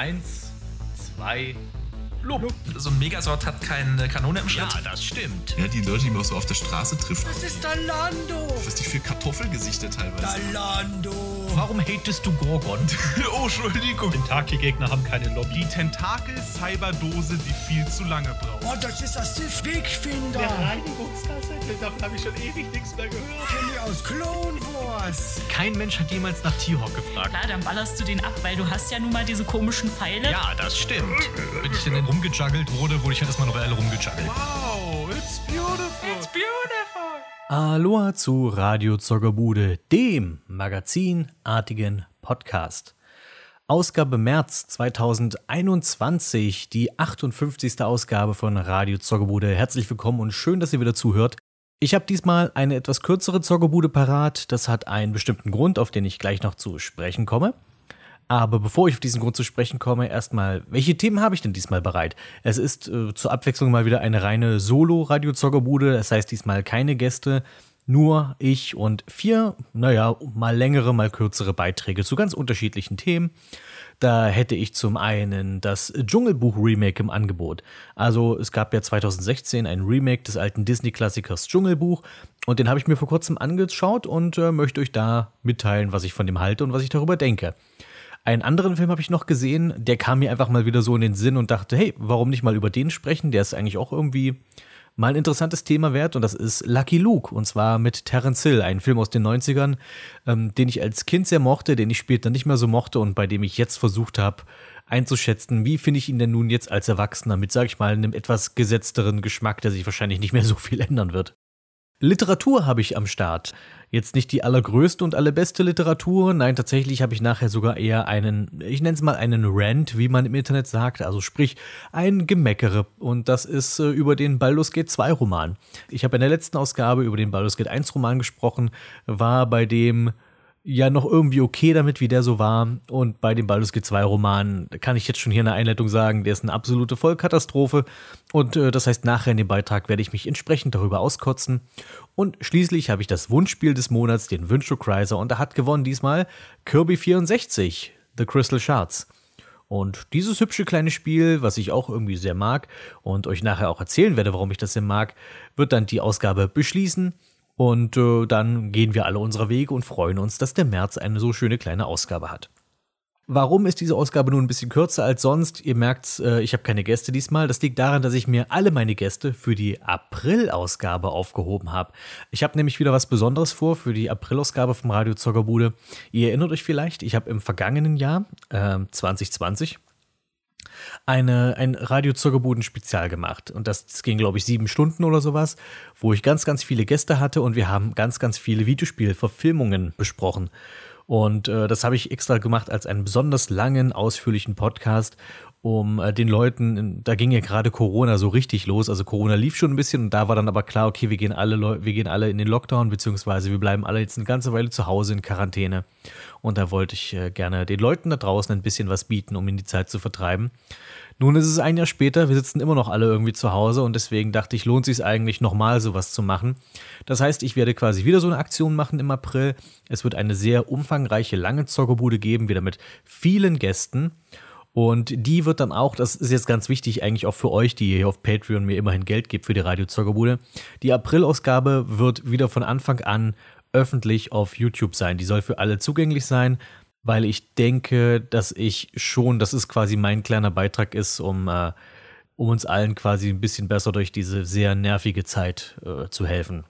1, 2, 3. Lob. So ein Megasort hat keine Kanone im Schritt. Ja, das stimmt. Ja, die Leute, die man so auf der Straße trifft. Das ist Dalando. Was die für Kartoffelgesichter teilweise. Dalando. Warum hatest du Gorgon? oh, Entschuldigung. Tentakelgegner haben keine Lobby. Die Tentakel-Cyberdose, die viel zu lange braucht. Oh, das ist das Sif-Wegfinder. Der Reinigungsgasse, davon habe ich schon ewig nichts mehr gehört. Kenny aus Clone Wars. Kein Mensch hat jemals nach T-Hawk gefragt. Klar, dann ballerst du den ab, weil du hast ja nun mal diese komischen Pfeile. Ja, das stimmt. Bin ich denn in rumgejuggelt wurde, wurde ich halt erstmal eine Weile rumgejuggelt. Wow, it's beautiful. Aloha zu Radio Zoggerbude, dem magazinartigen Podcast. Ausgabe März 2021, die 58. Ausgabe von Radio Zoggerbude. Herzlich willkommen und schön, dass ihr wieder zuhört. Ich habe diesmal eine etwas kürzere Zoggerbude parat. Das hat einen bestimmten Grund, auf den ich gleich noch zu sprechen komme. Aber bevor ich auf diesen Grund zu sprechen komme, erstmal, welche Themen habe ich denn diesmal bereit? Es ist äh, zur Abwechslung mal wieder eine reine Solo-Radio-Zoggerbude. Das heißt diesmal keine Gäste, nur ich und vier, naja, mal längere, mal kürzere Beiträge zu ganz unterschiedlichen Themen. Da hätte ich zum einen das Dschungelbuch-Remake im Angebot. Also es gab ja 2016 ein Remake des alten Disney-Klassikers Dschungelbuch und den habe ich mir vor kurzem angeschaut und äh, möchte euch da mitteilen, was ich von dem halte und was ich darüber denke. Einen anderen Film habe ich noch gesehen, der kam mir einfach mal wieder so in den Sinn und dachte, hey, warum nicht mal über den sprechen? Der ist eigentlich auch irgendwie mal ein interessantes Thema wert und das ist Lucky Luke und zwar mit Terence Hill, ein Film aus den 90ern, ähm, den ich als Kind sehr mochte, den ich später nicht mehr so mochte und bei dem ich jetzt versucht habe einzuschätzen, wie finde ich ihn denn nun jetzt als Erwachsener mit, sag ich mal, einem etwas gesetzteren Geschmack, der sich wahrscheinlich nicht mehr so viel ändern wird. Literatur habe ich am Start. Jetzt nicht die allergrößte und allerbeste Literatur, nein, tatsächlich habe ich nachher sogar eher einen, ich nenne es mal einen Rant, wie man im Internet sagt, also sprich ein Gemeckere. Und das ist äh, über den Baldur's Gate 2 Roman. Ich habe in der letzten Ausgabe über den Baldur's Gate 1 Roman gesprochen, war bei dem ja noch irgendwie okay damit, wie der so war. Und bei dem Baldur's Gate 2 Roman kann ich jetzt schon hier in der Einleitung sagen, der ist eine absolute Vollkatastrophe. Und äh, das heißt, nachher in dem Beitrag werde ich mich entsprechend darüber auskotzen. Und schließlich habe ich das Wunschspiel des Monats, den Wünscho Chrysler, und da hat gewonnen diesmal Kirby 64, The Crystal Shards. Und dieses hübsche kleine Spiel, was ich auch irgendwie sehr mag und euch nachher auch erzählen werde, warum ich das sehr mag, wird dann die Ausgabe beschließen. Und äh, dann gehen wir alle unserer Wege und freuen uns, dass der März eine so schöne kleine Ausgabe hat. Warum ist diese Ausgabe nun ein bisschen kürzer als sonst? Ihr merkt, äh, ich habe keine Gäste diesmal. Das liegt daran, dass ich mir alle meine Gäste für die April-Ausgabe aufgehoben habe. Ich habe nämlich wieder was Besonderes vor für die April-Ausgabe vom Radio Zockerbude. Ihr erinnert euch vielleicht, ich habe im vergangenen Jahr, äh, 2020, eine, ein Radio Zuggerbuden Spezial gemacht. Und das, das ging, glaube ich, sieben Stunden oder sowas, wo ich ganz, ganz viele Gäste hatte und wir haben ganz, ganz viele Videospielverfilmungen besprochen. Und äh, das habe ich extra gemacht als einen besonders langen, ausführlichen Podcast, um äh, den Leuten, da ging ja gerade Corona so richtig los, also Corona lief schon ein bisschen und da war dann aber klar, okay, wir gehen alle, Leu wir gehen alle in den Lockdown, beziehungsweise wir bleiben alle jetzt eine ganze Weile zu Hause in Quarantäne. Und da wollte ich äh, gerne den Leuten da draußen ein bisschen was bieten, um ihnen die Zeit zu vertreiben. Nun ist es ein Jahr später, wir sitzen immer noch alle irgendwie zu Hause und deswegen dachte ich, lohnt sich eigentlich nochmal sowas zu machen. Das heißt, ich werde quasi wieder so eine Aktion machen im April. Es wird eine sehr umfangreiche, lange Zockerbude geben, wieder mit vielen Gästen. Und die wird dann auch, das ist jetzt ganz wichtig eigentlich auch für euch, die hier auf Patreon mir immerhin Geld gibt für die Radio Zockerbude. Die April-Ausgabe wird wieder von Anfang an öffentlich auf YouTube sein. Die soll für alle zugänglich sein, weil ich denke, dass ich schon, dass es quasi mein kleiner Beitrag ist, um, äh, um uns allen quasi ein bisschen besser durch diese sehr nervige Zeit äh, zu helfen.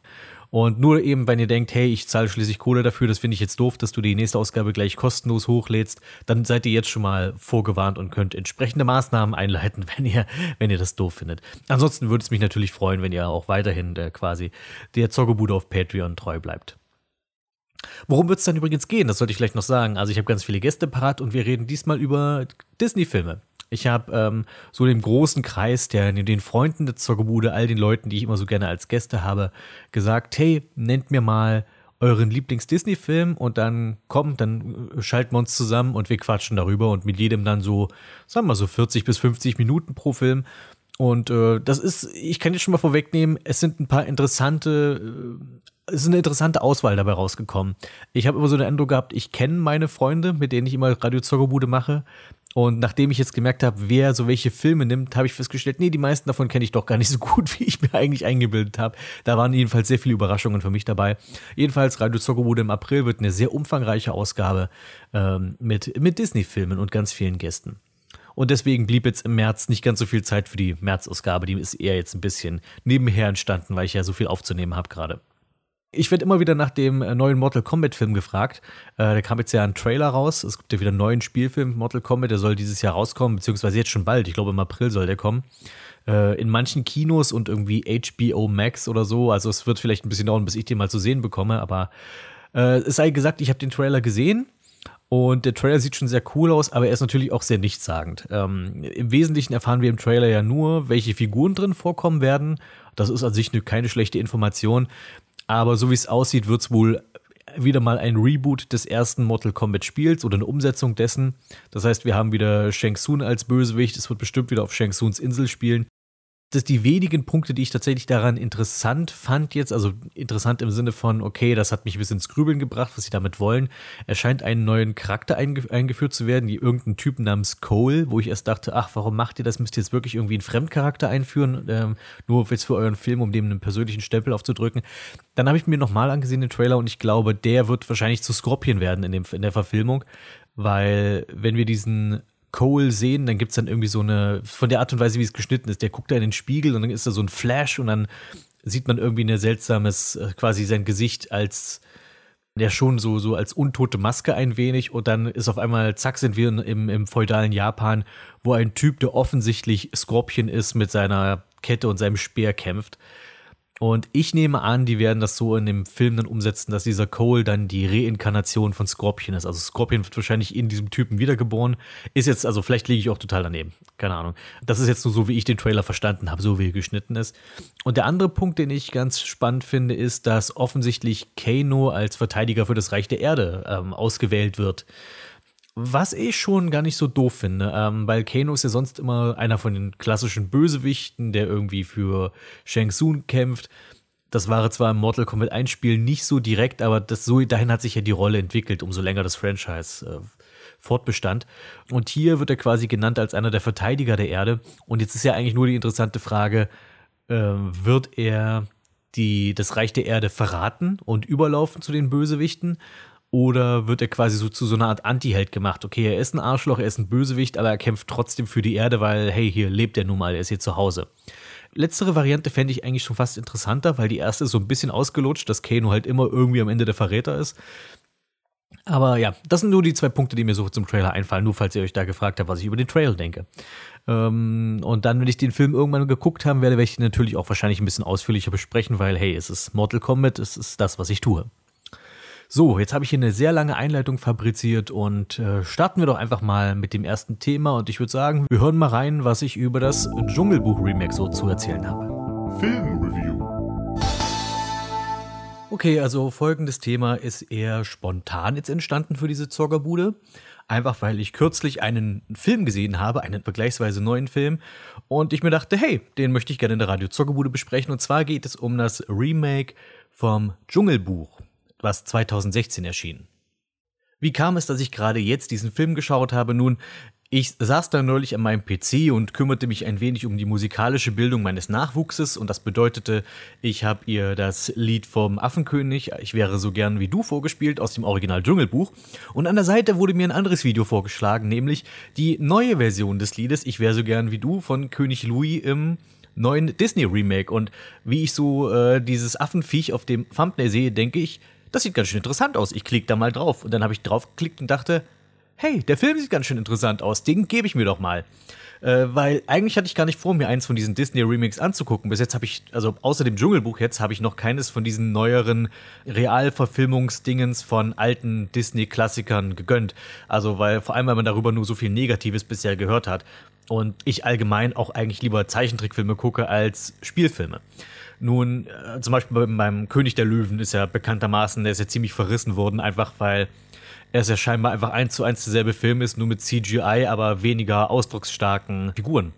Und nur eben, wenn ihr denkt, hey, ich zahle schließlich Kohle dafür, das finde ich jetzt doof, dass du die nächste Ausgabe gleich kostenlos hochlädst, dann seid ihr jetzt schon mal vorgewarnt und könnt entsprechende Maßnahmen einleiten, wenn ihr, wenn ihr das doof findet. Ansonsten würde es mich natürlich freuen, wenn ihr auch weiterhin äh, quasi der Zockerbude auf Patreon treu bleibt. Worum wird es dann übrigens gehen? Das sollte ich vielleicht noch sagen. Also ich habe ganz viele Gäste parat und wir reden diesmal über Disney-Filme. Ich habe ähm, so den großen Kreis der den Freunden der Zockerbude, all den Leuten, die ich immer so gerne als Gäste habe, gesagt, hey, nennt mir mal euren Lieblings-Disney-Film und dann kommt, dann schalten wir uns zusammen und wir quatschen darüber und mit jedem dann so, sagen wir mal so 40 bis 50 Minuten pro Film. Und äh, das ist, ich kann jetzt schon mal vorwegnehmen, es sind ein paar interessante äh, es ist eine interessante Auswahl dabei rausgekommen. Ich habe immer so den Eindruck gehabt, ich kenne meine Freunde, mit denen ich immer Radio Zockerbude mache. Und nachdem ich jetzt gemerkt habe, wer so welche Filme nimmt, habe ich festgestellt, nee, die meisten davon kenne ich doch gar nicht so gut, wie ich mir eigentlich eingebildet habe. Da waren jedenfalls sehr viele Überraschungen für mich dabei. Jedenfalls, Radio Zockerbude im April wird eine sehr umfangreiche Ausgabe ähm, mit, mit Disney-Filmen und ganz vielen Gästen. Und deswegen blieb jetzt im März nicht ganz so viel Zeit für die März-Ausgabe. Die ist eher jetzt ein bisschen nebenher entstanden, weil ich ja so viel aufzunehmen habe gerade. Ich werde immer wieder nach dem äh, neuen Mortal Kombat-Film gefragt. Äh, da kam jetzt ja ein Trailer raus. Es gibt ja wieder einen neuen Spielfilm, Mortal Kombat, der soll dieses Jahr rauskommen, beziehungsweise jetzt schon bald. Ich glaube, im April soll der kommen. Äh, in manchen Kinos und irgendwie HBO Max oder so. Also es wird vielleicht ein bisschen dauern, bis ich den mal zu sehen bekomme. Aber äh, es sei gesagt, ich habe den Trailer gesehen. Und der Trailer sieht schon sehr cool aus, aber er ist natürlich auch sehr nichtssagend. Ähm, Im Wesentlichen erfahren wir im Trailer ja nur, welche Figuren drin vorkommen werden. Das ist an sich eine, keine schlechte Information. Aber so wie es aussieht, wird es wohl wieder mal ein Reboot des ersten Mortal Kombat Spiels oder eine Umsetzung dessen. Das heißt, wir haben wieder Shang Tsung als Bösewicht. Es wird bestimmt wieder auf Shang Tsuns Insel spielen das die wenigen Punkte, die ich tatsächlich daran interessant fand jetzt, also interessant im Sinne von, okay, das hat mich ein bisschen ins Grübeln gebracht, was sie damit wollen. Er scheint einen neuen Charakter eingef eingeführt zu werden, die irgendein Typ namens Cole, wo ich erst dachte, ach, warum macht ihr das? Müsst ihr jetzt wirklich irgendwie einen Fremdcharakter einführen, ähm, nur jetzt für euren Film, um dem einen persönlichen Stempel aufzudrücken. Dann habe ich mir nochmal angesehen den Trailer und ich glaube, der wird wahrscheinlich zu Scorpion werden in, dem, in der Verfilmung, weil wenn wir diesen Cole sehen, dann gibt es dann irgendwie so eine, von der Art und Weise, wie es geschnitten ist, der guckt da in den Spiegel und dann ist da so ein Flash und dann sieht man irgendwie ein seltsames, äh, quasi sein Gesicht als, der schon so, so als untote Maske ein wenig und dann ist auf einmal, zack, sind wir im, im feudalen Japan, wo ein Typ, der offensichtlich Scorpion ist, mit seiner Kette und seinem Speer kämpft. Und ich nehme an, die werden das so in dem Film dann umsetzen, dass dieser Cole dann die Reinkarnation von Scorpion ist. Also Scorpion wird wahrscheinlich in diesem Typen wiedergeboren. Ist jetzt, also vielleicht liege ich auch total daneben. Keine Ahnung. Das ist jetzt nur so, wie ich den Trailer verstanden habe, so wie er geschnitten ist. Und der andere Punkt, den ich ganz spannend finde, ist, dass offensichtlich Kano als Verteidiger für das Reich der Erde ähm, ausgewählt wird. Was ich schon gar nicht so doof finde, ähm, weil Kano ist ja sonst immer einer von den klassischen Bösewichten, der irgendwie für Shang Tsung kämpft. Das war zwar im Mortal Kombat 1 Spiel nicht so direkt, aber das so dahin hat sich ja die Rolle entwickelt, umso länger das Franchise äh, fortbestand. Und hier wird er quasi genannt als einer der Verteidiger der Erde. Und jetzt ist ja eigentlich nur die interessante Frage, äh, wird er die, das Reich der Erde verraten und überlaufen zu den Bösewichten? Oder wird er quasi so zu so einer Art Anti-Held gemacht? Okay, er ist ein Arschloch, er ist ein Bösewicht, aber er kämpft trotzdem für die Erde, weil, hey, hier lebt er nun mal, er ist hier zu Hause. Letztere Variante fände ich eigentlich schon fast interessanter, weil die erste ist so ein bisschen ausgelutscht, dass Kano halt immer irgendwie am Ende der Verräter ist. Aber ja, das sind nur die zwei Punkte, die mir so zum Trailer einfallen, nur falls ihr euch da gefragt habt, was ich über den Trailer denke. Ähm, und dann, wenn ich den Film irgendwann geguckt habe, werde ich ihn natürlich auch wahrscheinlich ein bisschen ausführlicher besprechen, weil, hey, es ist Mortal Kombat, es ist das, was ich tue. So, jetzt habe ich hier eine sehr lange Einleitung fabriziert und äh, starten wir doch einfach mal mit dem ersten Thema. Und ich würde sagen, wir hören mal rein, was ich über das Dschungelbuch-Remake so zu erzählen habe. Filmreview. Okay, also folgendes Thema ist eher spontan jetzt entstanden für diese Zoggerbude. Einfach weil ich kürzlich einen Film gesehen habe, einen vergleichsweise neuen Film. Und ich mir dachte, hey, den möchte ich gerne in der Radio Zoggerbude besprechen. Und zwar geht es um das Remake vom Dschungelbuch was 2016 erschien. Wie kam es, dass ich gerade jetzt diesen Film geschaut habe? Nun, ich saß da neulich an meinem PC und kümmerte mich ein wenig um die musikalische Bildung meines Nachwuchses und das bedeutete, ich habe ihr das Lied vom Affenkönig, ich wäre so gern wie du vorgespielt aus dem Original Dschungelbuch und an der Seite wurde mir ein anderes Video vorgeschlagen, nämlich die neue Version des Liedes Ich wäre so gern wie du von König Louis im neuen Disney Remake und wie ich so äh, dieses Affenviech auf dem Thumbnail sehe, denke ich, das sieht ganz schön interessant aus. Ich klicke da mal drauf. Und dann habe ich draufgeklickt und dachte, hey, der Film sieht ganz schön interessant aus. Den gebe ich mir doch mal. Äh, weil eigentlich hatte ich gar nicht vor, mir eins von diesen Disney-Remakes anzugucken. Bis jetzt habe ich, also außer dem Dschungelbuch jetzt, habe ich noch keines von diesen neueren Realverfilmungsdingens von alten Disney-Klassikern gegönnt. Also, weil vor allem, weil man darüber nur so viel Negatives bisher gehört hat. Und ich allgemein auch eigentlich lieber Zeichentrickfilme gucke als Spielfilme. Nun, äh, zum Beispiel beim König der Löwen ist ja bekanntermaßen, der ist ja ziemlich verrissen worden, einfach weil er ja scheinbar einfach eins zu eins derselbe Film ist, nur mit CGI, aber weniger ausdrucksstarken Figuren.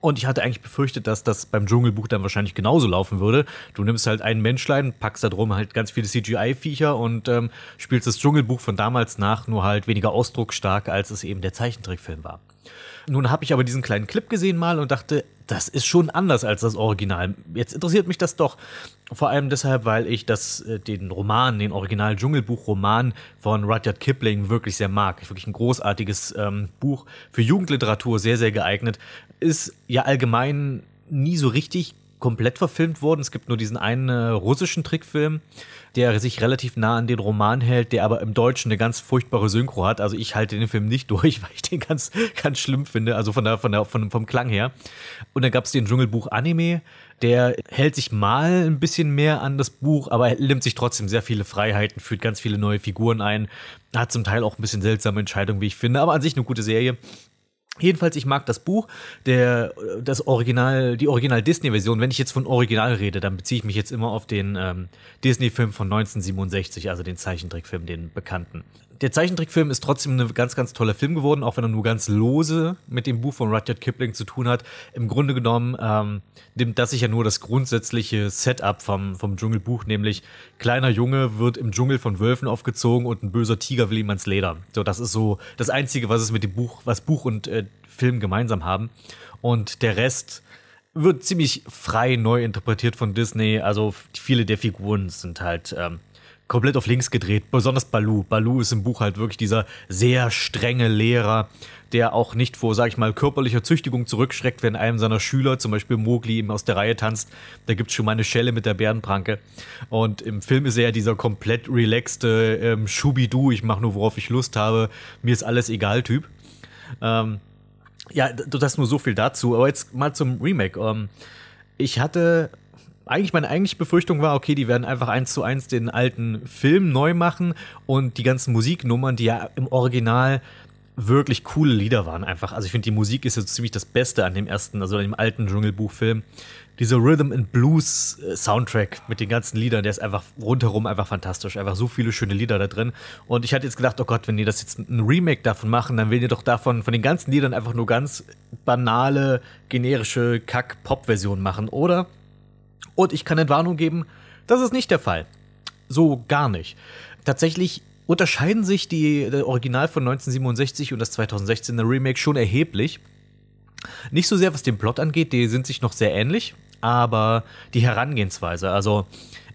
Und ich hatte eigentlich befürchtet, dass das beim Dschungelbuch dann wahrscheinlich genauso laufen würde. Du nimmst halt einen Menschlein, packst da drum halt ganz viele CGI-Viecher und ähm, spielst das Dschungelbuch von damals nach, nur halt weniger ausdrucksstark, als es eben der Zeichentrickfilm war. Nun habe ich aber diesen kleinen Clip gesehen mal und dachte, das ist schon anders als das Original. Jetzt interessiert mich das doch. Vor allem deshalb, weil ich das, äh, den Roman, den Original Dschungelbuch-Roman von Rudyard Kipling wirklich sehr mag. Wirklich ein großartiges ähm, Buch für Jugendliteratur, sehr, sehr geeignet. Ist ja allgemein nie so richtig komplett verfilmt worden. Es gibt nur diesen einen äh, russischen Trickfilm, der sich relativ nah an den Roman hält, der aber im Deutschen eine ganz furchtbare Synchro hat. Also ich halte den Film nicht durch, weil ich den ganz, ganz schlimm finde, also von der, von der, von, vom Klang her. Und dann gab es den Dschungelbuch Anime, der hält sich mal ein bisschen mehr an das Buch, aber er nimmt sich trotzdem sehr viele Freiheiten, führt ganz viele neue Figuren ein, hat zum Teil auch ein bisschen seltsame Entscheidungen, wie ich finde, aber an sich eine gute Serie. Jedenfalls, ich mag das Buch, der, das Original, die Original-Disney-Version. Wenn ich jetzt von Original rede, dann beziehe ich mich jetzt immer auf den ähm, Disney-Film von 1967, also den Zeichentrickfilm, den bekannten der Zeichentrickfilm ist trotzdem ein ganz, ganz toller Film geworden, auch wenn er nur ganz lose mit dem Buch von Rudyard Kipling zu tun hat. Im Grunde genommen ähm, nimmt das sich ja nur das grundsätzliche Setup vom, vom Dschungelbuch, nämlich kleiner Junge wird im Dschungel von Wölfen aufgezogen und ein böser Tiger will ihm ans Leder. So, das ist so das Einzige, was es mit dem Buch, was Buch und äh, Film gemeinsam haben. Und der Rest wird ziemlich frei neu interpretiert von Disney. Also viele der Figuren sind halt ähm, komplett auf links gedreht, besonders Balu. Balu ist im Buch halt wirklich dieser sehr strenge Lehrer, der auch nicht vor, sag ich mal, körperlicher Züchtigung zurückschreckt, wenn einem seiner Schüler, zum Beispiel Mowgli, ihm aus der Reihe tanzt. Da gibt's schon mal eine Schelle mit der Bärenpranke. Und im Film ist er ja dieser komplett relaxte ähm, Schubidu, ich mache nur, worauf ich Lust habe, mir ist alles egal Typ. Ähm, ja, das nur so viel dazu. Aber jetzt mal zum Remake. Ähm, ich hatte eigentlich meine eigentliche Befürchtung war, okay, die werden einfach eins zu eins den alten Film neu machen und die ganzen Musiknummern, die ja im Original wirklich coole Lieder waren einfach. Also ich finde, die Musik ist jetzt ziemlich das Beste an dem ersten, also an dem alten Dschungelbuchfilm. Dieser Rhythm and Blues äh, Soundtrack mit den ganzen Liedern, der ist einfach rundherum einfach fantastisch. Einfach so viele schöne Lieder da drin. Und ich hatte jetzt gedacht, oh Gott, wenn die das jetzt ein Remake davon machen, dann will ihr doch davon, von den ganzen Liedern einfach nur ganz banale, generische Kack-Pop-Versionen machen, oder? Und ich kann Entwarnung geben, das ist nicht der Fall. So gar nicht. Tatsächlich unterscheiden sich die der Original von 1967 und das 2016er Remake schon erheblich. Nicht so sehr, was den Plot angeht, die sind sich noch sehr ähnlich, aber die Herangehensweise, also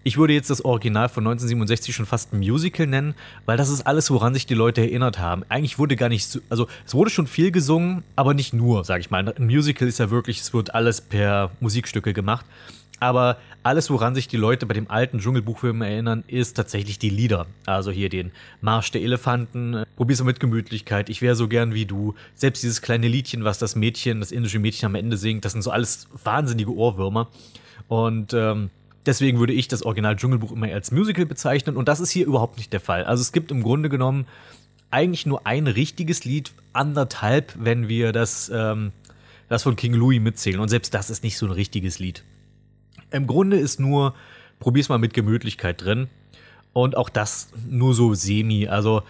ich würde jetzt das Original von 1967 schon fast ein Musical nennen, weil das ist alles, woran sich die Leute erinnert haben. Eigentlich wurde gar nicht so, also es wurde schon viel gesungen, aber nicht nur, sag ich mal. Ein Musical ist ja wirklich, es wird alles per Musikstücke gemacht. Aber alles, woran sich die Leute bei dem alten Dschungelbuchfilm erinnern, ist tatsächlich die Lieder. Also hier den Marsch der Elefanten, probier's mit Gemütlichkeit, ich wäre so gern wie du. Selbst dieses kleine Liedchen, was das Mädchen, das indische Mädchen am Ende singt, das sind so alles wahnsinnige Ohrwürmer. Und ähm, deswegen würde ich das Original Dschungelbuch immer als Musical bezeichnen. Und das ist hier überhaupt nicht der Fall. Also es gibt im Grunde genommen eigentlich nur ein richtiges Lied, anderthalb, wenn wir das, ähm, das von King Louis mitzählen. Und selbst das ist nicht so ein richtiges Lied. Im Grunde ist nur, probier's mal mit Gemütlichkeit drin. Und auch das nur so semi. Also,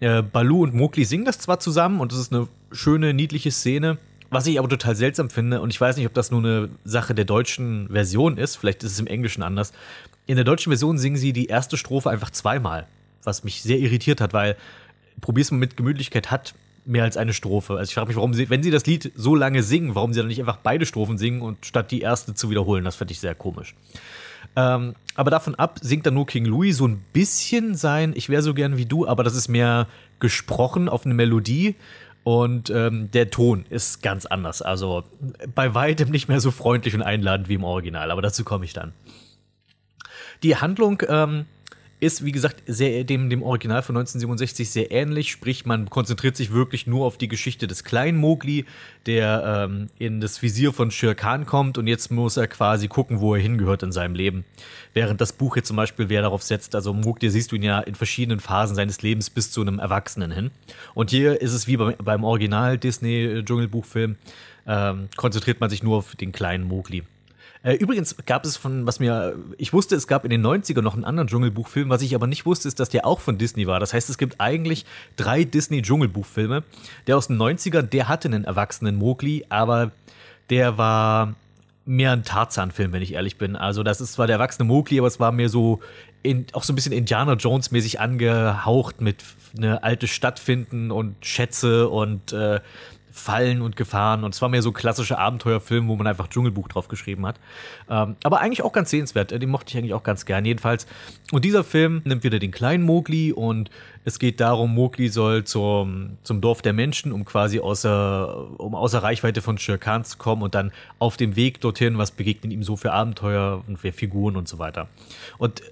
äh, Balu und Mowgli singen das zwar zusammen und es ist eine schöne, niedliche Szene. Was ich aber total seltsam finde, und ich weiß nicht, ob das nur eine Sache der deutschen Version ist, vielleicht ist es im Englischen anders. In der deutschen Version singen sie die erste Strophe einfach zweimal, was mich sehr irritiert hat, weil Probier's mal mit Gemütlichkeit hat mehr als eine Strophe. Also ich frage mich, warum sie, wenn sie das Lied so lange singen, warum sie dann nicht einfach beide Strophen singen und statt die erste zu wiederholen. Das fände ich sehr komisch. Ähm, aber davon ab singt dann nur King Louis so ein bisschen sein Ich wäre so gern wie du, aber das ist mehr gesprochen auf eine Melodie. Und ähm, der Ton ist ganz anders. Also bei weitem nicht mehr so freundlich und einladend wie im Original, aber dazu komme ich dann. Die Handlung ähm, ist, wie gesagt, sehr, dem, dem Original von 1967 sehr ähnlich. Sprich, man konzentriert sich wirklich nur auf die Geschichte des kleinen Mowgli, der ähm, in das Visier von Shere Khan kommt und jetzt muss er quasi gucken, wo er hingehört in seinem Leben. Während das Buch jetzt zum Beispiel wer darauf setzt, also Mowgli siehst du ihn ja in verschiedenen Phasen seines Lebens bis zu einem Erwachsenen hin. Und hier ist es wie beim, beim Original Disney-Dschungelbuchfilm, ähm, konzentriert man sich nur auf den kleinen Mowgli. Äh, übrigens gab es von, was mir, ich wusste, es gab in den 90ern noch einen anderen Dschungelbuchfilm, was ich aber nicht wusste, ist, dass der auch von Disney war. Das heißt, es gibt eigentlich drei Disney-Dschungelbuchfilme. Der aus den 90ern, der hatte einen erwachsenen Mowgli, aber der war mehr ein Tarzan-Film, wenn ich ehrlich bin. Also das ist zwar der erwachsene Mowgli, aber es war mehr so in, auch so ein bisschen Indiana Jones-mäßig angehaucht mit eine alte Stadt finden und Schätze und äh, Fallen und Gefahren. Und es war mehr so ein klassischer Abenteuerfilm, wo man einfach Dschungelbuch drauf geschrieben hat. Ähm, aber eigentlich auch ganz sehenswert. Den mochte ich eigentlich auch ganz gern, jedenfalls. Und dieser Film nimmt wieder den kleinen Mowgli und es geht darum, Mowgli soll zum, zum Dorf der Menschen, um quasi außer, um außer Reichweite von Shere Khan zu kommen und dann auf dem Weg dorthin, was begegnen ihm so für Abenteuer und für Figuren und so weiter. Und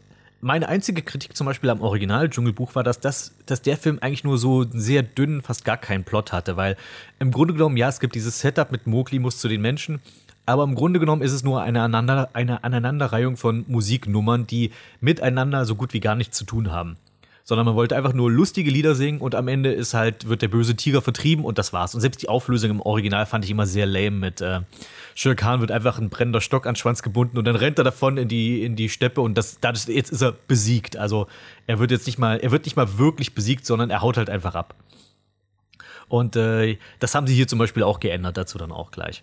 meine einzige Kritik zum Beispiel am Original Dschungelbuch war, dass, das, dass der Film eigentlich nur so sehr dünnen, fast gar keinen Plot hatte, weil im Grunde genommen, ja, es gibt dieses Setup mit Mowgli muss zu den Menschen, aber im Grunde genommen ist es nur eine, Aneinander, eine Aneinanderreihung von Musiknummern, die miteinander so gut wie gar nichts zu tun haben sondern man wollte einfach nur lustige Lieder singen und am Ende ist halt, wird der böse Tiger vertrieben und das war's. Und selbst die Auflösung im Original fand ich immer sehr lame mit äh, Shere Khan wird einfach ein brennender Stock an Schwanz gebunden und dann rennt er davon in die, in die Steppe und das, das, jetzt ist er besiegt. Also er wird jetzt nicht mal, er wird nicht mal wirklich besiegt, sondern er haut halt einfach ab. Und äh, das haben sie hier zum Beispiel auch geändert, dazu dann auch gleich.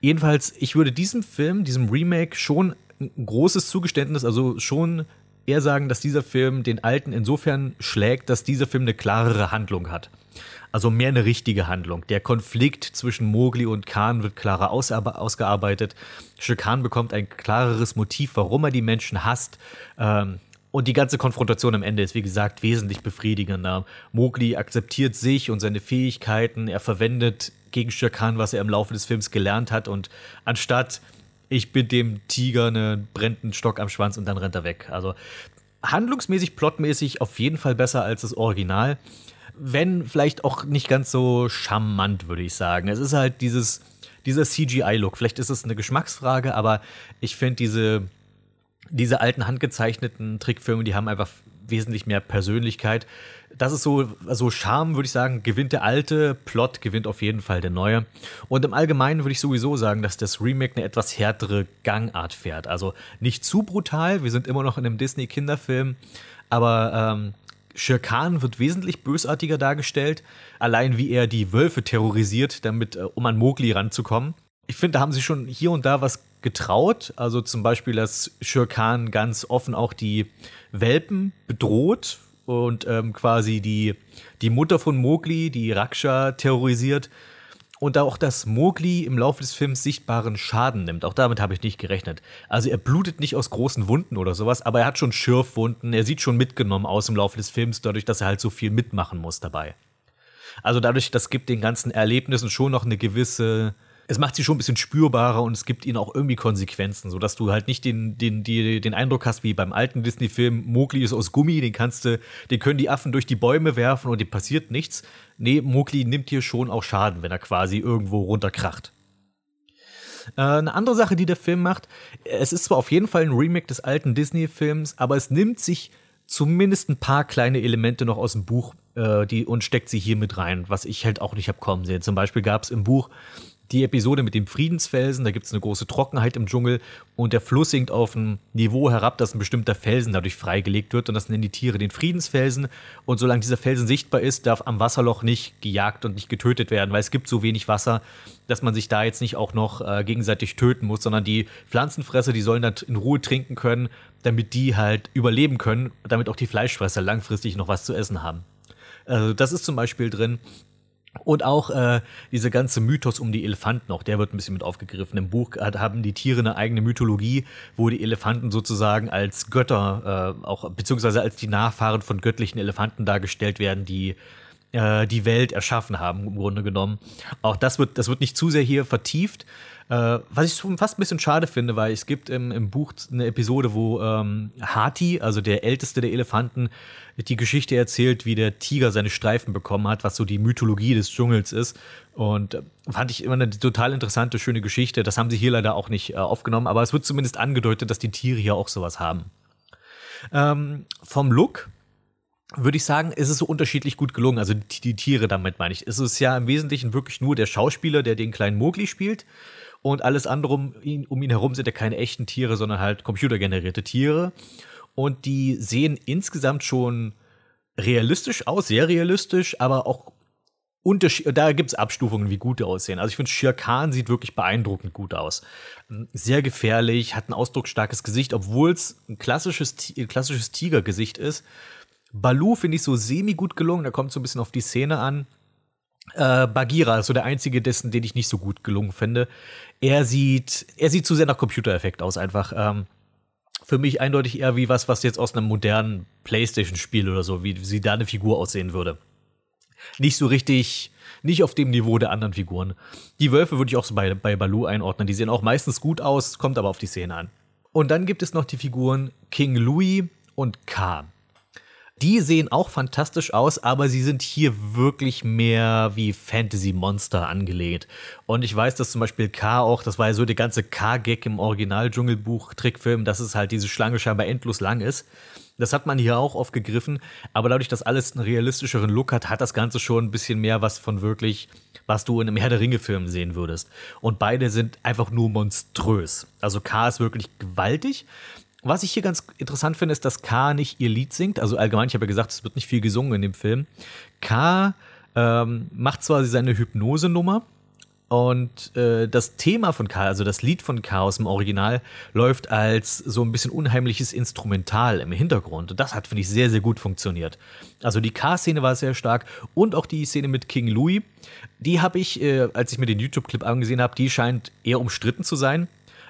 Jedenfalls, ich würde diesem Film, diesem Remake schon ein großes Zugeständnis, also schon eher sagen, dass dieser Film den alten insofern schlägt, dass dieser Film eine klarere Handlung hat. Also mehr eine richtige Handlung. Der Konflikt zwischen Mowgli und Khan wird klarer ausgearbeitet. Shere Khan bekommt ein klareres Motiv, warum er die Menschen hasst. Ähm, und die ganze Konfrontation am Ende ist, wie gesagt, wesentlich befriedigender. Mowgli akzeptiert sich und seine Fähigkeiten. Er verwendet gegen Shere Khan, was er im Laufe des Films gelernt hat. Und anstatt ich bin dem Tiger einen brennenden Stock am Schwanz und dann rennt er weg. Also handlungsmäßig, plotmäßig auf jeden Fall besser als das Original. Wenn vielleicht auch nicht ganz so charmant, würde ich sagen. Es ist halt dieses, dieser CGI-Look. Vielleicht ist es eine Geschmacksfrage, aber ich finde diese, diese alten handgezeichneten Trickfilme, die haben einfach wesentlich mehr Persönlichkeit das ist so, so Charme, würde ich sagen, gewinnt der alte, Plot gewinnt auf jeden Fall der neue. Und im Allgemeinen würde ich sowieso sagen, dass das Remake eine etwas härtere Gangart fährt. Also nicht zu brutal, wir sind immer noch in einem Disney-Kinderfilm, aber ähm, Shere wird wesentlich bösartiger dargestellt, allein wie er die Wölfe terrorisiert, damit, äh, um an Mowgli ranzukommen. Ich finde, da haben sie schon hier und da was getraut. Also zum Beispiel, dass Shere ganz offen auch die Welpen bedroht, und ähm, quasi die, die Mutter von Mowgli, die Raksha, terrorisiert. Und auch, dass Mowgli im Laufe des Films sichtbaren Schaden nimmt. Auch damit habe ich nicht gerechnet. Also er blutet nicht aus großen Wunden oder sowas, aber er hat schon Schürfwunden. Er sieht schon mitgenommen aus im Laufe des Films, dadurch, dass er halt so viel mitmachen muss dabei. Also dadurch, das gibt den ganzen Erlebnissen schon noch eine gewisse es macht sie schon ein bisschen spürbarer und es gibt ihnen auch irgendwie Konsequenzen, sodass du halt nicht den, den, die, den Eindruck hast, wie beim alten Disney-Film, Mowgli ist aus Gummi, den kannst du, den können die Affen durch die Bäume werfen und dem passiert nichts. Nee, Mowgli nimmt hier schon auch Schaden, wenn er quasi irgendwo runterkracht. Äh, eine andere Sache, die der Film macht, es ist zwar auf jeden Fall ein Remake des alten Disney-Films, aber es nimmt sich zumindest ein paar kleine Elemente noch aus dem Buch äh, die, und steckt sie hier mit rein, was ich halt auch nicht habe kommen sehen. Zum Beispiel gab es im Buch die Episode mit dem Friedensfelsen, da gibt es eine große Trockenheit im Dschungel und der Fluss sinkt auf ein Niveau herab, dass ein bestimmter Felsen dadurch freigelegt wird und das nennen die Tiere den Friedensfelsen und solange dieser Felsen sichtbar ist, darf am Wasserloch nicht gejagt und nicht getötet werden, weil es gibt so wenig Wasser, dass man sich da jetzt nicht auch noch äh, gegenseitig töten muss, sondern die Pflanzenfresser, die sollen dann in Ruhe trinken können, damit die halt überleben können, damit auch die Fleischfresser langfristig noch was zu essen haben. Also das ist zum Beispiel drin. Und auch äh, diese ganze Mythos um die Elefanten, auch der wird ein bisschen mit aufgegriffen. Im Buch haben die Tiere eine eigene Mythologie, wo die Elefanten sozusagen als Götter, äh, auch beziehungsweise als die Nachfahren von göttlichen Elefanten dargestellt werden, die äh, die Welt erschaffen haben, im Grunde genommen. Auch das wird, das wird nicht zu sehr hier vertieft. Äh, was ich fast ein bisschen schade finde, weil es gibt im, im Buch eine Episode, wo ähm, Hati, also der älteste der Elefanten, die Geschichte erzählt, wie der Tiger seine Streifen bekommen hat, was so die Mythologie des Dschungels ist. Und äh, fand ich immer eine total interessante, schöne Geschichte. Das haben sie hier leider auch nicht äh, aufgenommen, aber es wird zumindest angedeutet, dass die Tiere hier auch sowas haben. Ähm, vom Look würde ich sagen, ist es so unterschiedlich gut gelungen. Also die, die Tiere damit meine ich. Es ist ja im Wesentlichen wirklich nur der Schauspieler, der den kleinen Mowgli spielt und alles andere um ihn, um ihn herum sind ja keine echten Tiere, sondern halt computergenerierte Tiere. Und die sehen insgesamt schon realistisch aus, sehr realistisch, aber auch Unterschied, da gibt es Abstufungen, wie gut die aussehen. Also ich finde, Shere Khan sieht wirklich beeindruckend gut aus. Sehr gefährlich, hat ein ausdrucksstarkes Gesicht, obwohl es ein klassisches, klassisches Tigergesicht ist. Balu finde ich so semi gut gelungen, da kommt so ein bisschen auf die Szene an. Äh, ist so der einzige dessen, den ich nicht so gut gelungen finde. Er sieht, er sieht zu sehr nach Computereffekt aus, einfach. Ähm, für mich eindeutig eher wie was, was jetzt aus einem modernen Playstation-Spiel oder so, wie sie da eine Figur aussehen würde. Nicht so richtig, nicht auf dem Niveau der anderen Figuren. Die Wölfe würde ich auch so bei, bei Baloo einordnen. Die sehen auch meistens gut aus, kommt aber auf die Szene an. Und dann gibt es noch die Figuren King Louis und K. Die sehen auch fantastisch aus, aber sie sind hier wirklich mehr wie Fantasy-Monster angelegt. Und ich weiß, dass zum Beispiel K auch, das war ja so der ganze K-Gag im Original-Dschungelbuch-Trickfilm, dass es halt diese Schlange scheinbar endlos lang ist. Das hat man hier auch aufgegriffen, aber dadurch, dass alles einen realistischeren Look hat, hat das Ganze schon ein bisschen mehr was von wirklich, was du in einem Herr der Ringe-Film sehen würdest. Und beide sind einfach nur monströs. Also K ist wirklich gewaltig. Was ich hier ganz interessant finde, ist, dass K nicht ihr Lied singt. Also allgemein, ich habe ja gesagt, es wird nicht viel gesungen in dem Film. K ähm, macht zwar seine Hypnose-Nummer, und äh, das Thema von K, also das Lied von Chaos im Original, läuft als so ein bisschen unheimliches Instrumental im Hintergrund. Und das hat, finde ich, sehr, sehr gut funktioniert. Also die K-Szene war sehr stark und auch die Szene mit King Louis, die habe ich, äh, als ich mir den YouTube-Clip angesehen habe, die scheint eher umstritten zu sein.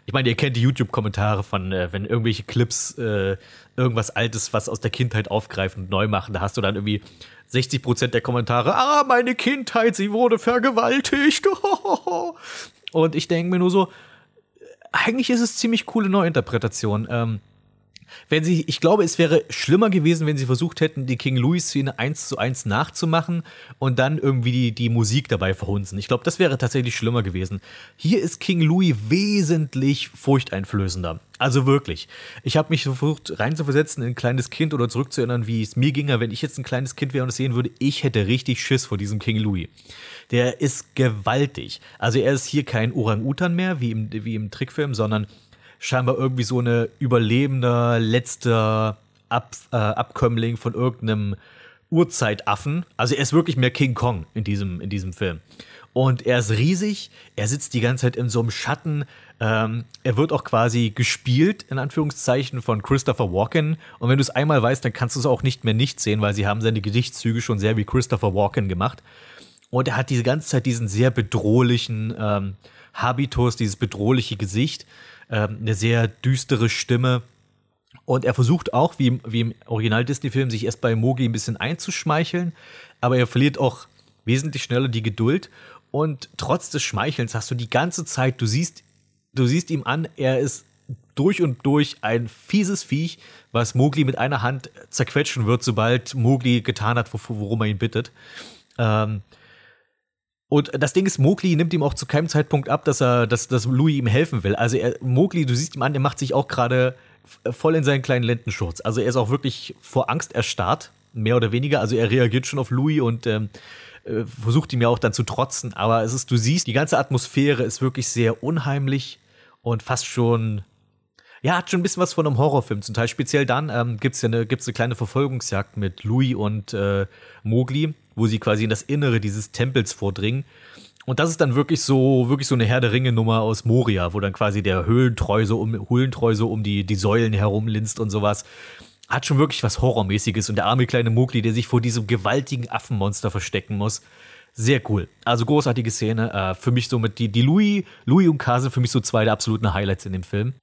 Ich meine, ihr kennt die YouTube-Kommentare von, äh, wenn irgendwelche Clips äh, irgendwas Altes, was aus der Kindheit aufgreifen und neu machen, da hast du dann irgendwie 60 Prozent der Kommentare, ah, meine Kindheit, sie wurde vergewaltigt. Und ich denke mir nur so, eigentlich ist es ziemlich coole Neuinterpretation. Ähm, wenn sie, ich glaube, es wäre schlimmer gewesen, wenn sie versucht hätten, die King Louis-Szene eins zu eins nachzumachen und dann irgendwie die, die Musik dabei verhunzen. Ich glaube, das wäre tatsächlich schlimmer gewesen. Hier ist King Louis wesentlich furchteinflößender. Also wirklich. Ich habe mich versucht reinzuversetzen in ein kleines Kind oder zurückzuerinnern, wie es mir ginge, wenn ich jetzt ein kleines Kind wäre und es sehen würde. Ich hätte richtig Schiss vor diesem King Louis. Der ist gewaltig. Also er ist hier kein Orang-Utan mehr, wie im, wie im Trickfilm, sondern scheinbar irgendwie so eine überlebender, letzter Ab, äh, Abkömmling von irgendeinem Urzeitaffen. Also er ist wirklich mehr King Kong in diesem, in diesem Film. Und er ist riesig, er sitzt die ganze Zeit in so einem Schatten. Ähm, er wird auch quasi gespielt, in Anführungszeichen, von Christopher Walken. Und wenn du es einmal weißt, dann kannst du es auch nicht mehr nicht sehen, weil sie haben seine Gesichtszüge schon sehr wie Christopher Walken gemacht. Und er hat diese ganze Zeit diesen sehr bedrohlichen ähm, Habitus, dieses bedrohliche Gesicht ähm, eine sehr düstere Stimme. Und er versucht auch, wie, im- wie im Original-Disney-Film, sich erst bei Mogi ein bisschen einzuschmeicheln, aber er verliert auch wesentlich schneller die Geduld. Und trotz des Schmeichelns hast du die ganze Zeit, du siehst, du siehst ihm an, er ist durch und durch ein fieses Viech, was Mowgli mit einer Hand zerquetschen wird, sobald Mowgli getan hat, wor- worum er ihn bittet. Ähm, und das Ding ist, Mowgli nimmt ihm auch zu keinem Zeitpunkt ab, dass er, dass, dass Louis ihm helfen will. Also er, Mowgli, du siehst ihm an, der macht sich auch gerade voll in seinen kleinen Lendenschurz. Also er ist auch wirklich vor Angst erstarrt, mehr oder weniger. Also er reagiert schon auf Louis und ähm, äh, versucht ihm ja auch dann zu trotzen. Aber es ist, du siehst, die ganze Atmosphäre ist wirklich sehr unheimlich und fast schon ja, hat schon ein bisschen was von einem Horrorfilm. Zum Teil speziell dann ähm, gibt es ja eine, gibt's eine kleine Verfolgungsjagd mit Louis und äh, Mowgli, wo sie quasi in das Innere dieses Tempels vordringen. Und das ist dann wirklich so, wirklich so eine Herr der Ringe-Nummer aus Moria, wo dann quasi der Höhlentreu so um, Höhlentreu so um die, die Säulen herumlinst und sowas. Hat schon wirklich was Horrormäßiges. Und der arme kleine Mowgli, der sich vor diesem gewaltigen Affenmonster verstecken muss. Sehr cool. Also großartige Szene. Äh, für mich somit die, die Louis, Louis und K sind für mich so zwei der absoluten Highlights in dem Film.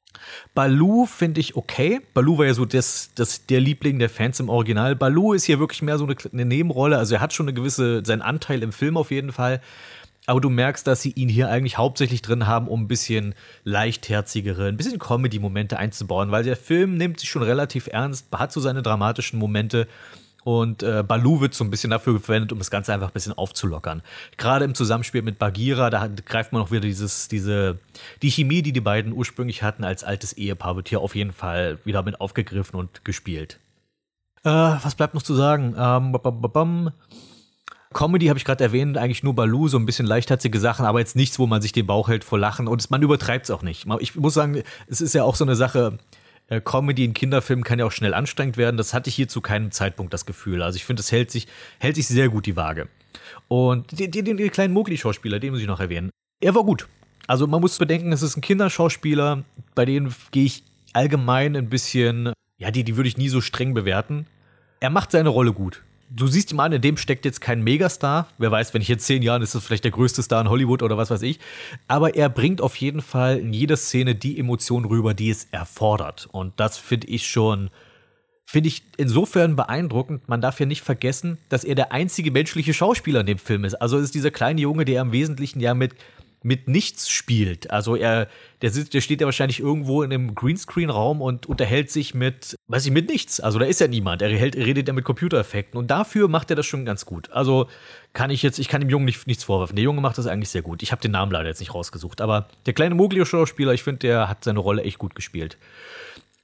Baloo finde ich okay. Baloo war ja so das, das, der Liebling der Fans im Original. Baloo ist hier wirklich mehr so eine, eine Nebenrolle. Also er hat schon eine gewisse, seinen Anteil im Film auf jeden Fall. Aber du merkst, dass sie ihn hier eigentlich hauptsächlich drin haben, um ein bisschen leichtherzigere, ein bisschen Comedy-Momente einzubauen, weil der Film nimmt sich schon relativ ernst, hat so seine dramatischen Momente. Und äh, Baloo wird so ein bisschen dafür verwendet, um das Ganze einfach ein bisschen aufzulockern. Gerade im Zusammenspiel mit Bagheera, da greift man auch wieder dieses, diese, die Chemie, die die beiden ursprünglich hatten als altes Ehepaar, wird hier auf jeden Fall wieder mit aufgegriffen und gespielt. Äh, was bleibt noch zu sagen? Ähm. Comedy habe ich gerade erwähnt, eigentlich nur Baloo, so ein bisschen leichtherzige Sachen, aber jetzt nichts, wo man sich den Bauch hält vor Lachen und man übertreibt es auch nicht. Ich muss sagen, es ist ja auch so eine Sache, Comedy in Kinderfilmen kann ja auch schnell anstrengend werden. Das hatte ich hier zu keinem Zeitpunkt das Gefühl. Also ich finde, es hält sich, hält sich sehr gut die Waage. Und den, den, den kleinen Mowgli-Schauspieler, den muss ich noch erwähnen. Er war gut. Also man muss bedenken, es ist ein Kinderschauspieler, bei denen gehe ich allgemein ein bisschen, ja, die, die würde ich nie so streng bewerten. Er macht seine Rolle gut. Du siehst ihm an, in dem steckt jetzt kein Megastar. Wer weiß, wenn ich jetzt zehn Jahren ist das vielleicht der größte Star in Hollywood oder was weiß ich. Aber er bringt auf jeden Fall in jeder Szene die Emotion rüber, die es erfordert. Und das finde ich schon, finde ich insofern beeindruckend. Man darf ja nicht vergessen, dass er der einzige menschliche Schauspieler in dem Film ist. Also ist dieser kleine Junge, der im Wesentlichen ja mit mit nichts spielt. Also er, der sitzt, der steht ja wahrscheinlich irgendwo in einem Greenscreen-Raum und unterhält sich mit, weiß ich, mit nichts. Also da ist ja niemand. Er, hält, redet ja mit Computereffekten und dafür macht er das schon ganz gut. Also kann ich jetzt, ich kann dem Jungen nicht, nichts vorwerfen. Der Junge macht das eigentlich sehr gut. Ich habe den Namen leider jetzt nicht rausgesucht, aber der kleine Mowgli-Schauspieler, ich finde, der hat seine Rolle echt gut gespielt.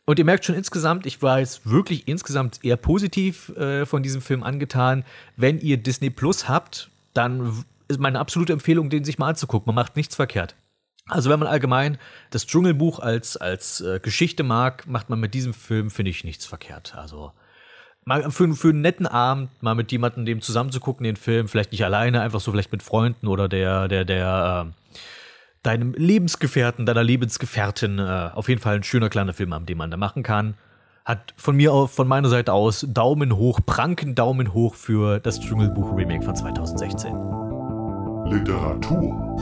Und ihr merkt schon insgesamt, ich war jetzt wirklich insgesamt eher positiv äh, von diesem Film angetan. Wenn ihr Disney Plus habt, dann ist meine absolute Empfehlung, den sich mal anzugucken. Man macht nichts verkehrt. Also wenn man allgemein das Dschungelbuch als, als äh, Geschichte mag, macht man mit diesem Film, finde ich, nichts verkehrt. Also mal für, für einen netten Abend, mal mit jemandem dem zusammen zu gucken, den Film, vielleicht nicht alleine, einfach so vielleicht mit Freunden oder der, der, der, äh, deinem Lebensgefährten, deiner Lebensgefährtin, äh, auf jeden Fall ein schöner kleiner Film, den man da machen kann. Hat von mir auf, von meiner Seite aus Daumen hoch, pranken Daumen hoch für das Dschungelbuch Remake von 2016. Literatur.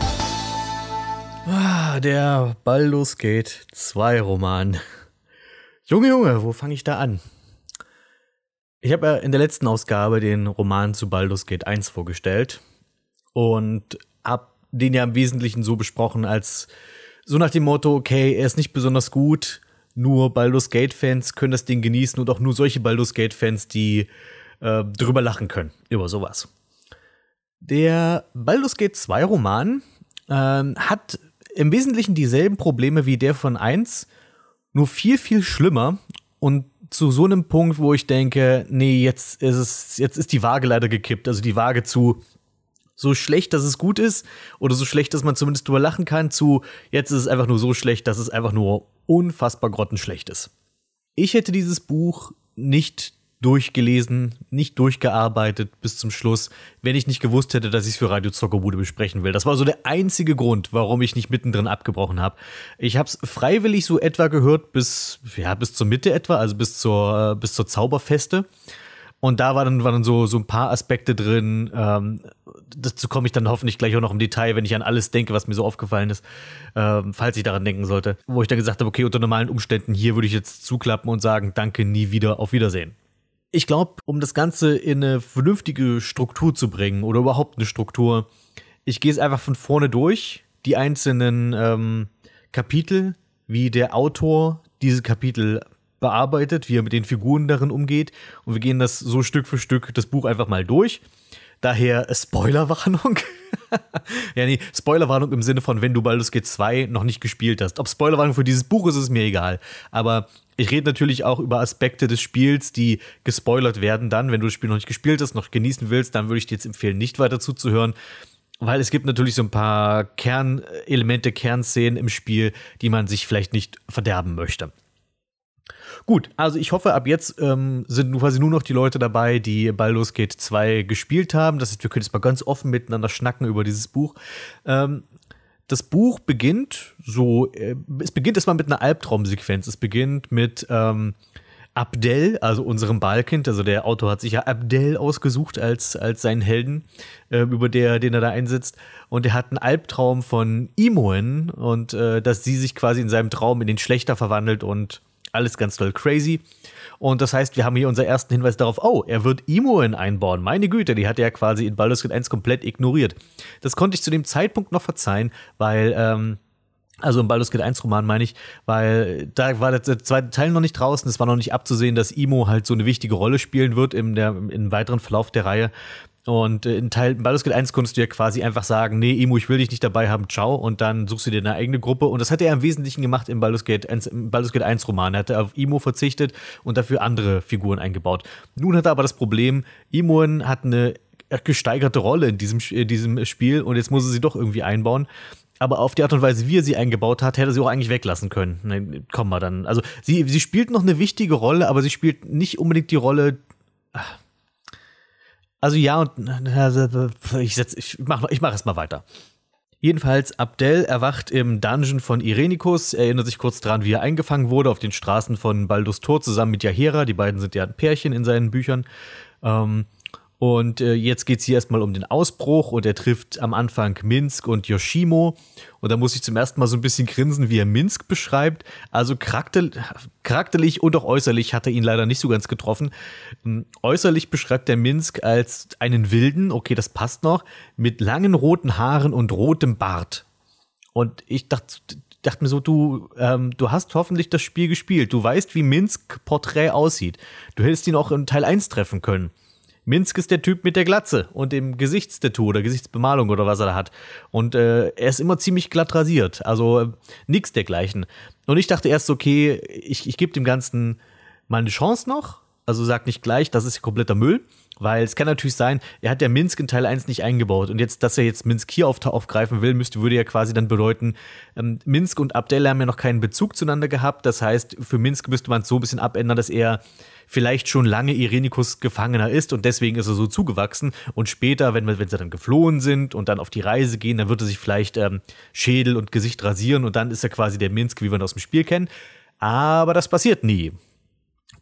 Ah, der Baldur's Gate 2 Roman. Junge, Junge, wo fange ich da an? Ich habe ja in der letzten Ausgabe den Roman zu Baldur's Gate 1 vorgestellt und habe den ja im Wesentlichen so besprochen, als so nach dem Motto, okay, er ist nicht besonders gut, nur Baldur's Gate-Fans können das Ding genießen und auch nur solche Baldur's Gate-Fans, die äh, drüber lachen können, über sowas. Der Baldur's Gate 2 Roman ähm, hat im Wesentlichen dieselben Probleme wie der von 1, nur viel, viel schlimmer und zu so einem Punkt, wo ich denke, nee, jetzt ist es, jetzt ist die Waage leider gekippt. Also die Waage zu so schlecht, dass es gut ist, oder so schlecht, dass man zumindest drüber lachen kann, zu jetzt ist es einfach nur so schlecht, dass es einfach nur unfassbar grottenschlecht ist. Ich hätte dieses Buch nicht durchgelesen, nicht durchgearbeitet bis zum Schluss, wenn ich nicht gewusst hätte, dass ich es für Radio Zockerbude besprechen will. Das war so der einzige Grund, warum ich nicht mittendrin abgebrochen habe. Ich habe es freiwillig so etwa gehört bis ja bis zur Mitte etwa, also bis zur bis zur Zauberfeste. Und da war dann, waren dann so, so ein paar Aspekte drin. Ähm, dazu komme ich dann hoffentlich gleich auch noch im Detail, wenn ich an alles denke, was mir so aufgefallen ist, ähm, falls ich daran denken sollte. Wo ich dann gesagt habe, okay, unter normalen Umständen hier würde ich jetzt zuklappen und sagen, danke, nie wieder, auf Wiedersehen. Ich glaube, um das Ganze in eine vernünftige Struktur zu bringen oder überhaupt eine Struktur, ich gehe es einfach von vorne durch, die einzelnen ähm, Kapitel, wie der Autor diese Kapitel bearbeitet, wie er mit den Figuren darin umgeht. Und wir gehen das so Stück für Stück das Buch einfach mal durch. Daher Spoilerwarnung. ja, nee, Spoilerwarnung im Sinne von, wenn du Baldur's Gate 2 noch nicht gespielt hast. Ob Spoilerwarnung für dieses Buch ist, ist mir egal. Aber ich rede natürlich auch über Aspekte des Spiels, die gespoilert werden dann. Wenn du das Spiel noch nicht gespielt hast, noch genießen willst, dann würde ich dir jetzt empfehlen, nicht weiter zuzuhören. Weil es gibt natürlich so ein paar Kernelemente, Kernszenen im Spiel, die man sich vielleicht nicht verderben möchte. Gut, also ich hoffe, ab jetzt ähm, sind quasi nur noch die Leute dabei, die Baldur's Gate 2 gespielt haben. Das heißt, wir können jetzt mal ganz offen miteinander schnacken über dieses Buch. Ähm, das Buch beginnt so, äh, es beginnt erstmal mit einer Albtraumsequenz. Es beginnt mit ähm, Abdel, also unserem Balkind. Also der Autor hat sich ja Abdel ausgesucht als, als seinen Helden, äh, über der, den er da einsetzt. Und er hat einen Albtraum von Imoen und äh, dass sie sich quasi in seinem Traum in den Schlechter verwandelt und alles ganz doll crazy. Und das heißt, wir haben hier unseren ersten Hinweis darauf, oh, er wird Imoen einbauen. Meine Güte, die hat er ja quasi in Baldur's Gate 1 komplett ignoriert. Das konnte ich zu dem Zeitpunkt noch verzeihen, weil, ähm, also im Baldur's Gate 1 Roman meine ich, weil da war der zweite Teil noch nicht draußen. Es war noch nicht abzusehen, dass Imo halt so eine wichtige Rolle spielen wird im, der, im weiteren Verlauf der Reihe. Und äh, in Teil Baldur's Gate 1 konntest du ja quasi einfach sagen, nee, Imo, ich will dich nicht dabei haben, ciao. Und dann suchst du dir eine eigene Gruppe. Und das hat er im Wesentlichen gemacht im Baldur's Gate, im Baldur's Gate 1 Roman. Er hat auf Imo verzichtet und dafür andere Figuren eingebaut. Nun hat er aber das Problem, Imoen hat eine gesteigerte Rolle in diesem, in diesem Spiel und jetzt muss er sie doch irgendwie einbauen. Aber auf die Art und Weise, wie er sie eingebaut hat, hätte er sie auch eigentlich weglassen können. Nee, komm mal dann. Also, sie, sie spielt noch eine wichtige Rolle, aber sie spielt nicht unbedingt die Rolle. Ach, Also ja und ich, ich mache ich mach erst mal weiter. Jedenfalls, Abdel erwacht im Dungeon von Irenicus, erinnert sich kurz dran, wie er eingefangen wurde auf den Straßen von Baldus Tor zusammen mit Yahera. Die beiden sind ja ein Pärchen in seinen Büchern. Ähm, und äh, jetzt geht es hier erstmal um den Ausbruch und er trifft am Anfang Minsk und Yoshimo. Und da muss ich zum ersten Mal so ein bisschen grinsen, wie er Minsk beschreibt. Also charakter charakterlich und auch äußerlich hat er ihn leider nicht so ganz getroffen. Ähm, äußerlich beschreibt er Minsk als einen Wilden, okay, das passt noch, mit langen roten Haaren und rotem Bart. Und ich dachte, dachte mir so, du, ähm, du hast hoffentlich das Spiel gespielt. Du weißt, wie Minsk Porträt aussieht. Du hättest ihn auch in Teil 1 treffen können. Minsk ist der Typ mit der Glatze und dem Gesichtstattoo oder Gesichtsbemalung oder was er da hat. Und äh, er ist immer ziemlich glatt rasiert. Also äh, nix dergleichen. Und ich dachte erst, okay, ich, ich gebe dem Ganzen mal eine Chance noch. Also sag nicht gleich, das ist kompletter Müll. Weil es kann natürlich sein, er hat ja Minsk in Teil 1 nicht eingebaut. Und jetzt, dass er jetzt Minsk hier auf, aufgreifen will, müsste, würde ja quasi dann bedeuten, ähm, Minsk und Abdel haben ja noch keinen Bezug zueinander gehabt. Das heißt, für Minsk müsste man es so ein bisschen abändern, dass er vielleicht schon lange Irenikus Gefangener ist und deswegen ist er so zugewachsen. Und später, wenn, wenn sie dann geflohen sind und dann auf die Reise gehen, dann wird er sich vielleicht ähm, Schädel und Gesicht rasieren und dann ist er quasi der Minsk, wie wir ihn aus dem Spiel kennen. Aber das passiert nie.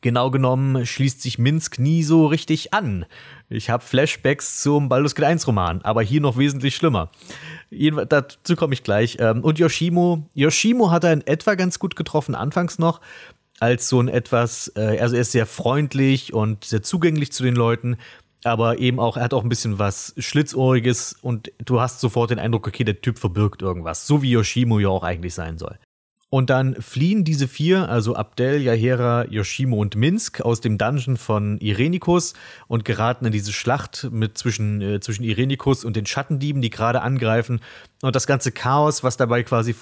Genau genommen schließt sich Minsk nie so richtig an. Ich habe Flashbacks zum Baldur's Gate 1 Roman, aber hier noch wesentlich schlimmer. Dazu komme ich gleich. Ähm, und Yoshimo, Yoshimo hat er in etwa ganz gut getroffen, anfangs noch als so ein etwas, äh, also er ist sehr freundlich und sehr zugänglich zu den Leuten, aber eben auch, er hat auch ein bisschen was Schlitzohriges und du hast sofort den Eindruck, okay, der Typ verbirgt irgendwas, so wie Yoshimo ja auch eigentlich sein soll. Und dann fliehen diese vier, also Abdel, Yahera, Yoshimo und Minsk, aus dem Dungeon von Irenicus und geraten in diese Schlacht mit zwischen, äh, zwischen Irenicus und den Schattendieben, die gerade angreifen. Und das ganze Chaos, was dabei quasi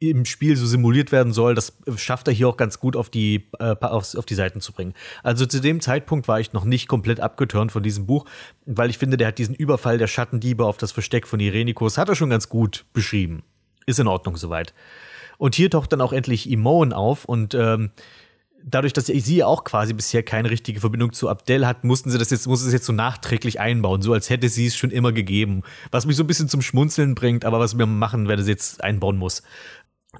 im Spiel so simuliert werden soll, das schafft er hier auch ganz gut auf die, äh, auf, auf die Seiten zu bringen. Also zu dem Zeitpunkt war ich noch nicht komplett abgeturnt von diesem Buch, weil ich finde, der hat diesen Überfall der Schattendiebe auf das Versteck von Irenicus, hat er schon ganz gut beschrieben. Ist in Ordnung soweit. Und hier taucht dann auch endlich Imon auf und ähm, dadurch, dass sie auch quasi bisher keine richtige Verbindung zu Abdel hat, mussten sie das jetzt, mussten es jetzt so nachträglich einbauen, so als hätte sie es schon immer gegeben. Was mich so ein bisschen zum Schmunzeln bringt, aber was wir machen, wenn es jetzt einbauen muss.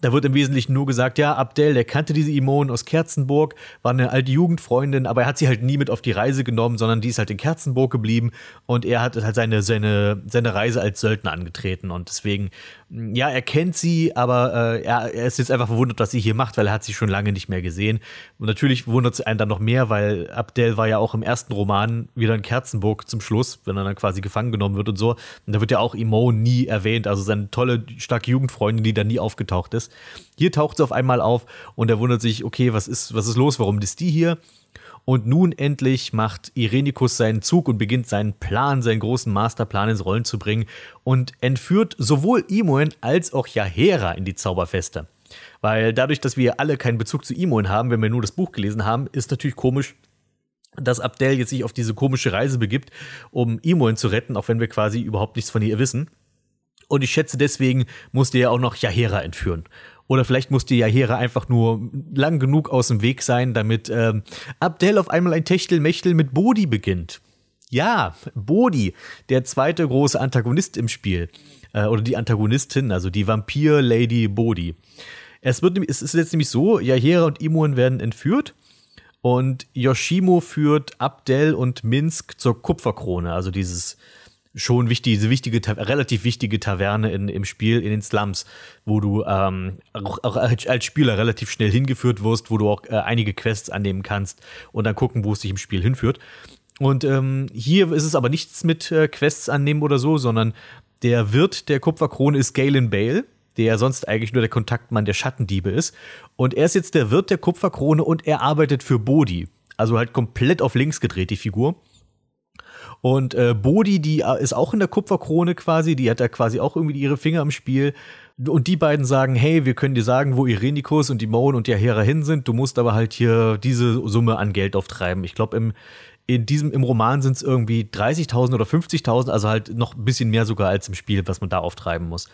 Da wird im Wesentlichen nur gesagt, ja, Abdel, der kannte diese Imon aus Kerzenburg, war eine alte Jugendfreundin, aber er hat sie halt nie mit auf die Reise genommen, sondern die ist halt in Kerzenburg geblieben und er hat halt seine, seine, seine Reise als Söldner angetreten und deswegen ja, er kennt sie, aber äh, er, er, ist jetzt einfach verwundert, was sie hier macht, weil er hat sie schon lange nicht mehr gesehen. Und natürlich wundert es einen dann noch mehr, weil Abdel war ja auch im ersten Roman wieder in Kerzenburg zum Schluss, wenn er dann quasi gefangen genommen wird und so. Und da wird ja auch Imo nie erwähnt, also seine tolle, starke Jugendfreundin, die da nie aufgetaucht ist. Hier taucht sie auf einmal auf und er wundert sich, okay, was ist, was ist los, warum ist die hier? Und nun endlich macht Irenicus seinen Zug und beginnt seinen Plan, seinen großen Masterplan ins Rollen zu bringen und entführt sowohl Imoen als auch Yahera in die Zauberfeste. Weil dadurch, dass wir alle keinen Bezug zu Imoen haben, wenn wir nur das Buch gelesen haben, ist natürlich komisch, dass Abdel jetzt sich auf diese komische Reise begibt, um Imoen zu retten, auch wenn wir quasi überhaupt nichts von ihr wissen. Und ich schätze, deswegen musste er auch noch Yahera entführen. Oder vielleicht musste Yahera einfach nur lang genug aus dem Weg sein, damit ähm, Abdel auf einmal ein Techtelmechtel mit Bodhi beginnt. Ja, Bodhi, der zweite große Antagonist im Spiel. Äh, oder die Antagonistin, also die Vampir-Lady Bodhi. Es, wird, es ist jetzt nämlich so, Yahera und Imuan werden entführt und Yoshimo führt Abdel und Minsk zur Kupferkrone, also dieses schon wichtig, diese wichtige, relativ wichtige Taverne in, im Spiel in den Slums, wo du ähm, auch, auch, als Spieler relativ schnell hingeführt wirst, wo du auch äh, einige Quests annehmen kannst und dann gucken, wo es dich im Spiel hinführt. Und ähm, hier ist es aber nichts mit äh, Quests annehmen oder so, sondern der Wirt der Kupferkrone ist Galen Bale, der sonst eigentlich nur der Kontaktmann der Schattendiebe ist. Und er ist jetzt der Wirt der Kupferkrone und er arbeitet für Bodhi. Also halt komplett auf links gedreht, die Figur. Und äh, Bodhi, die äh, ist auch in der Kupferkrone quasi, die hat da quasi auch irgendwie ihre Finger im Spiel. Und die beiden sagen, hey, wir können dir sagen, wo Irenikus und die Moan und die Hera hin sind. Du musst aber halt hier diese Summe an Geld auftreiben. Ich glaube, im, in diesem, im Roman sind es irgendwie 30.000 oder 50.000, also halt noch ein bisschen mehr sogar als im Spiel, was man da auftreiben muss.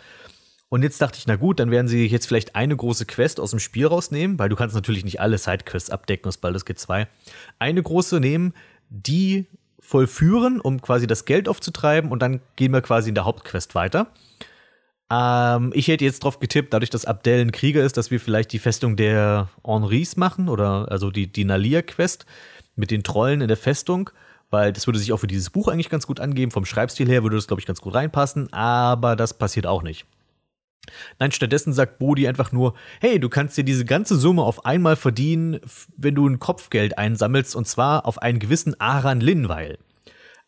Und jetzt dachte ich, na gut, dann werden sie jetzt vielleicht eine große Quest aus dem Spiel rausnehmen, weil du kannst natürlich nicht alle Sidequests abdecken aus Baldur's Gate 2. Eine große nehmen, die vollführen, um quasi das Geld aufzutreiben und dann gehen wir quasi in der Hauptquest weiter. Ähm, ich hätte jetzt drauf getippt, dadurch, dass Abdel ein Krieger ist, dass wir vielleicht die Festung der Henris machen oder also die, die Nalia-Quest mit den Trollen in der Festung, weil das würde sich auch für dieses Buch eigentlich ganz gut angeben. Vom Schreibstil her würde das, glaube ich, ganz gut reinpassen, aber das passiert auch nicht. Nein, stattdessen sagt Bodhi einfach nur, hey, du kannst dir diese ganze Summe auf einmal verdienen, wenn du ein Kopfgeld einsammelst, und zwar auf einen gewissen Aran Linweil.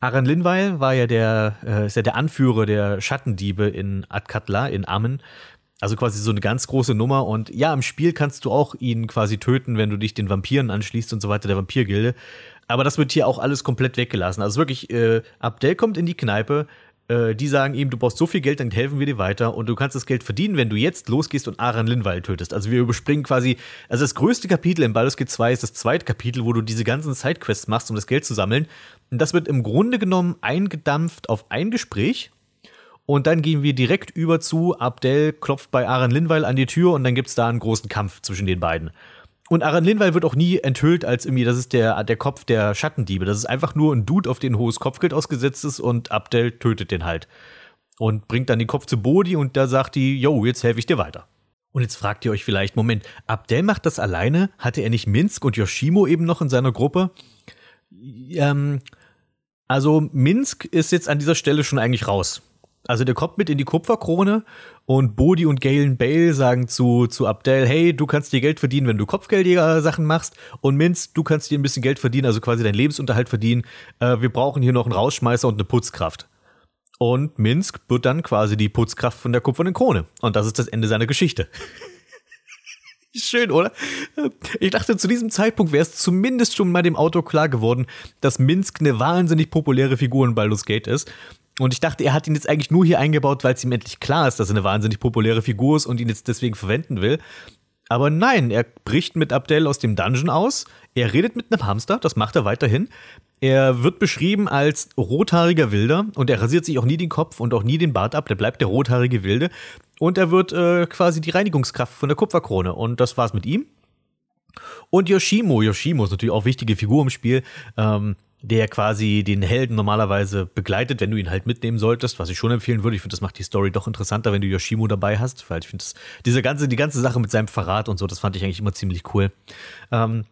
Aran Linweil war ja der, äh, ist ja der Anführer der Schattendiebe in Adkatla, in Ammen. Also quasi so eine ganz große Nummer. Und ja, im Spiel kannst du auch ihn quasi töten, wenn du dich den Vampiren anschließt und so weiter, der Vampirgilde. Aber das wird hier auch alles komplett weggelassen. Also wirklich, äh, Abdel kommt in die Kneipe, äh, die sagen ihm, du brauchst so viel Geld, dann helfen wir dir weiter und du kannst das Geld verdienen, wenn du jetzt losgehst und Aran Linwald tötest. Also wir überspringen quasi, also das größte Kapitel in Baldur's Gate 2 ist das zweite Kapitel, wo du diese ganzen Sidequests machst, um das Geld zu sammeln. Und das wird im Grunde genommen eingedampft auf ein Gespräch. Und dann gehen wir direkt über zu, Abdel klopft bei Aran Linweil an die Tür und dann gibt es da einen großen Kampf zwischen den beiden. Und Aran Linweil wird auch nie enthüllt als irgendwie, das ist der, der Kopf der Schattendiebe. Das ist einfach nur ein Dude, auf den hohes Kopfgeld ausgesetzt ist und Abdel tötet den halt. Und bringt dann den Kopf zu Bodhi und da sagt die, yo, jetzt helfe ich dir weiter. Und jetzt fragt ihr euch vielleicht, Moment, Abdel macht das alleine? Hatte er nicht Minsk und Yoshimo eben noch in seiner Gruppe? Ähm, also Minsk ist jetzt an dieser Stelle schon eigentlich raus. Also der kommt mit in die Kupferkrone und Bodhi und Galen Bale sagen zu, zu Abdel, hey, du kannst dir Geld verdienen, wenn du Kopfgeldjäger-Sachen machst und Minz, du kannst dir ein bisschen Geld verdienen, also quasi deinen Lebensunterhalt verdienen. Äh, wir brauchen hier noch einen Rausschmeißer und eine Putzkraft. Und Minsk wird dann quasi die Putzkraft von der kupfernen Krone. Und das ist das Ende seiner Geschichte. Schön, oder? Ich dachte, zu diesem Zeitpunkt wäre es zumindest schon mal dem Autor klar geworden, dass Minsk eine wahnsinnig populäre Figur in Baldur's Gate ist. Und ich dachte, er hat ihn jetzt eigentlich nur hier eingebaut, weil es ihm endlich klar ist, dass er eine wahnsinnig populäre Figur ist und ihn jetzt deswegen verwenden will. Aber nein, er bricht mit Abdel aus dem Dungeon aus. Er redet mit einem Hamster, das macht er weiterhin. Er wird beschrieben als rothaariger Wilder und er rasiert sich auch nie den Kopf und auch nie den Bart ab. Der bleibt der rothaarige Wilde. Und er wird äh, quasi die Reinigungskraft von der Kupferkrone. Und das war's mit ihm. Und Yoshimo, Yoshimo ist natürlich auch wichtige Figur im Spiel. Ähm, der quasi den Helden normalerweise begleitet, wenn du ihn halt mitnehmen solltest, was ich schon empfehlen würde. Ich finde, das macht die Story doch interessanter, wenn du Yoshimo dabei hast, weil ich finde, diese ganze, die ganze Sache mit seinem Verrat und so, das fand ich eigentlich immer ziemlich cool. Ähm,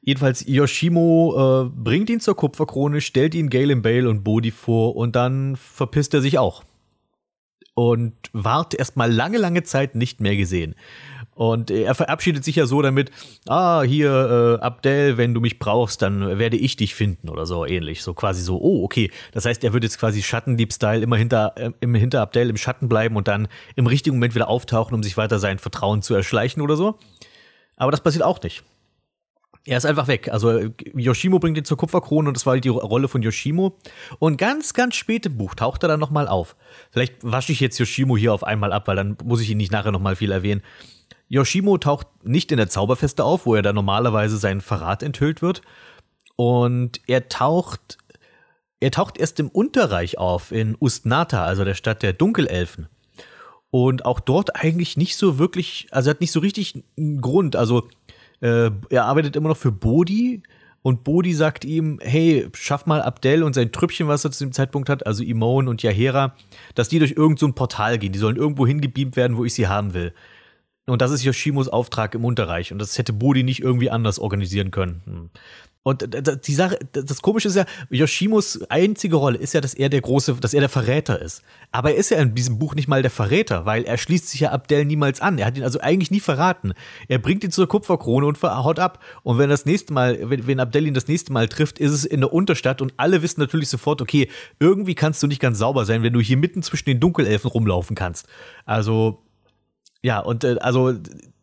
jedenfalls, Yoshimo äh, bringt ihn zur Kupferkrone, stellt ihn Galen Bale und Bodhi vor und dann verpisst er sich auch. Und ward erstmal lange, lange Zeit nicht mehr gesehen. Und er verabschiedet sich ja so damit, ah, hier, äh, Abdel, wenn du mich brauchst, dann werde ich dich finden oder so ähnlich. So quasi so, oh, okay. Das heißt, er wird jetzt quasi Schattendieb-Style immer hinter, äh, im, hinter Abdel im Schatten bleiben und dann im richtigen Moment wieder auftauchen, um sich weiter sein Vertrauen zu erschleichen oder so. Aber das passiert auch nicht. Er ist einfach weg. Also Yoshimo bringt ihn zur Kupferkrone und das war die Rolle von Yoshimo. Und ganz, ganz spät im Buch taucht er dann nochmal auf. Vielleicht wasche ich jetzt Yoshimo hier auf einmal ab, weil dann muss ich ihn nicht nachher nochmal viel erwähnen. Yoshimo taucht nicht in der Zauberfeste auf, wo er da normalerweise sein Verrat enthüllt wird. Und er taucht, er taucht erst im Unterreich auf, in Ustnata, also der Stadt der Dunkelelfen. Und auch dort eigentlich nicht so wirklich, also er hat nicht so richtig einen Grund. Also äh, er arbeitet immer noch für Bodhi, und Bodhi sagt ihm, hey, schaff mal Abdel und sein Trüppchen, was er zu dem Zeitpunkt hat, also Imon und Yahera, dass die durch irgendein so Portal gehen. Die sollen irgendwo hingebeamt werden, wo ich sie haben will. Und das ist Yoshimos Auftrag im Unterreich. Und das hätte Bodhi nicht irgendwie anders organisieren können. Hm. Und die Sache, das Komische ist ja, Yoshimos einzige Rolle ist ja, dass er der große, dass er der Verräter ist. Aber er ist ja in diesem Buch nicht mal der Verräter, weil er schließt sich ja Abdel niemals an. Er hat ihn also eigentlich nie verraten. Er bringt ihn zur Kupferkrone und haut ab. Und wenn das nächste Mal, wenn, wenn Abdel ihn das nächste Mal trifft, ist es in der Unterstadt und alle wissen natürlich sofort, okay, irgendwie kannst du nicht ganz sauber sein, wenn du hier mitten zwischen den Dunkelelfen rumlaufen kannst. Also, ja, und äh, also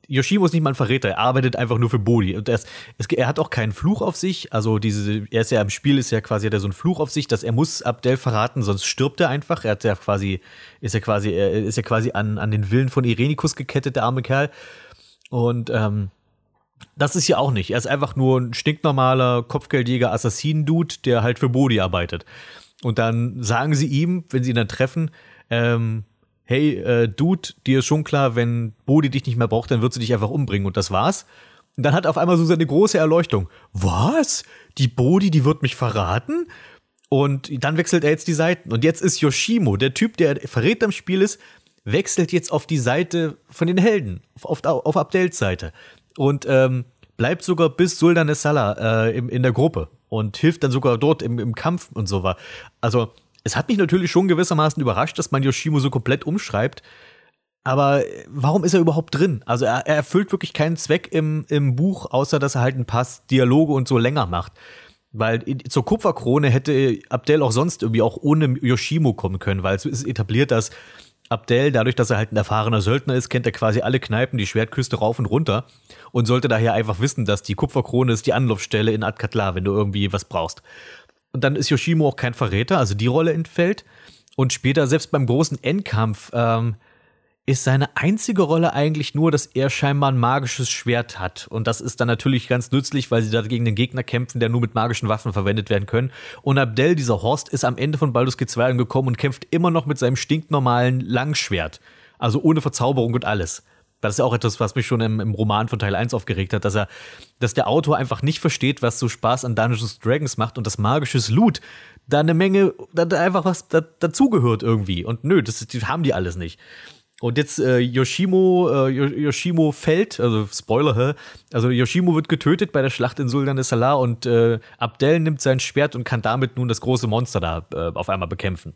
Yoshimo ist nicht mal ein Verräter, er arbeitet einfach nur für Bodhi. Und er, ist, es, er hat auch keinen Fluch auf sich. Also diese, er ist ja im Spiel ist ja quasi hat er so einen Fluch auf sich, dass er muss Abdel verraten, sonst stirbt er einfach. Er hat ja quasi, ist ja quasi, er ist ja quasi an, an den Willen von Irenikus gekettet, der arme Kerl. Und ähm, das ist ja auch nicht. Er ist einfach nur ein stinknormaler Kopfgeldjäger, Assassinen-Dude, der halt für Bodhi arbeitet. Und dann sagen sie ihm, wenn sie ihn dann treffen, ähm, hey, äh, Dude, dir ist schon klar, wenn Bodhi dich nicht mehr braucht, dann wird sie dich einfach umbringen und das war's. Und dann hat auf einmal so seine große Erleuchtung. Was? Die Bodhi, die wird mich verraten? Und dann wechselt er jetzt die Seiten. Und jetzt ist Yoshimo, der Typ, der Verräter im Spiel ist, wechselt jetzt auf die Seite von den Helden, auf, auf Abdels Seite. Und ähm, bleibt sogar bis Sultan Salah äh, in, in der Gruppe und hilft dann sogar dort im, im Kampf und so war. Also, es hat mich natürlich schon gewissermaßen überrascht, dass man Yoshimo so komplett umschreibt. Aber warum ist er überhaupt drin? Also er, er erfüllt wirklich keinen Zweck im, im Buch, außer dass er halt ein paar Dialoge und so länger macht. Weil zur Kupferkrone hätte Abdel auch sonst irgendwie auch ohne Yoshimo kommen können, weil es ist etabliert, dass Abdel, dadurch, dass er halt ein erfahrener Söldner ist, kennt er quasi alle Kneipen, die Schwertküste rauf und runter und sollte daher einfach wissen, dass die Kupferkrone ist die Anlaufstelle in Adkatla, wenn du irgendwie was brauchst. Und dann ist Yoshimo auch kein Verräter, also die Rolle entfällt. Und später, selbst beim großen Endkampf, ähm, ist seine einzige Rolle eigentlich nur, dass er scheinbar ein magisches Schwert hat. Und das ist dann natürlich ganz nützlich, weil sie da gegen den Gegner kämpfen, der nur mit magischen Waffen verwendet werden können. Und Abdel, dieser Horst, ist am Ende von Baldur's Gate 2 angekommen und kämpft immer noch mit seinem stinknormalen Langschwert. Also ohne Verzauberung und alles. Das ist ja auch etwas, was mich schon im, im, Roman von Teil 1 aufgeregt hat, dass er, dass der Autor einfach nicht versteht, was so Spaß an Dungeons Dragons macht und das magisches Loot da eine Menge, da, da einfach was da, dazugehört irgendwie. Und nö, das, das haben die alles nicht. Und jetzt äh, Yoshimo, äh, Yoshimo fällt, also Spoiler, hä? also Yoshimo wird getötet bei der Schlacht in Sultan und äh, Abdel nimmt sein Schwert und kann damit nun das große Monster da äh, auf einmal bekämpfen.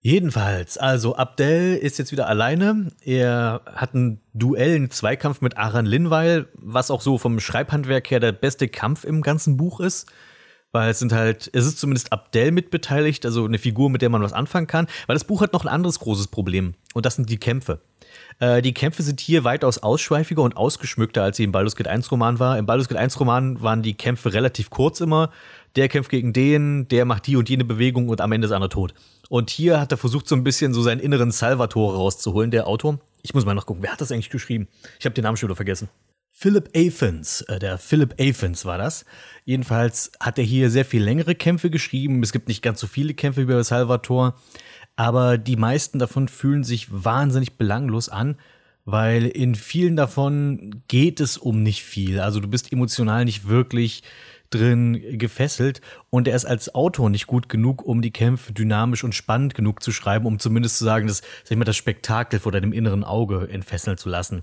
Jedenfalls, also Abdel ist jetzt wieder alleine. Er hat ein Duell, einen Zweikampf mit Aran Linweil, was auch so vom Schreibhandwerk her der beste Kampf im ganzen Buch ist weil es sind halt, es ist zumindest Abdel mitbeteiligt, also eine Figur, mit der man was anfangen kann, weil das Buch hat noch ein anderes großes Problem und das sind die Kämpfe. Äh, die Kämpfe sind hier weitaus ausschweifiger und ausgeschmückter, als sie im Baldur's Gate 1 Roman war. Im Baldur's Gate 1 Roman waren die Kämpfe relativ kurz immer. Der kämpft gegen den, der macht die und jene Bewegung und am Ende ist einer tot. Und hier hat er versucht, so ein bisschen so seinen inneren Salvatore rauszuholen, der Autor. Ich muss mal nachgucken, wer hat das eigentlich geschrieben? Ich habe den Namen schon wieder vergessen. Philip Athens, äh, der Philip Athens war das. Jedenfalls hat er hier sehr viel längere Kämpfe geschrieben. Es gibt nicht ganz so viele Kämpfe wie bei Salvatore, aber die meisten davon fühlen sich wahnsinnig belanglos an, weil in vielen davon geht es um nicht viel. Also du bist emotional nicht wirklich drin gefesselt und er ist als Autor nicht gut genug, um die Kämpfe dynamisch und spannend genug zu schreiben, um zumindest zu sagen, dass sag ich mal, das Spektakel vor deinem inneren Auge entfesseln zu lassen.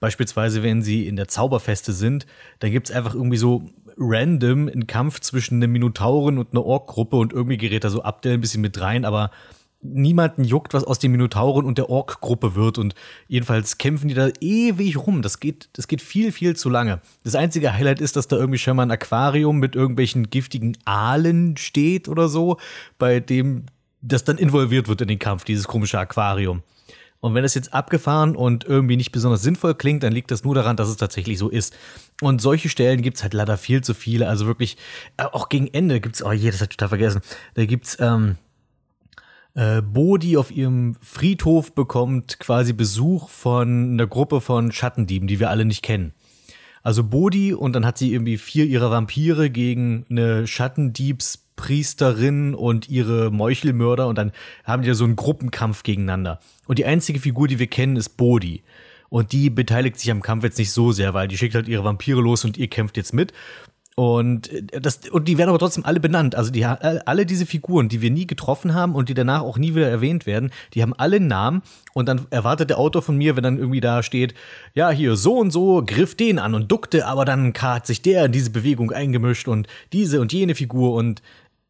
Beispielsweise, wenn sie in der Zauberfeste sind, da gibt es einfach irgendwie so random einen Kampf zwischen einem Minotauren und einer Ork-Gruppe und irgendwie gerät da so Abdel ein bisschen mit rein, aber niemanden juckt, was aus den Minotauren und der Ork-Gruppe wird. Und jedenfalls kämpfen die da ewig rum. Das geht, das geht viel, viel zu lange. Das einzige Highlight ist, dass da irgendwie schon mal ein Aquarium mit irgendwelchen giftigen Aalen steht oder so, bei dem das dann involviert wird in den Kampf, dieses komische Aquarium. Und wenn es jetzt abgefahren und irgendwie nicht besonders sinnvoll klingt, dann liegt das nur daran, dass es tatsächlich so ist. Und solche Stellen gibt es halt leider viel zu viele. Also wirklich, äh, auch gegen Ende gibt es, oh je, das hab ich total vergessen. Da gibt's, ähm, äh, Bodhi auf ihrem Friedhof bekommt quasi Besuch von einer Gruppe von Schattendieben, die wir alle nicht kennen. Also Bodhi und dann hat sie irgendwie vier ihrer Vampire gegen eine Schattendiebs Priesterin und ihre Meuchelmörder und dann haben die ja so einen Gruppenkampf gegeneinander. Und die einzige Figur, die wir kennen, ist Bodhi. Und die beteiligt sich am Kampf jetzt nicht so sehr, weil die schickt halt ihre Vampire los und ihr kämpft jetzt mit. Und, äh, das, und die werden aber trotzdem alle benannt. Also die, alle diese Figuren, die wir nie getroffen haben und die danach auch nie wieder erwähnt werden, die haben alle Namen. Und dann erwartet der Autor von mir, wenn dann irgendwie da steht, ja, hier so und so griff den an und duckte, aber dann hat sich der in diese Bewegung eingemischt und diese und jene Figur. Und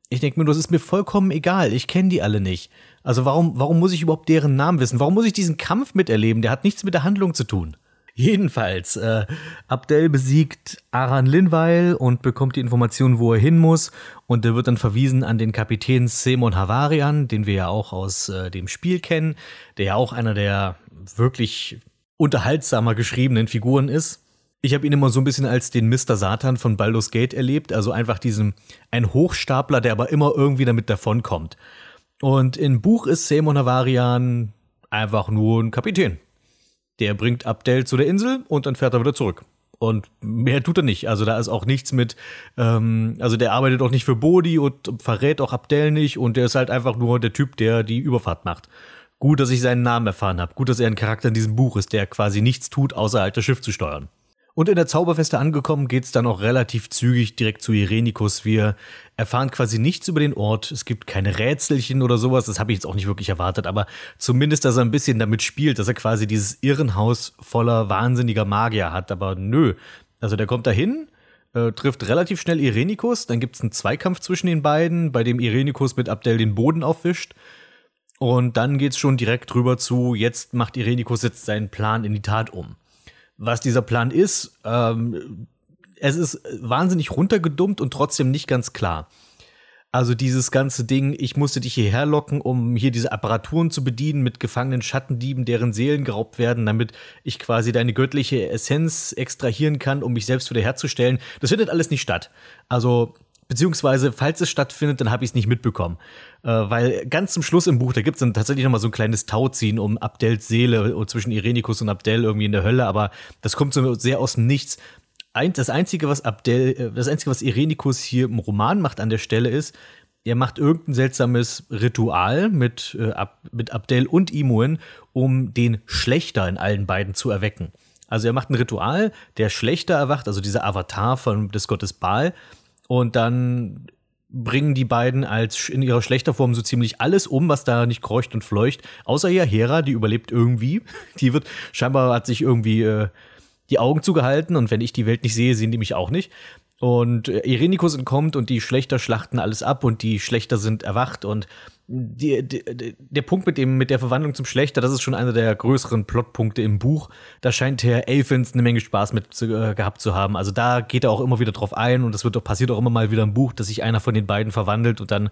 ich denke mir, das ist mir vollkommen egal. Ich kenne die alle nicht. Also warum, warum muss ich überhaupt deren Namen wissen? Warum muss ich diesen Kampf miterleben? Der hat nichts mit der Handlung zu tun. Jedenfalls, äh, Abdel besiegt Aran Linweil und bekommt die Information, wo er hin muss. Und er wird dann verwiesen an den Kapitän Semon Havarian, den wir ja auch aus äh, dem Spiel kennen, der ja auch einer der wirklich unterhaltsamer geschriebenen Figuren ist. Ich habe ihn immer so ein bisschen als den Mr. Satan von Baldur's Gate erlebt, also einfach diesen ein Hochstapler, der aber immer irgendwie damit davonkommt. Und im Buch ist Semon Havarian einfach nur ein Kapitän. Der bringt Abdel zu der Insel und dann fährt er wieder zurück. Und mehr tut er nicht. Also da ist auch nichts mit, ähm, also der arbeitet auch nicht für Bodhi und verrät auch Abdel nicht und der ist halt einfach nur der Typ, der die Überfahrt macht. Gut, dass ich seinen Namen erfahren habe. Gut, dass er ein Charakter in diesem Buch ist, der quasi nichts tut, außer halt das Schiff zu steuern. Und in der Zauberfeste angekommen, geht's dann auch relativ zügig direkt zu Irenikus. Wir erfahren quasi nichts über den Ort. Es gibt keine Rätselchen oder sowas. Das habe ich jetzt auch nicht wirklich erwartet. Aber zumindest, dass er ein bisschen damit spielt, dass er quasi dieses Irrenhaus voller wahnsinniger Magier hat. Aber nö. Also der kommt dahin, äh, trifft relativ schnell Irenikus. Dann gibt's einen Zweikampf zwischen den beiden, bei dem Irenikus mit Abdel den Boden aufwischt. Und dann geht's schon direkt rüber zu, jetzt macht Irenikus jetzt seinen Plan in die Tat um was dieser Plan ist. Ähm, es ist wahnsinnig runtergedummt und trotzdem nicht ganz klar. Also dieses ganze Ding, ich musste dich hierher locken, um hier diese Apparaturen zu bedienen mit gefangenen Schattendieben, deren Seelen geraubt werden, damit ich quasi deine göttliche Essenz extrahieren kann, um mich selbst wiederherzustellen. Das findet alles nicht statt. Also Beziehungsweise, falls es stattfindet, dann habe ich es nicht mitbekommen. Äh, weil ganz zum Schluss im Buch, da gibt es dann tatsächlich noch mal so ein kleines Tauziehen um Abdels Seele zwischen Irenikus und Abdel irgendwie in der Hölle, aber das kommt so sehr aus dem Nichts. Ein, das Einzige, was Abdel, äh, das Einzige, was Irenikus hier im Roman macht an der Stelle ist, er macht irgendein seltsames Ritual mit, äh, Ab, mit Abdel und Imuen, um den Schlechter in allen beiden zu erwecken. Also er macht ein Ritual, der Schlechter erwacht, also dieser Avatar von des Gottes Baal, und dann bringen die beiden als in ihrer schlechter Form so ziemlich alles um, was da nicht kreucht und fleucht. Außer ja Hera, die überlebt irgendwie. Die wird scheinbar hat sich irgendwie äh, die Augen zugehalten und wenn ich die Welt nicht sehe, sehen die mich auch nicht. Und äh, Irenikus entkommt und die Schlechter schlachten alles ab und die Schlechter sind erwacht und die, die, der Punkt mit dem mit der Verwandlung zum Schlechter, das ist schon einer der größeren Plotpunkte im Buch. Da scheint Herr Elfins eine Menge Spaß mit äh, gehabt zu haben. Also da geht er auch immer wieder drauf ein und das wird auch passiert auch immer mal wieder im Buch, dass sich einer von den beiden verwandelt und dann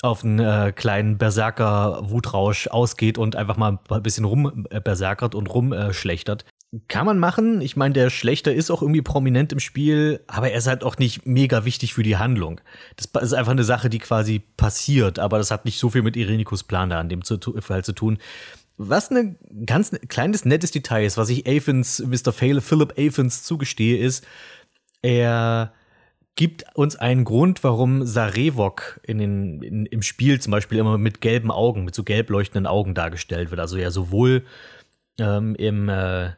auf einen äh, kleinen Berserker-Wutrausch ausgeht und einfach mal ein bisschen rumberserkert und rumschlechtert. Kann man machen. Ich meine, der Schlechter ist auch irgendwie prominent im Spiel, aber er ist halt auch nicht mega wichtig für die Handlung. Das ist einfach eine Sache, die quasi passiert, aber das hat nicht so viel mit Irenikus Plan da an dem Fall zu tun. Was ein ganz kleines, nettes Detail ist, was ich Athens, Mr. Philip Athens zugestehe, ist, er gibt uns einen Grund, warum Sarevok in den, in, im Spiel zum Beispiel immer mit gelben Augen, mit so gelb leuchtenden Augen dargestellt wird. Also ja sowohl ähm, im äh,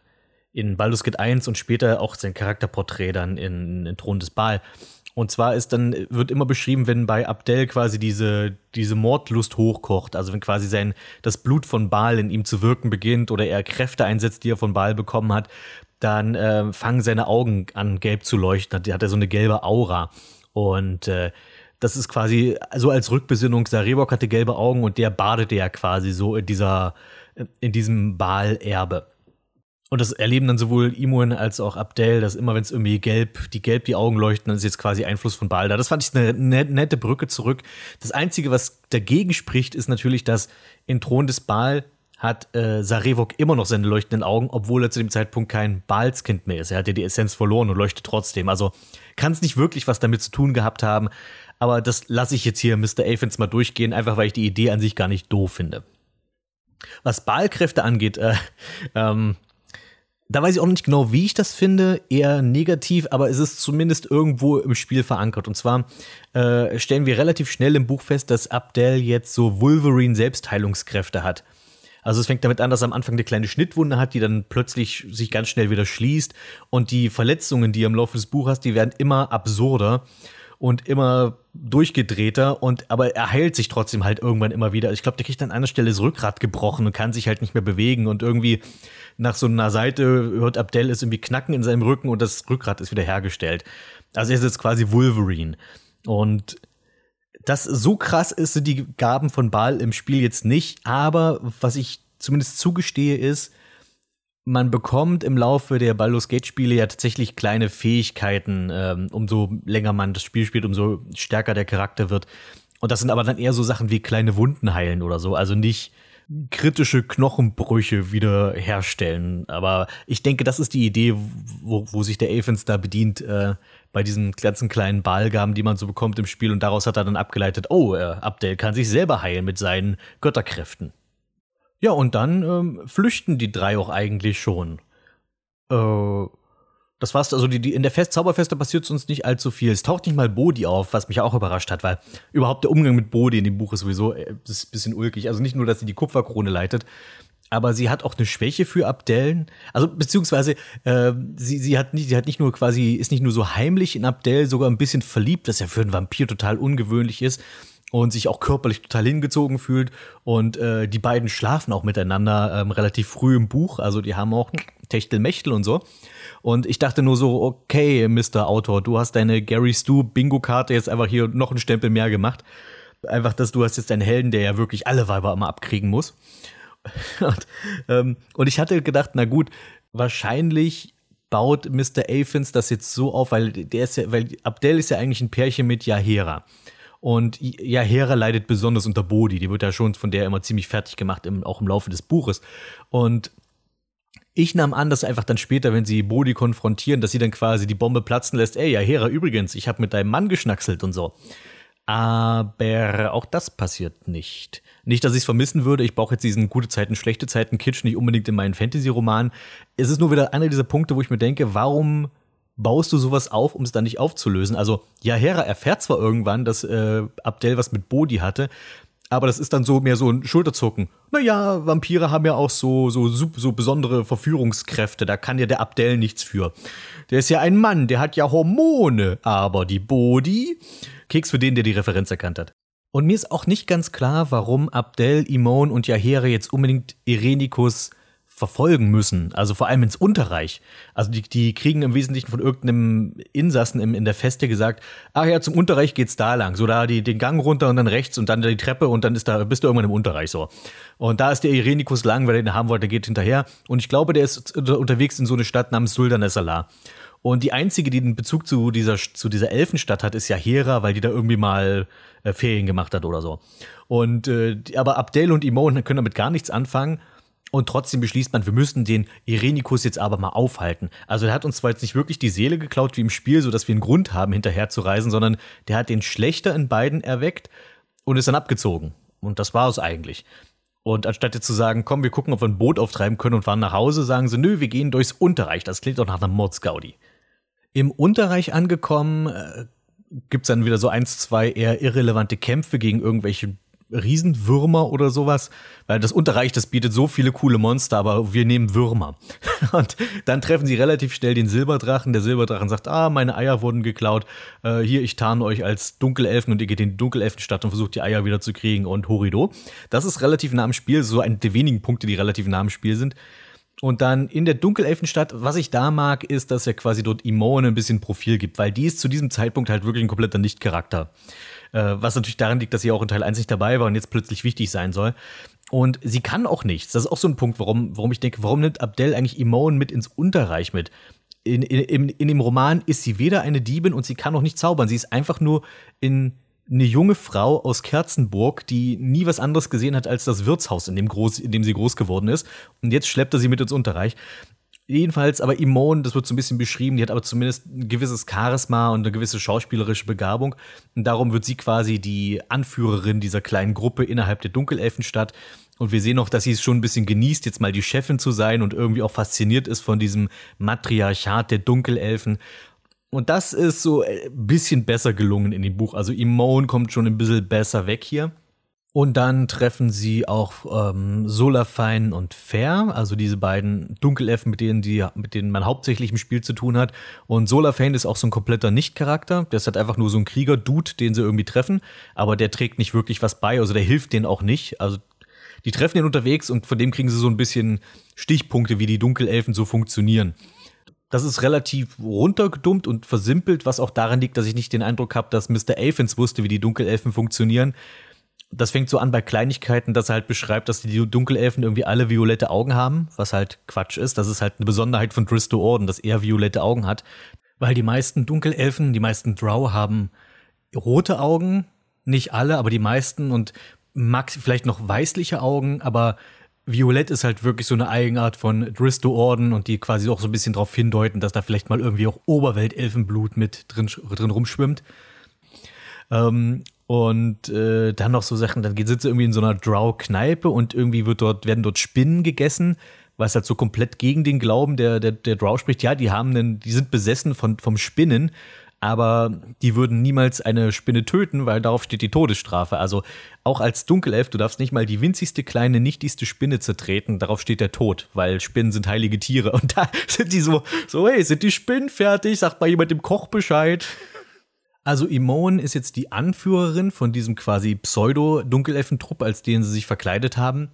in Baldur's Gate 1 und später auch sein Charakterporträt dann in, in Thron des Baal. Und zwar ist dann, wird immer beschrieben, wenn bei Abdel quasi diese, diese Mordlust hochkocht, also wenn quasi sein, das Blut von Baal in ihm zu wirken beginnt oder er Kräfte einsetzt, die er von Baal bekommen hat, dann äh, fangen seine Augen an, gelb zu leuchten. Da hat er so eine gelbe Aura. Und äh, das ist quasi so als Rückbesinnung, Sarevok hatte gelbe Augen und der badete ja quasi so in dieser, in diesem Baal-Erbe. Und das erleben dann sowohl Imuen als auch Abdel, dass immer, wenn es irgendwie gelb, die gelb die Augen leuchten, dann ist jetzt quasi Einfluss von Baal da. Das fand ich eine nette Brücke zurück. Das Einzige, was dagegen spricht, ist natürlich, dass in Thron des Baal hat äh, Sarevok immer noch seine leuchtenden Augen, obwohl er zu dem Zeitpunkt kein Baalskind mehr ist. Er hat ja die Essenz verloren und leuchtet trotzdem. Also kann es nicht wirklich was damit zu tun gehabt haben. Aber das lasse ich jetzt hier Mr. Aphens mal durchgehen, einfach weil ich die Idee an sich gar nicht doof finde. Was Baalkräfte angeht, äh, ähm, da weiß ich auch nicht genau, wie ich das finde, eher negativ, aber es ist zumindest irgendwo im Spiel verankert. Und zwar äh, stellen wir relativ schnell im Buch fest, dass Abdel jetzt so Wolverine-Selbstheilungskräfte hat. Also es fängt damit an, dass er am Anfang eine kleine Schnittwunde hat, die dann plötzlich sich ganz schnell wieder schließt. Und die Verletzungen, die er im Laufe des Buches hast, die werden immer absurder und immer durchgedrehter und aber er heilt sich trotzdem halt irgendwann immer wieder. Ich glaube, der kriegt an einer Stelle das Rückgrat gebrochen und kann sich halt nicht mehr bewegen und irgendwie nach so einer Seite hört Abdel es irgendwie knacken in seinem Rücken und das Rückgrat ist wieder hergestellt. Also er ist jetzt quasi Wolverine und das so krass ist die Gaben von Baal im Spiel jetzt nicht, aber was ich zumindest zugestehe ist, man bekommt im Laufe der Baldur's Gate Spiele ja tatsächlich kleine Fähigkeiten. Ähm, umso länger man das Spiel spielt, umso stärker der Charakter wird. Und das sind aber dann eher so Sachen wie kleine Wunden heilen oder so. Also nicht kritische Knochenbrüche wieder herstellen. Aber ich denke, das ist die Idee, wo, wo sich der Aphens da bedient, äh, bei diesen ganzen kleinen Ballgaben, die man so bekommt im Spiel. Und daraus hat er dann abgeleitet, oh, äh, Abdel kann sich selber heilen mit seinen Götterkräften. Ja, und dann ähm, flüchten die drei auch eigentlich schon. Äh, das war's, also die, die, in der Fest Zauberfeste passiert uns nicht allzu viel. Es taucht nicht mal Bodi auf, was mich auch überrascht hat, weil überhaupt der Umgang mit Bodi in dem Buch ist sowieso äh, ist ein bisschen ulkig. Also nicht nur, dass sie die Kupferkrone leitet, aber sie hat auch eine Schwäche für Abdellen. Also beziehungsweise äh, sie, sie hat nicht, sie hat nicht nur quasi, ist nicht nur so heimlich in Abdel, sogar ein bisschen verliebt, was ja für einen Vampir total ungewöhnlich ist und sich auch körperlich total hingezogen fühlt. Und äh, die beiden schlafen auch miteinander ähm, relativ früh im Buch. Also die haben auch Techtelmechtel und so. Und ich dachte nur so, okay, Mr. Autor, du hast deine Gary Stu Bingo-Karte jetzt einfach hier noch einen Stempel mehr gemacht. Einfach, dass du hast jetzt einen Helden, der ja wirklich alle Weiber immer abkriegen muss. und, ähm, und ich hatte gedacht, na gut, wahrscheinlich baut Mr. Aphens das jetzt so auf, weil der ist ja, weil Abdel ist ja eigentlich ein Pärchen mit Yahera. Und Yahera leidet besonders unter Bodhi. Die wird ja schon von der immer ziemlich fertig gemacht, im, auch im Laufe des Buches. Und ich nahm an, dass einfach dann später, wenn sie Bodhi konfrontieren, dass sie dann quasi die Bombe platzen lässt. Ey, Yahera, übrigens, ich habe mit deinem Mann geschnackselt und so. Aber auch das passiert nicht. Nicht, dass ich es vermissen würde. Ich brauche jetzt diesen gute Zeiten, schlechte Zeiten Kitsch nicht unbedingt in meinen Fantasy-Roman. Es ist nur wieder einer dieser Punkte, wo ich mir denke, warum baust du sowas auf, um es dann nicht aufzulösen? Also, ja, Hera erfährt zwar irgendwann, dass äh, Abdel was mit Bodhi hatte, aber das ist dann so mehr so ein Schulterzucken. Naja, Vampire haben ja auch so, so, so besondere Verführungskräfte, da kann ja der Abdel nichts für. Der ist ja ein Mann, der hat ja Hormone, aber die Bodhi, Keks für den, der die Referenz erkannt hat. Und mir ist auch nicht ganz klar, warum Abdel, Imon und Yahere jetzt unbedingt Irenikus verfolgen müssen, also vor allem ins Unterreich. Also die, die kriegen im Wesentlichen von irgendeinem Insassen in, in der Feste gesagt, ach ja, zum Unterreich geht's da lang, so da die, den Gang runter und dann rechts und dann die Treppe und dann ist da, bist du irgendwann im Unterreich so. Und da ist der Irenikus lang, weil er den haben wollte, der geht hinterher. Und ich glaube, der ist unterwegs in so eine Stadt namens Sultanesala. Und die einzige, die den Bezug zu dieser, zu dieser Elfenstadt hat, ist ja Hera, weil die da irgendwie mal äh, Ferien gemacht hat oder so. Und äh, aber Abdel und Imon können damit gar nichts anfangen. Und trotzdem beschließt man, wir müssten den Irenikus jetzt aber mal aufhalten. Also er hat uns zwar jetzt nicht wirklich die Seele geklaut wie im Spiel, sodass wir einen Grund haben, hinterher zu reisen, sondern der hat den Schlechter in beiden erweckt und ist dann abgezogen. Und das war es eigentlich. Und anstatt jetzt zu sagen, komm, wir gucken, ob wir ein Boot auftreiben können und fahren nach Hause, sagen sie, nö, wir gehen durchs Unterreich. Das klingt doch nach einer Mordsgaudi. Im Unterreich angekommen, äh, gibt's dann wieder so eins, zwei eher irrelevante Kämpfe gegen irgendwelche Riesenwürmer oder sowas, weil das Unterreich, das bietet so viele coole Monster, aber wir nehmen Würmer. Und dann treffen sie relativ schnell den Silberdrachen. Der Silberdrachen sagt, ah, meine Eier wurden geklaut. Äh, hier, ich tarne euch als Dunkelelfen und ihr geht in die Dunkelelfenstadt und versucht die Eier wieder zu kriegen und horido. Das ist relativ nah am Spiel, so ein der wenigen Punkte, die relativ nah am Spiel sind. Und dann in der Dunkelelfenstadt, was ich da mag, ist, dass er quasi dort Imone ein bisschen Profil gibt, weil die ist zu diesem Zeitpunkt halt wirklich ein kompletter Nicht-Charakter. Äh, was natürlich daran liegt, dass sie auch in Teil 1 nicht dabei war und jetzt plötzlich wichtig sein soll. Und sie kann auch nichts. Das ist auch so ein Punkt, warum, warum ich denke, warum nimmt Abdel eigentlich Imon mit ins Unterreich mit? In, in, in, in dem Roman ist sie weder eine Diebin und sie kann auch nicht zaubern. Sie ist einfach nur in eine junge Frau aus Kerzenburg, die nie was anderes gesehen hat als das Wirtshaus, in dem, groß, in dem sie groß geworden ist. Und jetzt schleppt er sie mit ins Unterreich. Jedenfalls, aber Imone, das wird so ein bisschen beschrieben, die hat aber zumindest ein gewisses Charisma und eine gewisse schauspielerische Begabung. Und darum wird sie quasi die Anführerin dieser kleinen Gruppe innerhalb der Dunkelelfenstadt. Und wir sehen auch, dass sie es schon ein bisschen genießt, jetzt mal die Chefin zu sein und irgendwie auch fasziniert ist von diesem Matriarchat der Dunkelelfen. Und das ist so ein bisschen besser gelungen in dem Buch. Also Imone kommt schon ein bisschen besser weg hier. Und dann treffen sie auch ähm, Solafein und Fair, also diese beiden Dunkelelfen, mit denen, die, mit denen man hauptsächlich im Spiel zu tun hat. Und Solafein ist auch so ein kompletter Nicht-Charakter. Der ist halt einfach nur so ein Krieger-Dude, den sie irgendwie treffen. Aber der trägt nicht wirklich was bei, also der hilft denen auch nicht. Also die treffen ihn unterwegs und von dem kriegen sie so ein bisschen Stichpunkte, wie die Dunkelelfen so funktionieren. Das ist relativ runtergedummt und versimpelt, was auch daran liegt, dass ich nicht den Eindruck habe, dass Mr. Aphens wusste, wie die Dunkelelfen funktionieren das fängt so an bei Kleinigkeiten, dass er halt beschreibt, dass die Dunkelelfen irgendwie alle violette Augen haben, was halt Quatsch ist. Das ist halt eine Besonderheit von Dristo Orden, dass er violette Augen hat. Weil die meisten Dunkelelfen, die meisten Drow haben rote Augen, nicht alle, aber die meisten und max vielleicht noch weißliche Augen, aber Violett ist halt wirklich so eine Eigenart von Dristo Orden und die quasi auch so ein bisschen darauf hindeuten, dass da vielleicht mal irgendwie auch Oberweltelfenblut mit drin, drin rumschwimmt. Ähm, und äh, dann noch so Sachen, dann sitzt er irgendwie in so einer Drow-Kneipe und irgendwie wird dort, werden dort Spinnen gegessen, was halt so komplett gegen den Glauben der, der, der Drow spricht. Ja, die haben einen, die sind besessen von, vom Spinnen, aber die würden niemals eine Spinne töten, weil darauf steht die Todesstrafe. Also auch als Dunkelelf, du darfst nicht mal die winzigste kleine, nichtigste Spinne zertreten, darauf steht der Tod, weil Spinnen sind heilige Tiere. Und da sind die so, so, hey, sind die Spinnen fertig? Sagt mal jemand dem Koch Bescheid. Also Imone ist jetzt die Anführerin von diesem quasi Pseudo-Dunkelelfentrupp, als den sie sich verkleidet haben.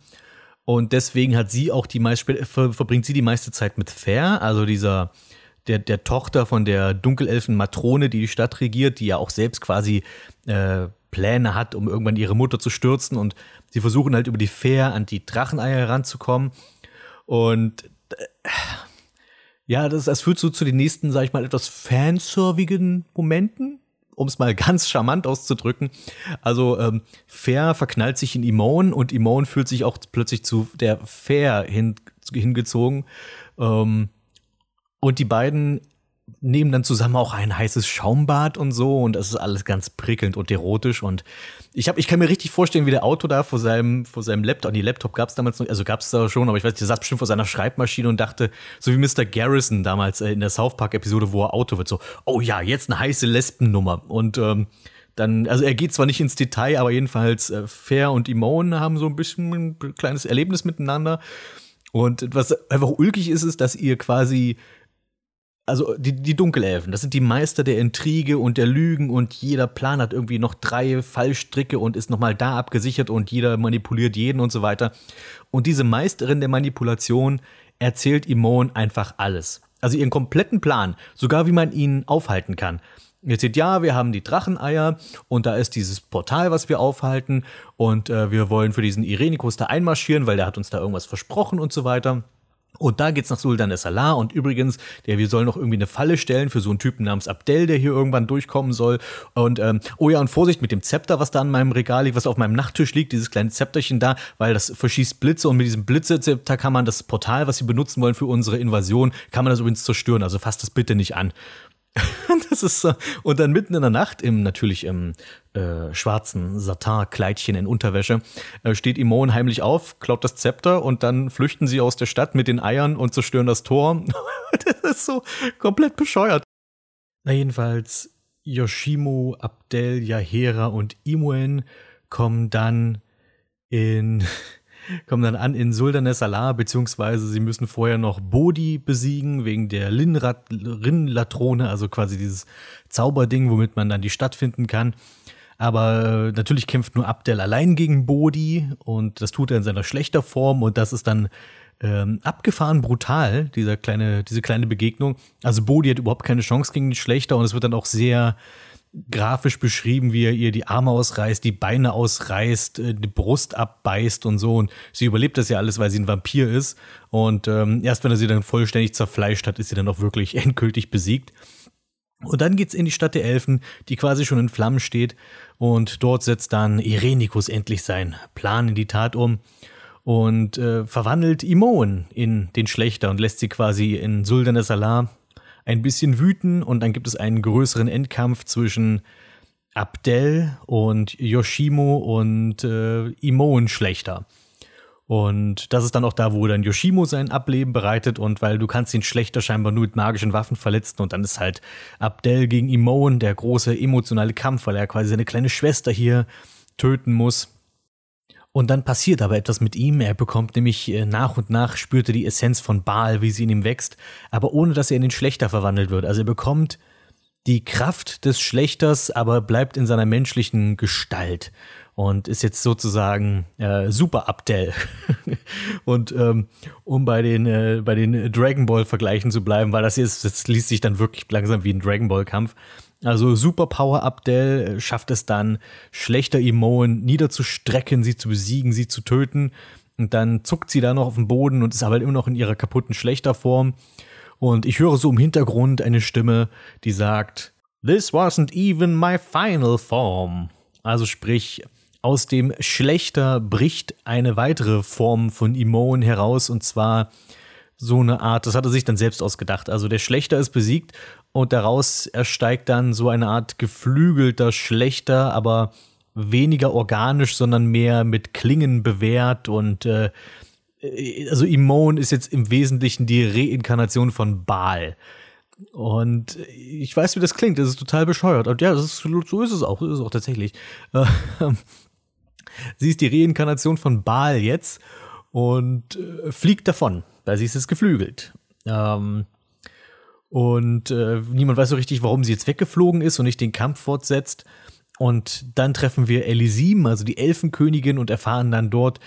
Und deswegen hat sie auch die meiste, ver, verbringt sie die meiste Zeit mit Fair, also dieser, der, der Tochter von der Dunkelelfen-Matrone, die die Stadt regiert, die ja auch selbst quasi äh, Pläne hat, um irgendwann ihre Mutter zu stürzen. Und sie versuchen halt über die Fair an die Dracheneier heranzukommen. Und äh, ja, das, das führt so zu den nächsten, sag ich mal, etwas fanservigen Momenten um es mal ganz charmant auszudrücken. Also ähm, Fair verknallt sich in Imone und Imone fühlt sich auch plötzlich zu der Fair hin, hingezogen. Ähm, und die beiden nehmen dann zusammen auch ein heißes Schaumbad und so und das ist alles ganz prickelnd und erotisch und ich habe ich kann mir richtig vorstellen, wie der Auto da vor seinem vor seinem Laptop, die Laptop gab es damals noch, also gab es da schon, aber ich weiß, der saß bestimmt vor seiner Schreibmaschine und dachte, so wie Mr. Garrison damals äh, in der South Park Episode, wo er Auto wird, so, oh ja, jetzt eine heiße Lesbennummer und ähm, dann, also er geht zwar nicht ins Detail, aber jedenfalls äh, Fair und Imone haben so ein bisschen ein kleines Erlebnis miteinander. Und was einfach ulkig ist, ist, dass ihr quasi also die, die Dunkelelfen, das sind die Meister der Intrige und der Lügen und jeder Plan hat irgendwie noch drei Fallstricke und ist nochmal da abgesichert und jeder manipuliert jeden und so weiter. Und diese Meisterin der Manipulation erzählt Imon einfach alles. Also ihren kompletten Plan, sogar wie man ihn aufhalten kann. Ihr seht, ja, wir haben die Dracheneier und da ist dieses Portal, was wir aufhalten und äh, wir wollen für diesen Irenikus da einmarschieren, weil der hat uns da irgendwas versprochen und so weiter. Und da geht's nach Sultan des Salah und übrigens, der, wir sollen noch irgendwie eine Falle stellen für so einen Typen namens Abdel, der hier irgendwann durchkommen soll. Und ähm, oh ja, und Vorsicht mit dem Zepter, was da an meinem Regal liegt, was auf meinem Nachttisch liegt, dieses kleine Zepterchen da, weil das verschießt Blitze und mit diesem Blitzezepter kann man das Portal, was sie benutzen wollen für unsere Invasion, kann man das übrigens zerstören. Also fasst das bitte nicht an. das ist so. Und dann mitten in der Nacht, im natürlich im äh, schwarzen Satin-Kleidchen in Unterwäsche, äh, steht Imon heimlich auf, klaut das Zepter und dann flüchten sie aus der Stadt mit den Eiern und zerstören das Tor. das ist so komplett bescheuert. Na jedenfalls, Yoshimo, Abdel, Yahera und Imuen kommen dann in kommen dann an in Sultanes Salar, beziehungsweise sie müssen vorher noch Bodhi besiegen, wegen der Rin-Latrone, also quasi dieses Zauberding, womit man dann die Stadt finden kann. Aber äh, natürlich kämpft nur Abdel allein gegen Bodhi und das tut er in seiner schlechter Form und das ist dann ähm, abgefahren brutal, dieser kleine, diese kleine Begegnung. Also Bodhi hat überhaupt keine Chance gegen die Schlechter und es wird dann auch sehr grafisch beschrieben, wie er ihr die Arme ausreißt, die Beine ausreißt, äh, die Brust abbeißt und so. Und sie überlebt das ja alles, weil sie ein Vampir ist. Und ähm, erst wenn er sie dann vollständig zerfleischt hat, ist sie dann auch wirklich endgültig besiegt. Und dann geht's in die Stadt der Elfen, die quasi schon in Flammen steht. Und dort setzt dann Irenikus endlich seinen Plan in die Tat um und äh, verwandelt Imon in den Schlechter und lässt sie quasi in Sultan Salar ein bisschen wüten und dann gibt es einen größeren Endkampf zwischen Abdel und Yoshimo und äh, Imon schlechter. Und das ist dann auch da, wo dann Yoshimo sein Ableben bereitet und weil du kannst ihn schlechter scheinbar nur mit magischen Waffen verletzen und dann ist halt Abdel gegen Imon der große emotionale Kampf, weil er quasi seine kleine Schwester hier töten muss. Und dann passiert aber etwas mit ihm. Er bekommt nämlich äh, nach und nach spürte die Essenz von Baal, wie sie in ihm wächst, aber ohne dass er in den Schlechter verwandelt wird. Also er bekommt die Kraft des Schlechters, aber bleibt in seiner menschlichen Gestalt und ist jetzt sozusagen äh, Super Abdel. und ähm, um bei den, äh, bei den Dragon Ball Vergleichen zu bleiben, weil das jetzt, das liest sich dann wirklich langsam wie ein Dragon Ball Kampf. Also Superpower Abdel schafft es dann, schlechter Imoen niederzustrecken, sie zu besiegen, sie zu töten. Und dann zuckt sie da noch auf den Boden und ist aber immer noch in ihrer kaputten schlechter Form. Und ich höre so im Hintergrund eine Stimme, die sagt, This wasn't even my final form. Also sprich, aus dem Schlechter bricht eine weitere Form von Imon heraus und zwar so eine Art, das hat er sich dann selbst ausgedacht. Also der Schlechter ist besiegt und daraus ersteigt dann so eine Art geflügelter Schlechter, aber weniger organisch, sondern mehr mit Klingen bewehrt und äh, also Imon ist jetzt im Wesentlichen die Reinkarnation von Baal. Und ich weiß, wie das klingt, das ist total bescheuert. Und ja, ist, so ist es auch, so ist es auch tatsächlich. Ähm, sie ist die Reinkarnation von Baal jetzt und äh, fliegt davon, weil sie ist jetzt geflügelt. Ähm, und äh, niemand weiß so richtig, warum sie jetzt weggeflogen ist und nicht den Kampf fortsetzt. Und dann treffen wir Elisim, also die Elfenkönigin, und erfahren dann dort,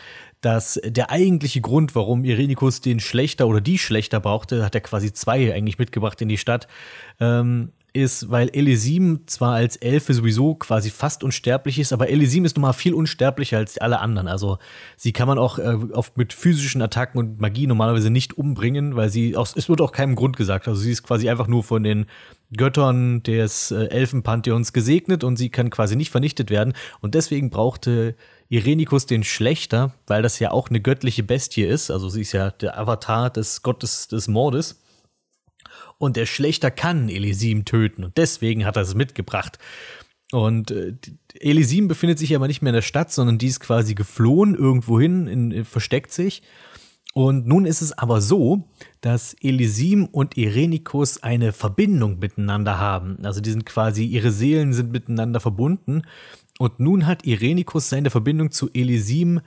dass der eigentliche Grund, warum Irenikus den Schlechter oder die Schlechter brauchte, hat er quasi zwei eigentlich mitgebracht in die Stadt, ähm, ist, weil Elisim zwar als Elfe sowieso quasi fast unsterblich ist, aber Elisim ist nochmal viel unsterblicher als alle anderen. Also sie kann man auch äh, oft mit physischen Attacken und Magie normalerweise nicht umbringen, weil sie aus, es wird auch keinem Grund gesagt. Also sie ist quasi einfach nur von den Göttern des äh, Elfenpantheons gesegnet und sie kann quasi nicht vernichtet werden. Und deswegen brauchte Irenikus den Schlechter, weil das ja auch eine göttliche Bestie ist. Also sie ist ja der Avatar des Gottes des Mordes. Und der Schlechter kann Elisim töten und deswegen hat er es mitgebracht. Und äh, Elisim befindet sich aber nicht mehr in der Stadt, sondern die ist quasi geflohen irgendwohin, in, in, versteckt sich. Und nun ist es aber so, dass Elisim und Irenikus eine Verbindung miteinander haben. Also die sind quasi, ihre Seelen sind miteinander verbunden. Und nun hat Irenikus seine Verbindung zu Elisim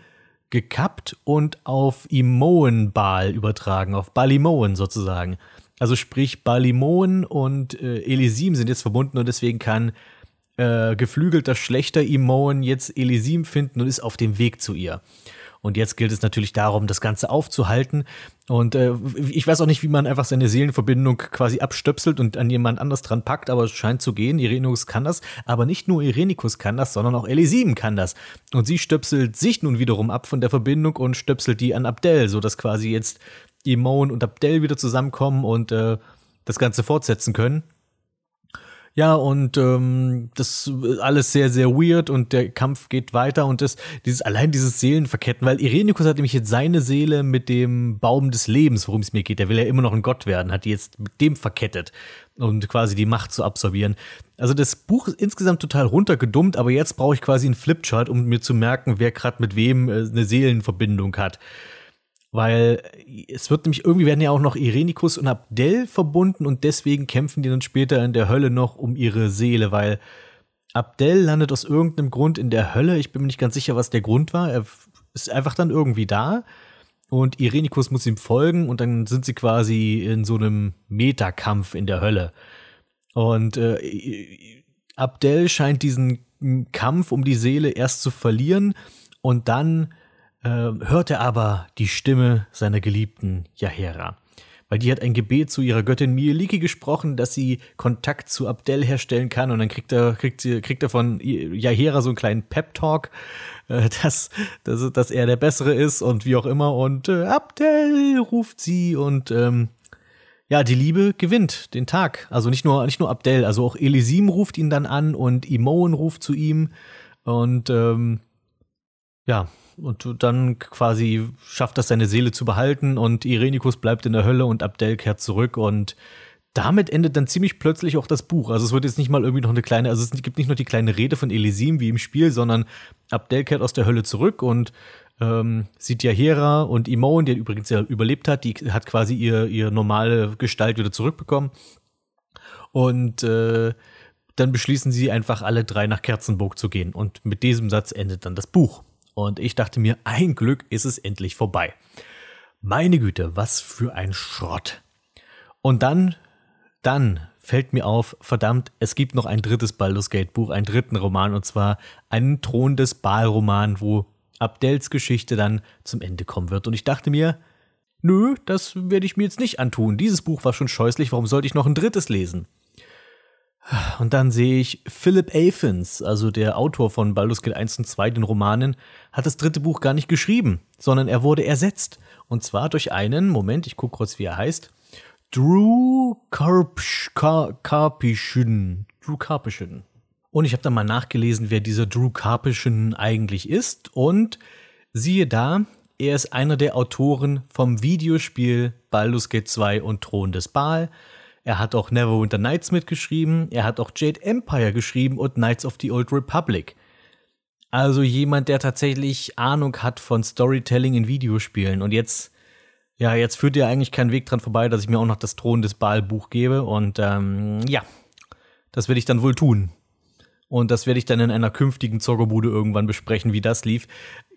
gekappt und auf Imoenbal übertragen, auf Balimoen sozusagen. Also sprich, Balimoen und äh, Elisim sind jetzt verbunden und deswegen kann äh, geflügelter schlechter Imoen jetzt Elisim finden und ist auf dem Weg zu ihr. Und jetzt gilt es natürlich darum, das Ganze aufzuhalten. Und äh, ich weiß auch nicht, wie man einfach seine Seelenverbindung quasi abstöpselt und an jemand anders dran packt, aber es scheint zu gehen. Irenikus kann das, aber nicht nur Irenikus kann das, sondern auch Elisim kann das. Und sie stöpselt sich nun wiederum ab von der Verbindung und stöpselt die an Abdel, sodass quasi jetzt Imon und Abdel wieder zusammenkommen und äh, das Ganze fortsetzen können. Ja, und ähm, das alles sehr, sehr weird und der Kampf geht weiter und das, dieses, allein dieses Seelenverketten, weil Irenikus hat nämlich jetzt seine Seele mit dem Baum des Lebens, worum es mir geht, der will ja immer noch ein Gott werden, hat die jetzt mit dem verkettet und quasi die Macht zu absorbieren. Also das Buch ist insgesamt total runtergedummt, aber jetzt brauche ich quasi einen Flipchart, um mir zu merken, wer gerade mit wem äh, eine Seelenverbindung hat. Weil es wird nämlich irgendwie werden ja auch noch Irenikus und Abdel verbunden und deswegen kämpfen die dann später in der Hölle noch um ihre Seele, weil Abdel landet aus irgendeinem Grund in der Hölle. Ich bin mir nicht ganz sicher, was der Grund war. Er ist einfach dann irgendwie da und Irenikus muss ihm folgen und dann sind sie quasi in so einem Metakampf in der Hölle. Und äh, Abdel scheint diesen Kampf um die Seele erst zu verlieren und dann äh, hört er aber die Stimme seiner geliebten Jahera. Weil die hat ein Gebet zu ihrer Göttin Mieliki gesprochen, dass sie Kontakt zu Abdel herstellen kann. Und dann kriegt er, kriegt, kriegt er von Jahera so einen kleinen Pep-Talk, äh, dass, dass, dass er der Bessere ist und wie auch immer. Und äh, Abdel ruft sie und ähm, ja, die Liebe gewinnt den Tag. Also nicht nur, nicht nur Abdel, also auch Elisim ruft ihn dann an und Imoen ruft zu ihm. Und ähm, ja, und dann quasi schafft das seine Seele zu behalten und Irenikus bleibt in der Hölle und Abdel kehrt zurück und damit endet dann ziemlich plötzlich auch das Buch. Also es wird jetzt nicht mal irgendwie noch eine kleine, also es gibt nicht nur die kleine Rede von Elisim wie im Spiel, sondern Abdel kehrt aus der Hölle zurück und ähm, sieht ja Hera und Imon, der übrigens ja überlebt hat, die hat quasi ihr, ihre normale Gestalt wieder zurückbekommen. Und äh, dann beschließen sie einfach alle drei nach Kerzenburg zu gehen. Und mit diesem Satz endet dann das Buch. Und ich dachte mir, ein Glück ist es endlich vorbei. Meine Güte, was für ein Schrott. Und dann, dann fällt mir auf, verdammt, es gibt noch ein drittes Baldur's Gate Buch, einen dritten Roman, und zwar einen Thron des Baal-Roman, wo Abdels Geschichte dann zum Ende kommen wird. Und ich dachte mir, nö, das werde ich mir jetzt nicht antun. Dieses Buch war schon scheußlich, warum sollte ich noch ein drittes lesen? Und dann sehe ich Philip Athens, also der Autor von Baldur's Gate 1 und 2, den Romanen, hat das dritte Buch gar nicht geschrieben, sondern er wurde ersetzt. Und zwar durch einen, Moment, ich gucke kurz, wie er heißt, Drew Karpischen. Drew Karpischen. Und ich habe dann mal nachgelesen, wer dieser Drew Karpischen eigentlich ist. Und siehe da, er ist einer der Autoren vom Videospiel Baldur's Gate 2 und Thron des Baal er hat auch Neverwinter Nights mitgeschrieben, er hat auch Jade Empire geschrieben und Knights of the Old Republic. Also jemand, der tatsächlich Ahnung hat von Storytelling in Videospielen. Und jetzt, ja, jetzt führt ja eigentlich kein Weg dran vorbei, dass ich mir auch noch das Thron des Baal Buch gebe. Und ähm, ja, das werde ich dann wohl tun. Und das werde ich dann in einer künftigen Zockerbude irgendwann besprechen, wie das lief.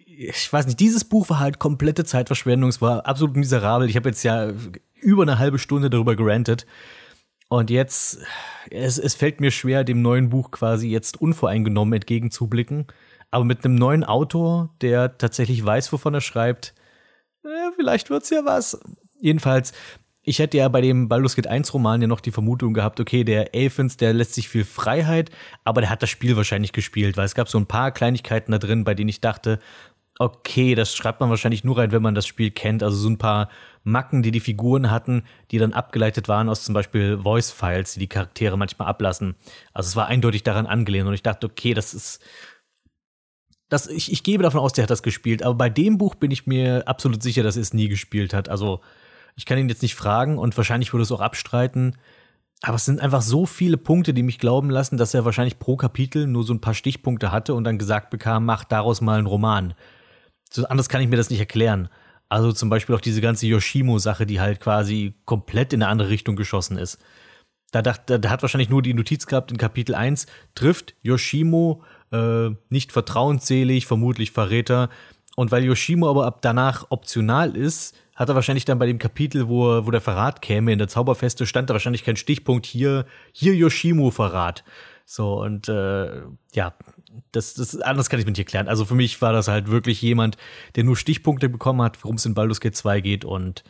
Ich weiß nicht, dieses Buch war halt komplette Zeitverschwendung. Es war absolut miserabel. Ich habe jetzt ja über eine halbe Stunde darüber gerantet. Und jetzt, es, es fällt mir schwer, dem neuen Buch quasi jetzt unvoreingenommen entgegenzublicken. Aber mit einem neuen Autor, der tatsächlich weiß, wovon er schreibt, äh, vielleicht wird's ja was. Jedenfalls, ich hätte ja bei dem Baldur's Gate 1 Roman ja noch die Vermutung gehabt, okay, der Elfens, der lässt sich viel Freiheit, aber der hat das Spiel wahrscheinlich gespielt, weil es gab so ein paar Kleinigkeiten da drin, bei denen ich dachte, okay, das schreibt man wahrscheinlich nur rein, wenn man das Spiel kennt. Also so ein paar Macken, die die Figuren hatten, die dann abgeleitet waren aus zum Beispiel Voice-Files, die die Charaktere manchmal ablassen. Also es war eindeutig daran angelehnt und ich dachte, okay, das ist. Das, ich, ich gebe davon aus, der hat das gespielt, aber bei dem Buch bin ich mir absolut sicher, dass er es nie gespielt hat. Also ich kann ihn jetzt nicht fragen und wahrscheinlich würde es auch abstreiten. Aber es sind einfach so viele Punkte, die mich glauben lassen, dass er wahrscheinlich pro Kapitel nur so ein paar Stichpunkte hatte und dann gesagt bekam, mach daraus mal einen Roman. So anders kann ich mir das nicht erklären. Also zum Beispiel auch diese ganze Yoshimo-Sache, die halt quasi komplett in eine andere Richtung geschossen ist. Da, dachte, da hat wahrscheinlich nur die Notiz gehabt in Kapitel 1, trifft Yoshimo äh, nicht vertrauensselig, vermutlich Verräter. Und weil Yoshimo aber ab danach optional ist, hat er wahrscheinlich dann bei dem Kapitel, wo, wo der Verrat käme, in der Zauberfeste, stand da wahrscheinlich kein Stichpunkt hier, hier Yoshimo-Verrat. So, und äh, ja, das, das anders kann ich mir nicht erklären. Also für mich war das halt wirklich jemand, der nur Stichpunkte bekommen hat, worum es in Baldur's Gate 2 geht und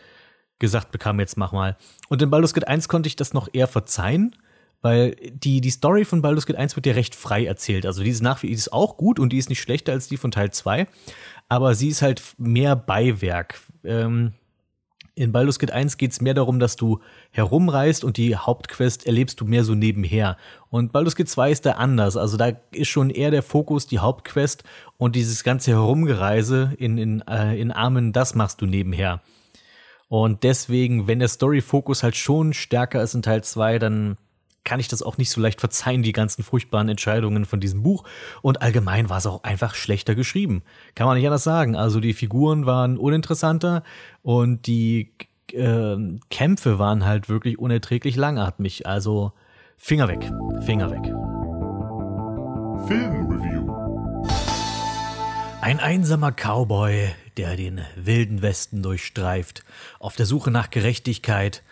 gesagt bekam, jetzt mach mal. Und in Baldur's Gate 1 konnte ich das noch eher verzeihen, weil die, die Story von Baldur's Gate 1 wird ja recht frei erzählt. Also die ist nach wie die ist auch gut und die ist nicht schlechter als die von Teil 2, aber sie ist halt mehr Beiwerk. Ähm, in Baldur's Gate 1 geht es mehr darum, dass du herumreist und die Hauptquest erlebst du mehr so nebenher. Und Baldur's Gate 2 ist da anders. Also da ist schon eher der Fokus die Hauptquest und dieses ganze Herumgereise in, in, äh, in Armen, das machst du nebenher. Und deswegen, wenn der Story-Fokus halt schon stärker ist in Teil 2, dann kann ich das auch nicht so leicht verzeihen, die ganzen furchtbaren Entscheidungen von diesem Buch. Und allgemein war es auch einfach schlechter geschrieben. Kann man nicht anders sagen. Also die Figuren waren uninteressanter und die äh, Kämpfe waren halt wirklich unerträglich langatmig. Also Finger weg, Finger weg. Filmreview. Ein einsamer Cowboy, der den wilden Westen durchstreift, auf der Suche nach Gerechtigkeit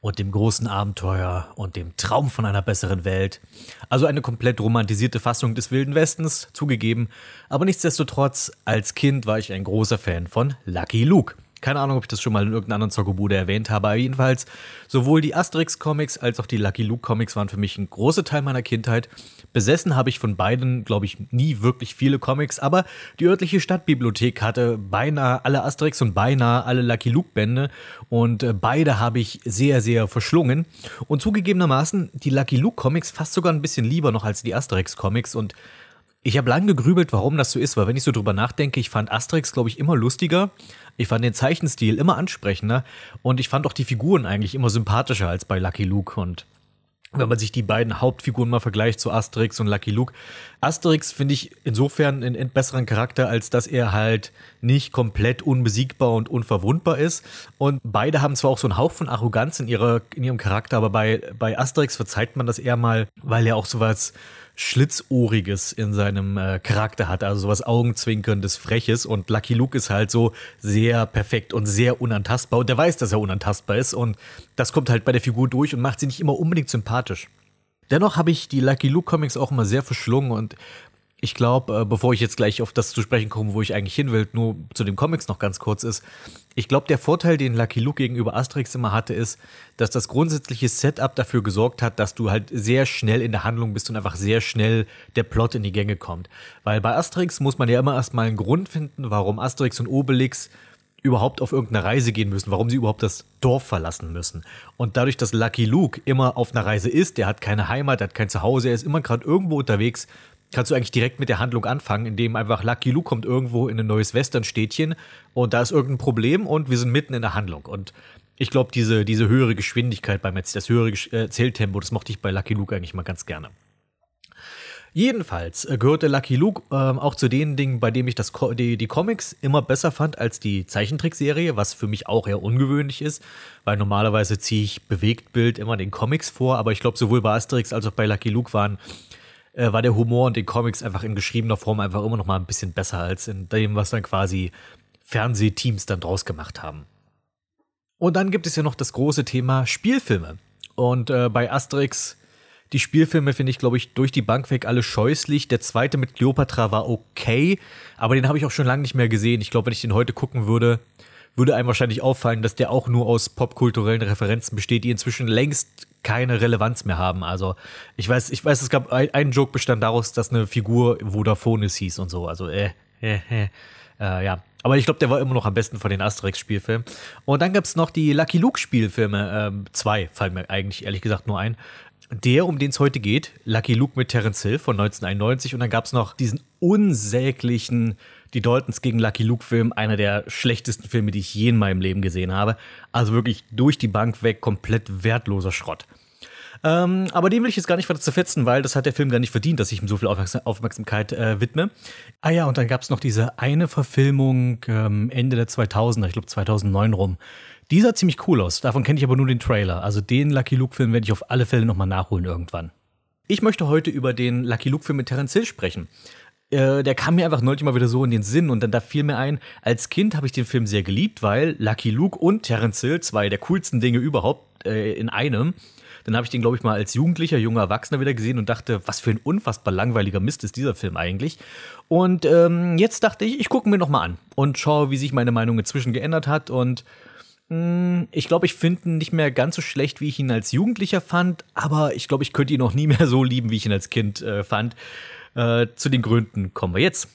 und dem großen Abenteuer und dem Traum von einer besseren Welt. Also eine komplett romantisierte Fassung des Wilden Westens, zugegeben. Aber nichtsdestotrotz, als Kind war ich ein großer Fan von Lucky Luke. Keine Ahnung, ob ich das schon mal in irgendeiner anderen Zockerbude erwähnt habe, aber jedenfalls, sowohl die Asterix-Comics als auch die Lucky Luke-Comics waren für mich ein großer Teil meiner Kindheit. Besessen habe ich von beiden, glaube ich, nie wirklich viele Comics, aber die örtliche Stadtbibliothek hatte beinahe alle Asterix und beinahe alle Lucky Luke-Bände und äh, beide habe ich sehr, sehr verschlungen. Und zugegebenermaßen die Lucky Luke-Comics fast sogar ein bisschen lieber noch als die Asterix-Comics und ich habe lange gegrübelt, warum das so ist, weil wenn ich so drüber nachdenke, ich fand Asterix, glaube ich, immer lustiger. Ich fand den Zeichenstil immer ansprechender und ich fand auch die Figuren eigentlich immer sympathischer als bei Lucky Luke und wenn man sich die beiden Hauptfiguren mal vergleicht, so Asterix und Lucky Luke. Asterix finde ich insofern einen besseren Charakter, als dass er halt nicht komplett unbesiegbar und unverwundbar ist. Und beide haben zwar auch so einen Hauch von Arroganz in, ihrer, in ihrem Charakter, aber bei, bei Asterix verzeiht man das eher mal, weil er auch sowas Schlitzohriges in seinem äh, Charakter hat, also sowas Augenzwinkerndes, Freches. Und Lucky Luke ist halt so sehr perfekt und sehr unantastbar. Und der weiß, dass er unantastbar ist. Und das kommt halt bei der Figur durch und macht sie nicht immer unbedingt sympathisch. Dennoch habe ich die Lucky Luke Comics auch immer sehr verschlungen. Und ich glaube, äh, bevor ich jetzt gleich auf das zu sprechen komme, wo ich eigentlich hin will, nur zu den Comics noch ganz kurz ist. Ich glaube, der Vorteil, den Lucky Luke gegenüber Asterix immer hatte, ist, dass das grundsätzliche Setup dafür gesorgt hat, dass du halt sehr schnell in der Handlung bist und einfach sehr schnell der Plot in die Gänge kommt. Weil bei Asterix muss man ja immer erstmal einen Grund finden, warum Asterix und Obelix überhaupt auf irgendeine Reise gehen müssen, warum sie überhaupt das Dorf verlassen müssen. Und dadurch, dass Lucky Luke immer auf einer Reise ist, der hat keine Heimat, der hat kein Zuhause, er ist immer gerade irgendwo unterwegs, kannst du eigentlich direkt mit der Handlung anfangen, indem einfach Lucky Luke kommt irgendwo in ein neues Westernstädtchen und da ist irgendein Problem und wir sind mitten in der Handlung. Und ich glaube, diese, diese höhere Geschwindigkeit beim Erzähl, das höhere Erzähltempo, das mochte ich bei Lucky Luke eigentlich mal ganz gerne. Jedenfalls äh, gehörte Lucky Luke ähm, auch zu den Dingen, bei denen ich das, Co- die, die Comics immer besser fand als die Zeichentrickserie, was für mich auch eher ungewöhnlich ist, weil normalerweise ziehe ich Bewegtbild immer den Comics vor, aber ich glaube, sowohl bei Asterix als auch bei Lucky Luke waren, äh, war der Humor und den Comics einfach in geschriebener Form einfach immer noch mal ein bisschen besser als in dem, was dann quasi Fernsehteams dann draus gemacht haben. Und dann gibt es ja noch das große Thema Spielfilme. Und äh, bei Asterix, die Spielfilme finde ich, glaube ich, durch die Bank weg alle scheußlich. Der zweite mit Cleopatra war okay, aber den habe ich auch schon lange nicht mehr gesehen. Ich glaube, wenn ich den heute gucken würde, würde einem wahrscheinlich auffallen, dass der auch nur aus popkulturellen Referenzen besteht, die inzwischen längst keine Relevanz mehr haben. Also ich weiß, ich weiß, es gab ein, ein Joke bestand daraus, dass eine Figur Vodafonis hieß und so. Also äh, äh, äh. Äh, ja, aber ich glaube, der war immer noch am besten von den Asterix-Spielfilmen. Und dann gab es noch die Lucky Luke-Spielfilme. Ähm, zwei fallen mir eigentlich ehrlich gesagt nur ein. Der, um den es heute geht, Lucky Luke mit Terence Hill von 1991. Und dann gab es noch diesen unsäglichen Die Daltons gegen Lucky Luke-Film. Einer der schlechtesten Filme, die ich je in meinem Leben gesehen habe. Also wirklich durch die Bank weg, komplett wertloser Schrott. Ähm, aber dem will ich jetzt gar nicht weiter zerfetzen, weil das hat der Film gar nicht verdient, dass ich ihm so viel Aufmerksam Aufmerksamkeit äh, widme. Ah ja, und dann gab es noch diese eine Verfilmung ähm, Ende der 2000er, ich glaube 2009 rum. Die sah ziemlich cool aus. Davon kenne ich aber nur den Trailer. Also den Lucky Luke-Film werde ich auf alle Fälle nochmal nachholen irgendwann. Ich möchte heute über den Lucky Luke-Film mit Terence Hill sprechen. Äh, der kam mir einfach neulich mal wieder so in den Sinn und dann da fiel mir ein, als Kind habe ich den Film sehr geliebt, weil Lucky Luke und Terence Hill, zwei der coolsten Dinge überhaupt äh, in einem, dann habe ich den, glaube ich, mal als Jugendlicher, junger Erwachsener wieder gesehen und dachte, was für ein unfassbar langweiliger Mist ist dieser Film eigentlich. Und ähm, jetzt dachte ich, ich gucke mir noch mal an und schaue, wie sich meine Meinung inzwischen geändert hat. Und mh, ich glaube, ich finde ihn nicht mehr ganz so schlecht, wie ich ihn als Jugendlicher fand. Aber ich glaube, ich könnte ihn noch nie mehr so lieben, wie ich ihn als Kind äh, fand. Äh, zu den Gründen kommen wir jetzt.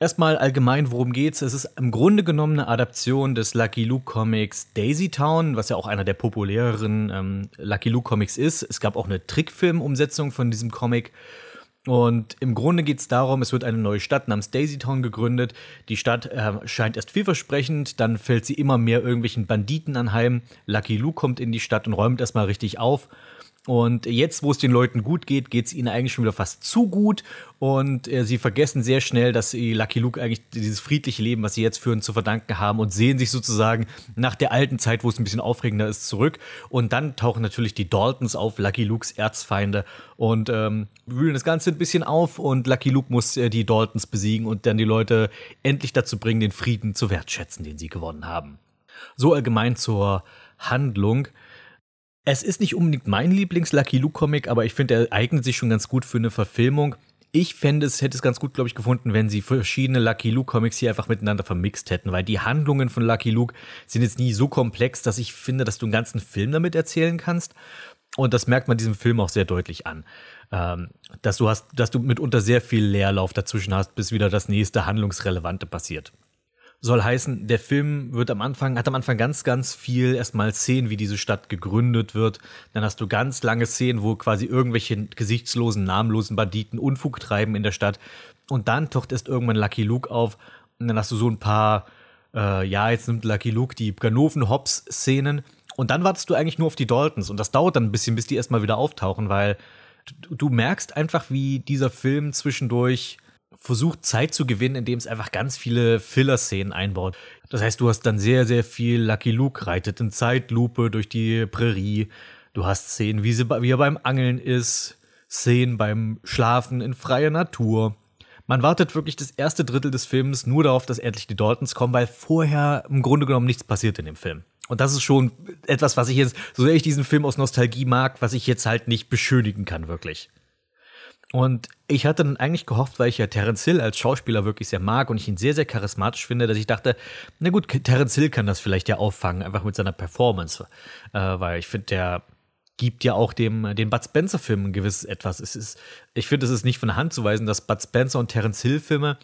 Erstmal allgemein, worum geht's? Es ist im Grunde genommen eine Adaption des Lucky Luke Comics Daisy Town, was ja auch einer der populäreren ähm, Lucky Luke Comics ist. Es gab auch eine Trickfilm-Umsetzung von diesem Comic. Und im Grunde geht's darum, es wird eine neue Stadt namens Daisy Town gegründet. Die Stadt äh, scheint erst vielversprechend, dann fällt sie immer mehr irgendwelchen Banditen anheim. Lucky Luke kommt in die Stadt und räumt erstmal richtig auf. Und jetzt, wo es den Leuten gut geht, geht es ihnen eigentlich schon wieder fast zu gut. Und äh, sie vergessen sehr schnell, dass sie Lucky Luke eigentlich dieses friedliche Leben, was sie jetzt führen, zu verdanken haben und sehen sich sozusagen nach der alten Zeit, wo es ein bisschen aufregender ist, zurück. Und dann tauchen natürlich die Daltons auf, Lucky Lukes Erzfeinde, und ähm, wühlen das Ganze ein bisschen auf. Und Lucky Luke muss äh, die Daltons besiegen und dann die Leute endlich dazu bringen, den Frieden zu wertschätzen, den sie gewonnen haben. So allgemein zur Handlung. Es ist nicht unbedingt mein Lieblings-Lucky Luke-Comic, aber ich finde, er eignet sich schon ganz gut für eine Verfilmung. Ich fände es, hätte es ganz gut, glaube ich, gefunden, wenn sie verschiedene Lucky Luke-Comics hier einfach miteinander vermixt hätten, weil die Handlungen von Lucky Luke sind jetzt nie so komplex, dass ich finde, dass du einen ganzen Film damit erzählen kannst. Und das merkt man diesem Film auch sehr deutlich an. Ähm, dass du hast, dass du mitunter sehr viel Leerlauf dazwischen hast, bis wieder das nächste Handlungsrelevante passiert soll heißen, der Film wird am Anfang, hat am Anfang ganz, ganz viel erstmal Szenen, wie diese Stadt gegründet wird. Dann hast du ganz lange Szenen, wo quasi irgendwelche gesichtslosen, namenlosen Banditen Unfug treiben in der Stadt. Und dann taucht erst irgendwann Lucky Luke auf. Und dann hast du so ein paar, äh, ja, jetzt nimmt Lucky Luke die Ganoven-Hobbs-Szenen. Und dann wartest du eigentlich nur auf die Daltons. Und das dauert dann ein bisschen, bis die erstmal wieder auftauchen, weil du, du merkst einfach, wie dieser Film zwischendurch versucht Zeit zu gewinnen, indem es einfach ganz viele Filler-Szenen einbaut. Das heißt, du hast dann sehr, sehr viel Lucky Luke reitet in Zeitlupe durch die Prärie. Du hast Szenen, wie, sie, wie er beim Angeln ist, Szenen beim Schlafen in freier Natur. Man wartet wirklich das erste Drittel des Films nur darauf, dass endlich die Daltons kommen, weil vorher im Grunde genommen nichts passiert in dem Film. Und das ist schon etwas, was ich jetzt, so sehr ich diesen Film aus Nostalgie mag, was ich jetzt halt nicht beschönigen kann, wirklich. Und ich hatte dann eigentlich gehofft, weil ich ja Terence Hill als Schauspieler wirklich sehr mag und ich ihn sehr, sehr charismatisch finde, dass ich dachte, na gut, Terence Hill kann das vielleicht ja auffangen, einfach mit seiner Performance. Äh, weil ich finde, der gibt ja auch dem, den Bud Spencer-Filmen gewiss etwas. Es ist, ich finde, es ist nicht von der Hand zu weisen, dass Bud Spencer und Terence Hill-Filme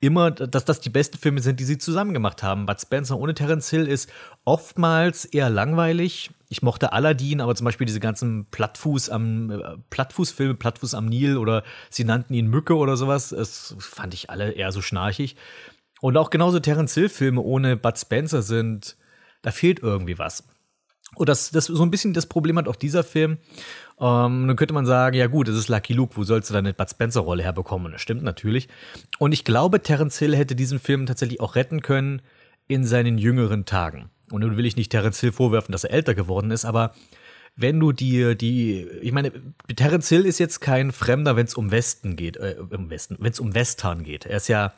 immer, dass das die besten Filme sind, die sie zusammen gemacht haben. Bud Spencer ohne Terence Hill ist oftmals eher langweilig. Ich mochte Aladdin, aber zum Beispiel diese ganzen Plattfuß am äh, Plattfußfilme, Plattfuß am Nil oder sie nannten ihn Mücke oder sowas, das fand ich alle eher so schnarchig. Und auch genauso Terence Hill Filme ohne Bud Spencer sind, da fehlt irgendwie was. Und das, das so ein bisschen das Problem hat auch dieser Film. Ähm, dann könnte man sagen, ja gut, das ist Lucky Luke, wo sollst du deine Bud Spencer-Rolle herbekommen? Das stimmt natürlich. Und ich glaube, Terence Hill hätte diesen Film tatsächlich auch retten können in seinen jüngeren Tagen. Und nun will ich nicht Terence Hill vorwerfen, dass er älter geworden ist, aber wenn du dir die, ich meine, Terence Hill ist jetzt kein Fremder, wenn es um Westen geht, äh, im Westen, wenn es um Western geht. Er ist ja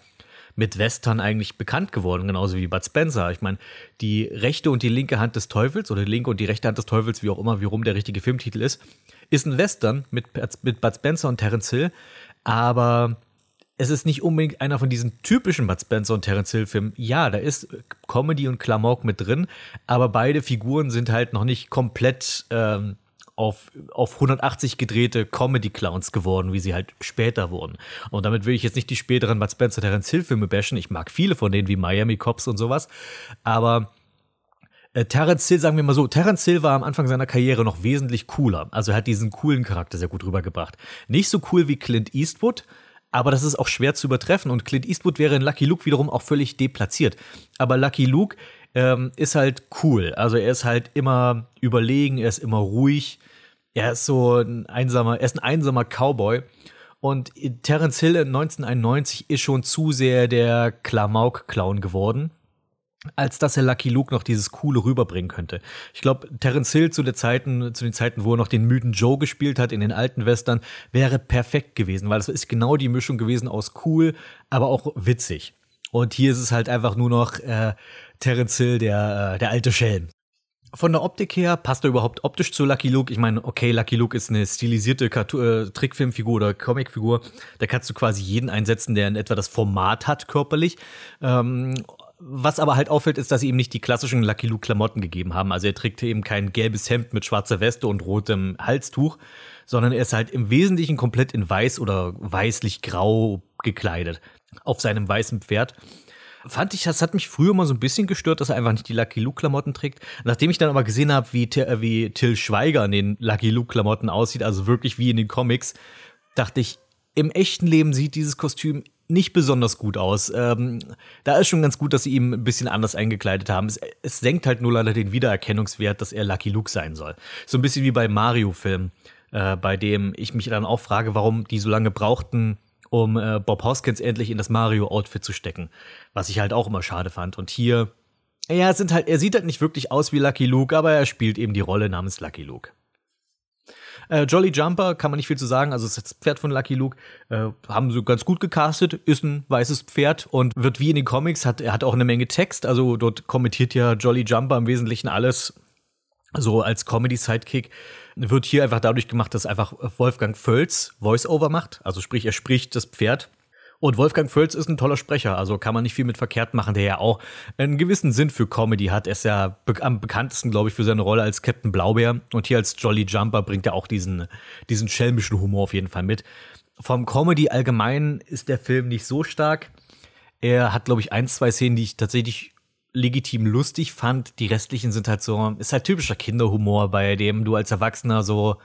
mit Western eigentlich bekannt geworden, genauso wie Bud Spencer. Ich meine, die rechte und die linke Hand des Teufels oder die linke und die rechte Hand des Teufels, wie auch immer, wie rum der richtige Filmtitel ist, ist ein Western mit, mit Bud Spencer und Terence Hill, aber es ist nicht unbedingt einer von diesen typischen Bud Spencer und Terence Hill Filmen. Ja, da ist Comedy und Klamauk mit drin, aber beide Figuren sind halt noch nicht komplett ähm, auf, auf 180 gedrehte Comedy-Clowns geworden, wie sie halt später wurden. Und damit will ich jetzt nicht die späteren Bud Spencer Terence Hill Filme bashen. Ich mag viele von denen wie Miami Cops und sowas. Aber äh, Terence Hill, sagen wir mal so, Terence Hill war am Anfang seiner Karriere noch wesentlich cooler. Also er hat diesen coolen Charakter sehr gut rübergebracht. Nicht so cool wie Clint Eastwood, aber das ist auch schwer zu übertreffen. Und Clint Eastwood wäre in Lucky Luke wiederum auch völlig deplatziert. Aber Lucky Luke ähm, ist halt cool. Also er ist halt immer überlegen, er ist immer ruhig. Er ist so ein einsamer, er ist ein einsamer Cowboy. Und Terence Hill in 1991 ist schon zu sehr der Klamauk-Clown geworden, als dass er Lucky Luke noch dieses Coole rüberbringen könnte. Ich glaube, Terence Hill zu, der Zeiten, zu den Zeiten, wo er noch den müden Joe gespielt hat in den alten Western, wäre perfekt gewesen, weil das ist genau die Mischung gewesen aus cool, aber auch witzig. Und hier ist es halt einfach nur noch äh, Terence Hill, der, äh, der alte Schelm. Von der Optik her passt er überhaupt optisch zu Lucky Luke. Ich meine, okay, Lucky Luke ist eine stilisierte Cartoon äh, Trickfilmfigur oder Comicfigur. Da kannst du quasi jeden einsetzen, der in etwa das Format hat körperlich. Ähm, was aber halt auffällt, ist, dass sie ihm nicht die klassischen Lucky Luke Klamotten gegeben haben. Also er trägt eben kein gelbes Hemd mit schwarzer Weste und rotem Halstuch, sondern er ist halt im Wesentlichen komplett in weiß oder weißlich-grau gekleidet auf seinem weißen Pferd fand ich, das hat mich früher mal so ein bisschen gestört, dass er einfach nicht die Lucky Luke-Klamotten trägt. Nachdem ich dann aber gesehen habe, wie, äh, wie Till Schweiger in den Lucky Luke-Klamotten aussieht, also wirklich wie in den Comics, dachte ich, im echten Leben sieht dieses Kostüm nicht besonders gut aus. Ähm, da ist schon ganz gut, dass sie ihm ein bisschen anders eingekleidet haben. Es, es senkt halt nur leider den Wiedererkennungswert, dass er Lucky Luke sein soll. So ein bisschen wie bei Mario-Filmen, äh, bei dem ich mich dann auch frage, warum die so lange brauchten, um äh, Bob Hoskins endlich in das Mario-Outfit zu stecken. Was ich halt auch immer schade fand. Und hier, ja, sind halt, er sieht halt nicht wirklich aus wie Lucky Luke, aber er spielt eben die Rolle namens Lucky Luke. Äh, Jolly Jumper kann man nicht viel zu sagen, also das Pferd von Lucky Luke, äh, haben sie ganz gut gecastet, ist ein weißes Pferd und wird wie in den Comics, hat, er hat auch eine Menge Text, also dort kommentiert ja Jolly Jumper im Wesentlichen alles so als Comedy-Sidekick wird hier einfach dadurch gemacht, dass einfach Wolfgang Völz Voice-Over macht. Also sprich, er spricht das Pferd. Und Wolfgang Völz ist ein toller Sprecher, also kann man nicht viel mit verkehrt machen, der ja auch einen gewissen Sinn für Comedy hat. Er ist ja be am bekanntesten, glaube ich, für seine Rolle als Captain Blaubeer. Und hier als Jolly Jumper bringt er auch diesen, diesen schelmischen Humor auf jeden Fall mit. Vom Comedy allgemein ist der Film nicht so stark. Er hat, glaube ich, ein, zwei Szenen, die ich tatsächlich legitim lustig fand. Die restlichen sind halt so, ist halt typischer Kinderhumor, bei dem du als Erwachsener so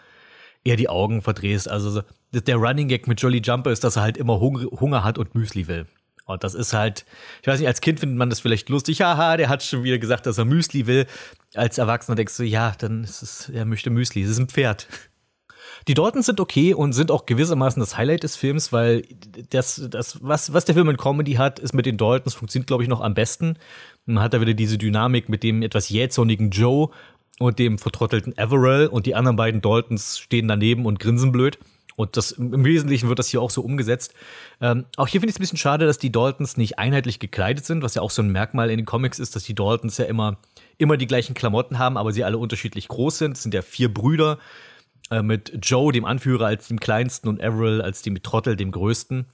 eher die Augen verdrehst. Also der Running Gag mit Jolly Jumper ist, dass er halt immer Hunger hat und Müsli will. Und das ist halt, ich weiß nicht, als Kind findet man das vielleicht lustig. Haha, der hat schon wieder gesagt, dass er Müsli will. Als Erwachsener denkst du, ja, dann ist es, er möchte Müsli. Es ist ein Pferd. Die Daltons sind okay und sind auch gewissermaßen das Highlight des Films, weil das, das was, was der Film in Comedy hat, ist mit den Daltons, funktioniert, glaube ich, noch am besten. Man hat da wieder diese Dynamik mit dem etwas jähzornigen Joe und dem vertrottelten Everell und die anderen beiden Daltons stehen daneben und grinsen blöd. Und das im Wesentlichen wird das hier auch so umgesetzt. Ähm, auch hier finde ich es ein bisschen schade, dass die Daltons nicht einheitlich gekleidet sind, was ja auch so ein Merkmal in den Comics ist, dass die Daltons ja immer, immer die gleichen Klamotten haben, aber sie alle unterschiedlich groß sind. Es sind ja vier Brüder äh, mit Joe, dem Anführer, als dem kleinsten und Everell als dem Trottel, dem größten.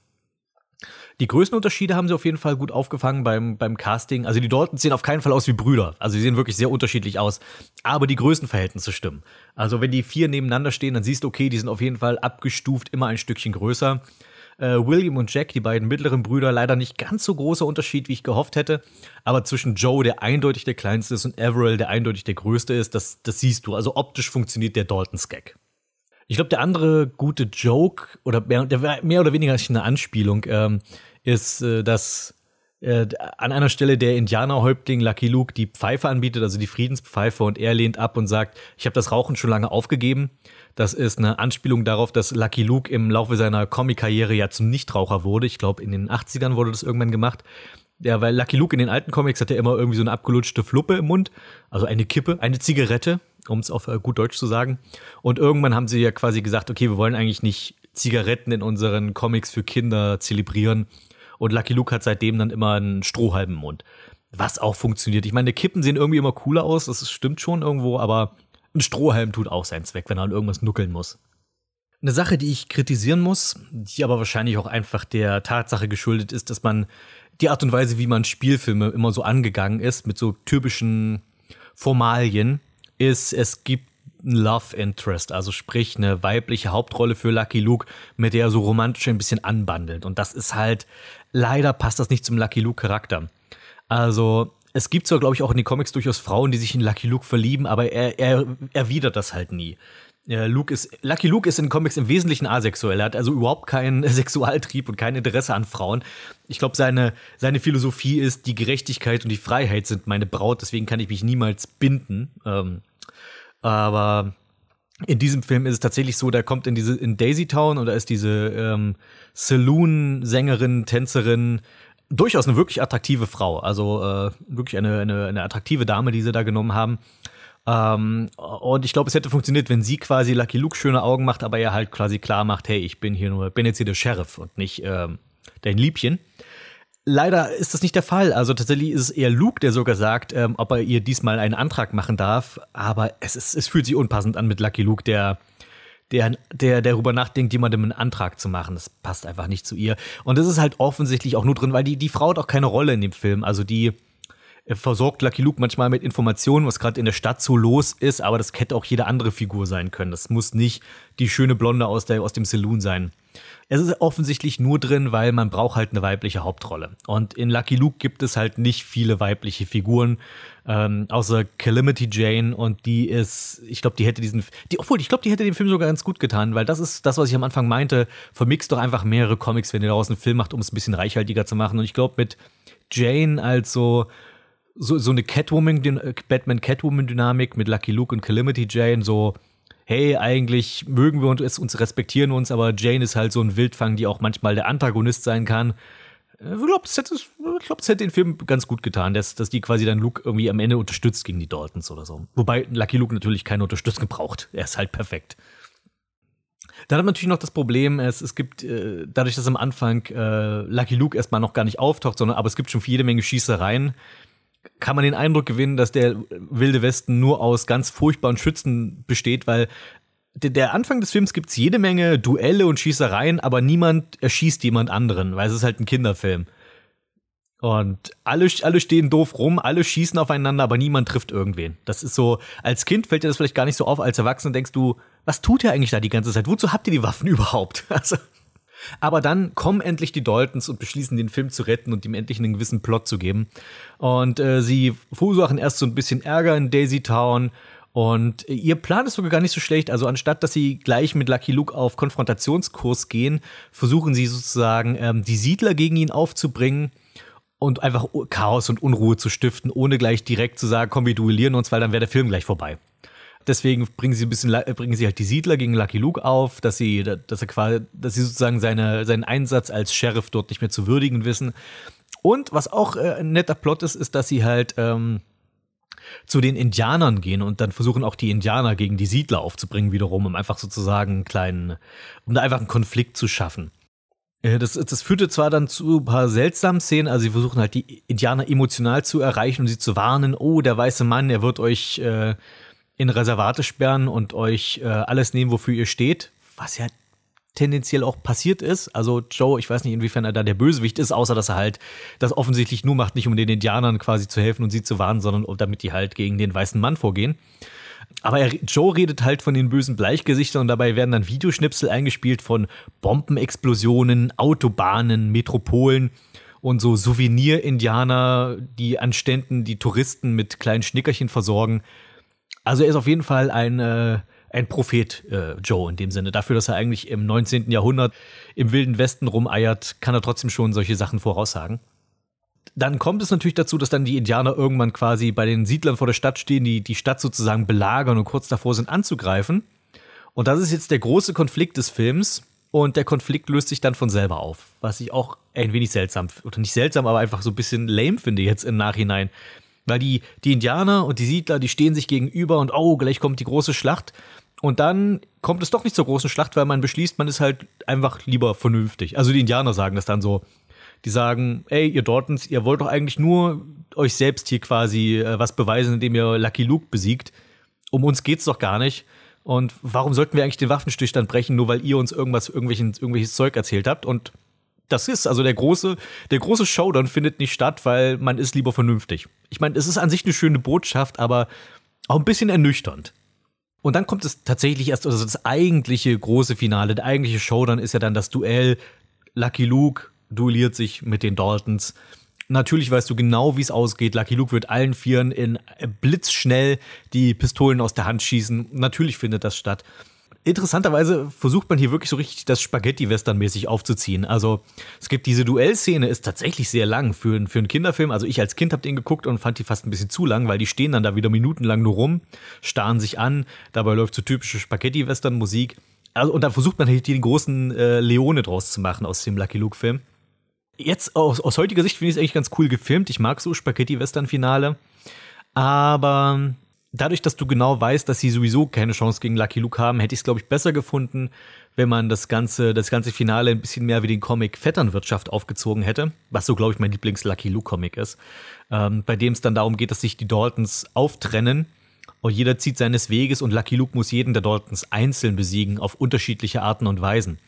Die größten Unterschiede haben sie auf jeden Fall gut aufgefangen beim, beim Casting. Also die Daltons sehen auf keinen Fall aus wie Brüder. Also sie sehen wirklich sehr unterschiedlich aus. Aber die Größenverhältnisse stimmen. Also wenn die vier nebeneinander stehen, dann siehst du, okay, die sind auf jeden Fall abgestuft, immer ein Stückchen größer. Äh, William und Jack, die beiden mittleren Brüder, leider nicht ganz so großer Unterschied, wie ich gehofft hätte. Aber zwischen Joe, der eindeutig der kleinste ist, und Everell, der eindeutig der größte ist, das, das siehst du. Also optisch funktioniert der Daltons-Gag. Ich glaube, der andere gute Joke, oder mehr, mehr oder weniger eine Anspielung, ähm, ist, äh, dass äh, an einer Stelle der Indianerhäuptling Lucky Luke die Pfeife anbietet, also die Friedenspfeife, und er lehnt ab und sagt, ich habe das Rauchen schon lange aufgegeben. Das ist eine Anspielung darauf, dass Lucky Luke im Laufe seiner Comic-Karriere ja zum Nichtraucher wurde. Ich glaube, in den 80ern wurde das irgendwann gemacht. Ja, weil Lucky Luke in den alten Comics hat ja immer irgendwie so eine abgelutschte Fluppe im Mund, also eine Kippe, eine Zigarette, um es auf äh, gut Deutsch zu sagen. Und irgendwann haben sie ja quasi gesagt, okay, wir wollen eigentlich nicht Zigaretten in unseren Comics für Kinder zelebrieren. Und Lucky Luke hat seitdem dann immer einen Strohhalm im Mund. Was auch funktioniert. Ich meine, Kippen sehen irgendwie immer cooler aus, das stimmt schon irgendwo, aber ein Strohhalm tut auch seinen Zweck, wenn er an irgendwas nuckeln muss. Eine Sache, die ich kritisieren muss, die aber wahrscheinlich auch einfach der Tatsache geschuldet ist, dass man die Art und Weise, wie man Spielfilme immer so angegangen ist, mit so typischen Formalien, ist, es gibt ein Love Interest, also sprich eine weibliche Hauptrolle für Lucky Luke, mit der er so romantisch ein bisschen anbandelt. Und das ist halt, leider passt das nicht zum Lucky Luke Charakter. Also, es gibt zwar, glaube ich, auch in den Comics durchaus Frauen, die sich in Lucky Luke verlieben, aber er, er erwidert das halt nie. Luke ist, Lucky Luke ist in Comics im Wesentlichen asexuell. Er hat also überhaupt keinen Sexualtrieb und kein Interesse an Frauen. Ich glaube, seine, seine Philosophie ist, die Gerechtigkeit und die Freiheit sind meine Braut, deswegen kann ich mich niemals binden. Ähm, aber in diesem Film ist es tatsächlich so, da kommt in diese in Daisy Town und da ist diese ähm, Saloon-Sängerin, Tänzerin, durchaus eine wirklich attraktive Frau. Also äh, wirklich eine, eine, eine attraktive Dame, die sie da genommen haben. Ähm, und ich glaube, es hätte funktioniert, wenn sie quasi Lucky Luke schöne Augen macht, aber er halt quasi klar macht, hey, ich bin hier nur, bin jetzt hier der Sheriff und nicht ähm, dein Liebchen. Leider ist das nicht der Fall. Also tatsächlich ist es eher Luke, der sogar sagt, ähm, ob er ihr diesmal einen Antrag machen darf. Aber es, ist, es fühlt sich unpassend an mit Lucky Luke, der, der, der, darüber nachdenkt, jemandem einen Antrag zu machen. Das passt einfach nicht zu ihr. Und das ist halt offensichtlich auch nur drin, weil die, die Frau hat auch keine Rolle in dem Film. Also die, versorgt Lucky Luke manchmal mit Informationen, was gerade in der Stadt so los ist, aber das hätte auch jede andere Figur sein können. Das muss nicht die schöne Blonde aus, der, aus dem Saloon sein. Es ist offensichtlich nur drin, weil man braucht halt eine weibliche Hauptrolle. Und in Lucky Luke gibt es halt nicht viele weibliche Figuren, ähm, außer Calamity Jane und die ist, ich glaube, die hätte diesen, die, obwohl, ich glaube, die hätte den Film sogar ganz gut getan, weil das ist das, was ich am Anfang meinte, vermixt doch einfach mehrere Comics, wenn ihr daraus einen Film macht, um es ein bisschen reichhaltiger zu machen. Und ich glaube, mit Jane als so so, so eine Catwoman, äh, Batman-Catwoman-Dynamik mit Lucky Luke und Calamity Jane, so, hey, eigentlich mögen wir uns, uns respektieren uns, aber Jane ist halt so ein Wildfang, die auch manchmal der Antagonist sein kann. Äh, ich glaube, es hätte, glaub, hätte den Film ganz gut getan, dass, dass die quasi dann Luke irgendwie am Ende unterstützt gegen die Daltons oder so. Wobei Lucky Luke natürlich keine Unterstützung braucht. Er ist halt perfekt. Dann hat man natürlich noch das Problem, es, es gibt, äh, dadurch, dass am Anfang äh, Lucky Luke erstmal noch gar nicht auftaucht, sondern aber es gibt schon jede Menge Schießereien, kann man den Eindruck gewinnen, dass der Wilde Westen nur aus ganz furchtbaren Schützen besteht, weil der Anfang des Films gibt es jede Menge Duelle und Schießereien, aber niemand erschießt jemand anderen, weil es ist halt ein Kinderfilm. Und alle, alle stehen doof rum, alle schießen aufeinander, aber niemand trifft irgendwen. Das ist so, als Kind fällt dir das vielleicht gar nicht so auf, als Erwachsener denkst du, was tut ihr eigentlich da die ganze Zeit? Wozu habt ihr die Waffen überhaupt? Also, aber dann kommen endlich die Daltons und beschließen, den Film zu retten und ihm endlich einen gewissen Plot zu geben. Und äh, sie verursachen erst so ein bisschen Ärger in Daisy Town. Und äh, ihr Plan ist sogar gar nicht so schlecht. Also anstatt, dass sie gleich mit Lucky Luke auf Konfrontationskurs gehen, versuchen sie sozusagen, ähm, die Siedler gegen ihn aufzubringen und einfach Chaos und Unruhe zu stiften, ohne gleich direkt zu sagen, komm, wir duellieren uns, weil dann wäre der Film gleich vorbei. Deswegen bringen sie ein bisschen, bringen sie halt die Siedler gegen Lucky Luke auf, dass sie, dass er quasi, dass sie sozusagen seine, seinen Einsatz als Sheriff dort nicht mehr zu würdigen wissen. Und was auch äh, ein netter Plot ist, ist, dass sie halt ähm, zu den Indianern gehen und dann versuchen auch die Indianer gegen die Siedler aufzubringen wiederum, um einfach sozusagen einen kleinen, um da einfach einen Konflikt zu schaffen. Äh, das, das führte zwar dann zu ein paar seltsamen Szenen, also sie versuchen halt die Indianer emotional zu erreichen und sie zu warnen, oh, der weiße Mann, er wird euch äh, in Reservate sperren und euch äh, alles nehmen, wofür ihr steht, was ja tendenziell auch passiert ist. Also Joe, ich weiß nicht, inwiefern er da der Bösewicht ist, außer dass er halt das offensichtlich nur macht, nicht um den Indianern quasi zu helfen und sie zu warnen, sondern damit die halt gegen den weißen Mann vorgehen. Aber er, Joe redet halt von den bösen Bleichgesichtern und dabei werden dann Videoschnipsel eingespielt von Bombenexplosionen, Autobahnen, Metropolen und so Souvenir-Indianer, die an Ständen die Touristen mit kleinen Schnickerchen versorgen. Also er ist auf jeden Fall ein, äh, ein Prophet, äh, Joe, in dem Sinne. Dafür, dass er eigentlich im 19. Jahrhundert im Wilden Westen rumeiert, kann er trotzdem schon solche Sachen voraussagen. dann kommt es natürlich dazu, dass dann die Indianer irgendwann quasi bei den Siedlern vor der Stadt stehen, die die Stadt sozusagen belagern und kurz davor sind anzugreifen. Und das ist jetzt der große Konflikt des Films. Und der Konflikt löst sich dann von selber auf, was ich auch ein wenig seltsam, oder nicht seltsam, aber einfach so ein bisschen lame finde jetzt im Nachhinein. Weil die, die Indianer und die Siedler, die stehen sich gegenüber und oh, gleich kommt die große Schlacht. Und dann kommt es doch nicht zur großen Schlacht, weil man beschließt, man ist halt einfach lieber vernünftig. Also die Indianer sagen das dann so. Die sagen, ey, ihr Dortons, ihr wollt doch eigentlich nur euch selbst hier quasi äh, was beweisen, indem ihr Lucky Luke besiegt. Um uns geht's doch gar nicht. Und warum sollten wir eigentlich den Waffenstillstand brechen, nur weil ihr uns irgendwas, irgendwelchen, irgendwelches Zeug erzählt habt? Und das ist, also der große, der große Showdown findet nicht statt, weil man ist lieber vernünftig. Ich meine, es ist an sich eine schöne Botschaft, aber auch ein bisschen ernüchternd. Und dann kommt es tatsächlich erst, also das eigentliche große Finale, der eigentliche Showdown ist ja dann das Duell. Lucky Luke duelliert sich mit den Daltons. Natürlich weißt du genau, wie es ausgeht. Lucky Luke wird allen Vieren in blitzschnell die Pistolen aus der Hand schießen. Natürlich findet das statt. Interessanterweise versucht man hier wirklich so richtig das Spaghetti-Western-mäßig aufzuziehen. Also es gibt diese Duellszene, ist tatsächlich sehr lang für, für einen Kinderfilm. Also ich als Kind habe den geguckt und fand die fast ein bisschen zu lang, weil die stehen dann da wieder minutenlang nur rum, starren sich an. Dabei läuft so typische Spaghetti-Western-Musik. Also, und da versucht man halt hier den großen äh, Leone draus zu machen aus dem Lucky Luke-Film jetzt aus, aus heutiger Sicht finde ich es eigentlich ganz cool gefilmt. Ich mag so Spaghetti-Western-Finale. Aber dadurch, dass du genau weißt, dass sie sowieso keine Chance gegen Lucky Luke haben, hätte ich es, glaube ich, besser gefunden, wenn man das ganze, das ganze Finale ein bisschen mehr wie den Comic Vetternwirtschaft aufgezogen hätte, was so, glaube ich, mein Lieblings-Lucky Luke-Comic ist, ähm, bei dem es dann darum geht, dass sich die Daltons auftrennen und jeder zieht seines Weges und Lucky Luke muss jeden der Daltons einzeln besiegen auf unterschiedliche Arten und Weisen.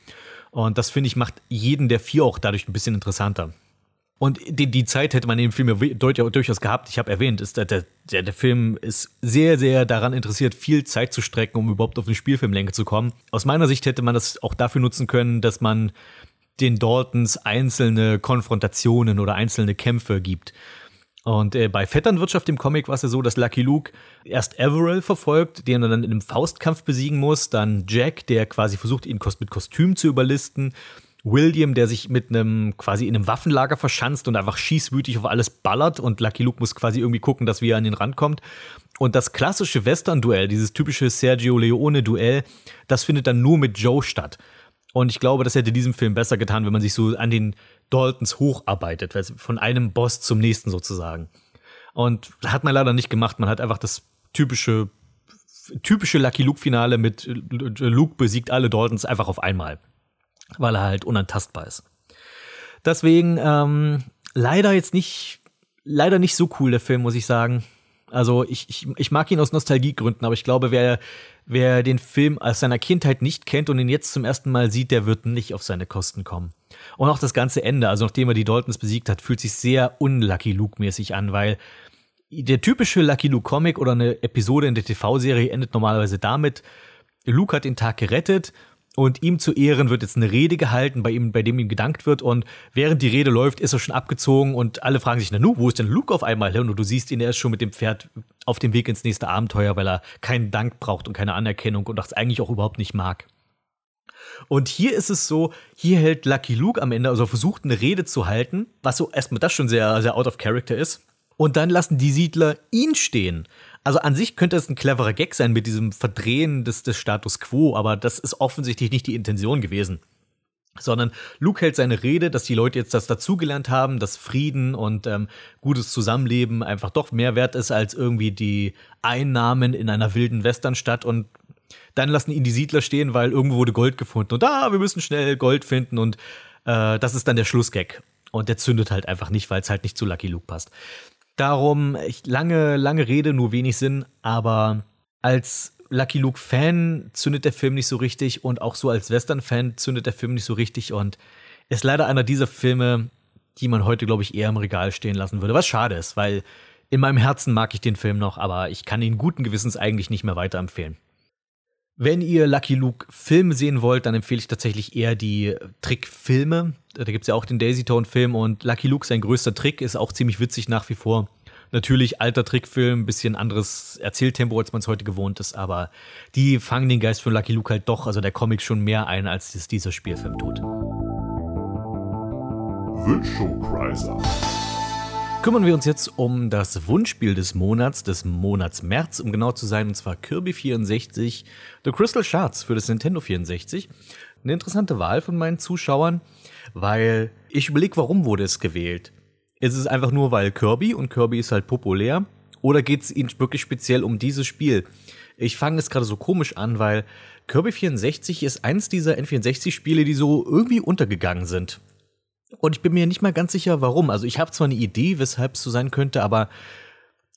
Und das finde ich macht jeden der vier auch dadurch ein bisschen interessanter. Und die, die Zeit hätte man dem Film ja durchaus gehabt. Ich habe erwähnt, ist der, der, der Film ist sehr, sehr daran interessiert, viel Zeit zu strecken, um überhaupt auf eine Spielfilmlänge zu kommen. Aus meiner Sicht hätte man das auch dafür nutzen können, dass man den Daltons einzelne Konfrontationen oder einzelne Kämpfe gibt. Und äh, bei Vetternwirtschaft im Comic war es ja so, dass Lucky Luke erst Averill verfolgt, den er dann in einem Faustkampf besiegen muss, dann Jack, der quasi versucht, ihn mit Kostüm zu überlisten, William, der sich mit einem quasi in einem Waffenlager verschanzt und einfach schießwütig auf alles ballert und Lucky Luke muss quasi irgendwie gucken, dass er an den Rand kommt. Und das klassische Western-Duell, dieses typische Sergio Leone-Duell, das findet dann nur mit Joe statt. Und ich glaube, das hätte diesem Film besser getan, wenn man sich so an den Daltons hocharbeitet, von einem Boss zum nächsten sozusagen. Und hat man leider nicht gemacht. Man hat einfach das typische, typische Lucky Luke-Finale mit Luke besiegt alle Daltons einfach auf einmal. Weil er halt unantastbar ist. Deswegen, ähm, leider jetzt nicht, leider nicht so cool, der Film, muss ich sagen. Also ich, ich, ich mag ihn aus Nostalgiegründen, aber ich glaube, wer, wer den Film aus seiner Kindheit nicht kennt und ihn jetzt zum ersten Mal sieht, der wird nicht auf seine Kosten kommen. Und auch das ganze Ende, also nachdem er die Daltons besiegt hat, fühlt sich sehr unlucky Luke-mäßig an, weil der typische Lucky Luke Comic oder eine Episode in der TV-Serie endet normalerweise damit, Luke hat den Tag gerettet und ihm zu Ehren wird jetzt eine Rede gehalten, bei ihm, bei dem ihm gedankt wird. Und während die Rede läuft, ist er schon abgezogen und alle fragen sich, na nu, wo ist denn Luke auf einmal hin? Und du siehst ihn, er ist schon mit dem Pferd auf dem Weg ins nächste Abenteuer, weil er keinen Dank braucht und keine Anerkennung und das eigentlich auch überhaupt nicht mag. Und hier ist es so, hier hält Lucky Luke am Ende, also versucht eine Rede zu halten, was so erstmal das schon sehr, sehr out of character ist. Und dann lassen die Siedler ihn stehen. Also an sich könnte es ein cleverer Gag sein mit diesem Verdrehen des, des Status quo, aber das ist offensichtlich nicht die Intention gewesen. Sondern Luke hält seine Rede, dass die Leute jetzt das dazugelernt haben, dass Frieden und ähm, gutes Zusammenleben einfach doch mehr wert ist als irgendwie die Einnahmen in einer wilden Westernstadt und dann lassen ihn die Siedler stehen, weil irgendwo wurde Gold gefunden und ah, wir müssen schnell Gold finden und äh, das ist dann der Schlussgag. Und der zündet halt einfach nicht, weil es halt nicht zu Lucky Luke passt. Darum, ich, lange, lange Rede, nur wenig Sinn, aber als Lucky Luke-Fan zündet der Film nicht so richtig und auch so als Western-Fan zündet der Film nicht so richtig und ist leider einer dieser Filme, die man heute, glaube ich, eher im Regal stehen lassen würde. Was schade ist, weil in meinem Herzen mag ich den Film noch, aber ich kann ihn guten Gewissens eigentlich nicht mehr weiterempfehlen. Wenn ihr Lucky Luke Filme sehen wollt, dann empfehle ich tatsächlich eher die Trickfilme. Da gibt es ja auch den Daisy Tone Film und Lucky Luke, sein größter Trick, ist auch ziemlich witzig nach wie vor. Natürlich alter Trickfilm, bisschen anderes Erzähltempo, als man es heute gewohnt ist, aber die fangen den Geist von Lucky Luke halt doch, also der Comic schon mehr ein, als es dieser Spielfilm tut. The Showcreiser. Kümmern wir uns jetzt um das Wunschspiel des Monats, des Monats März, um genau zu sein, und zwar Kirby 64, The Crystal Shards für das Nintendo 64. Eine interessante Wahl von meinen Zuschauern, weil ich überlege, warum wurde es gewählt? Ist es einfach nur, weil Kirby und Kirby ist halt populär? Oder geht es ihnen wirklich speziell um dieses Spiel? Ich fange es gerade so komisch an, weil Kirby 64 ist eins dieser N64-Spiele, die so irgendwie untergegangen sind. Und ich bin mir nicht mal ganz sicher, warum. Also ich habe zwar eine Idee, weshalb es so sein könnte, aber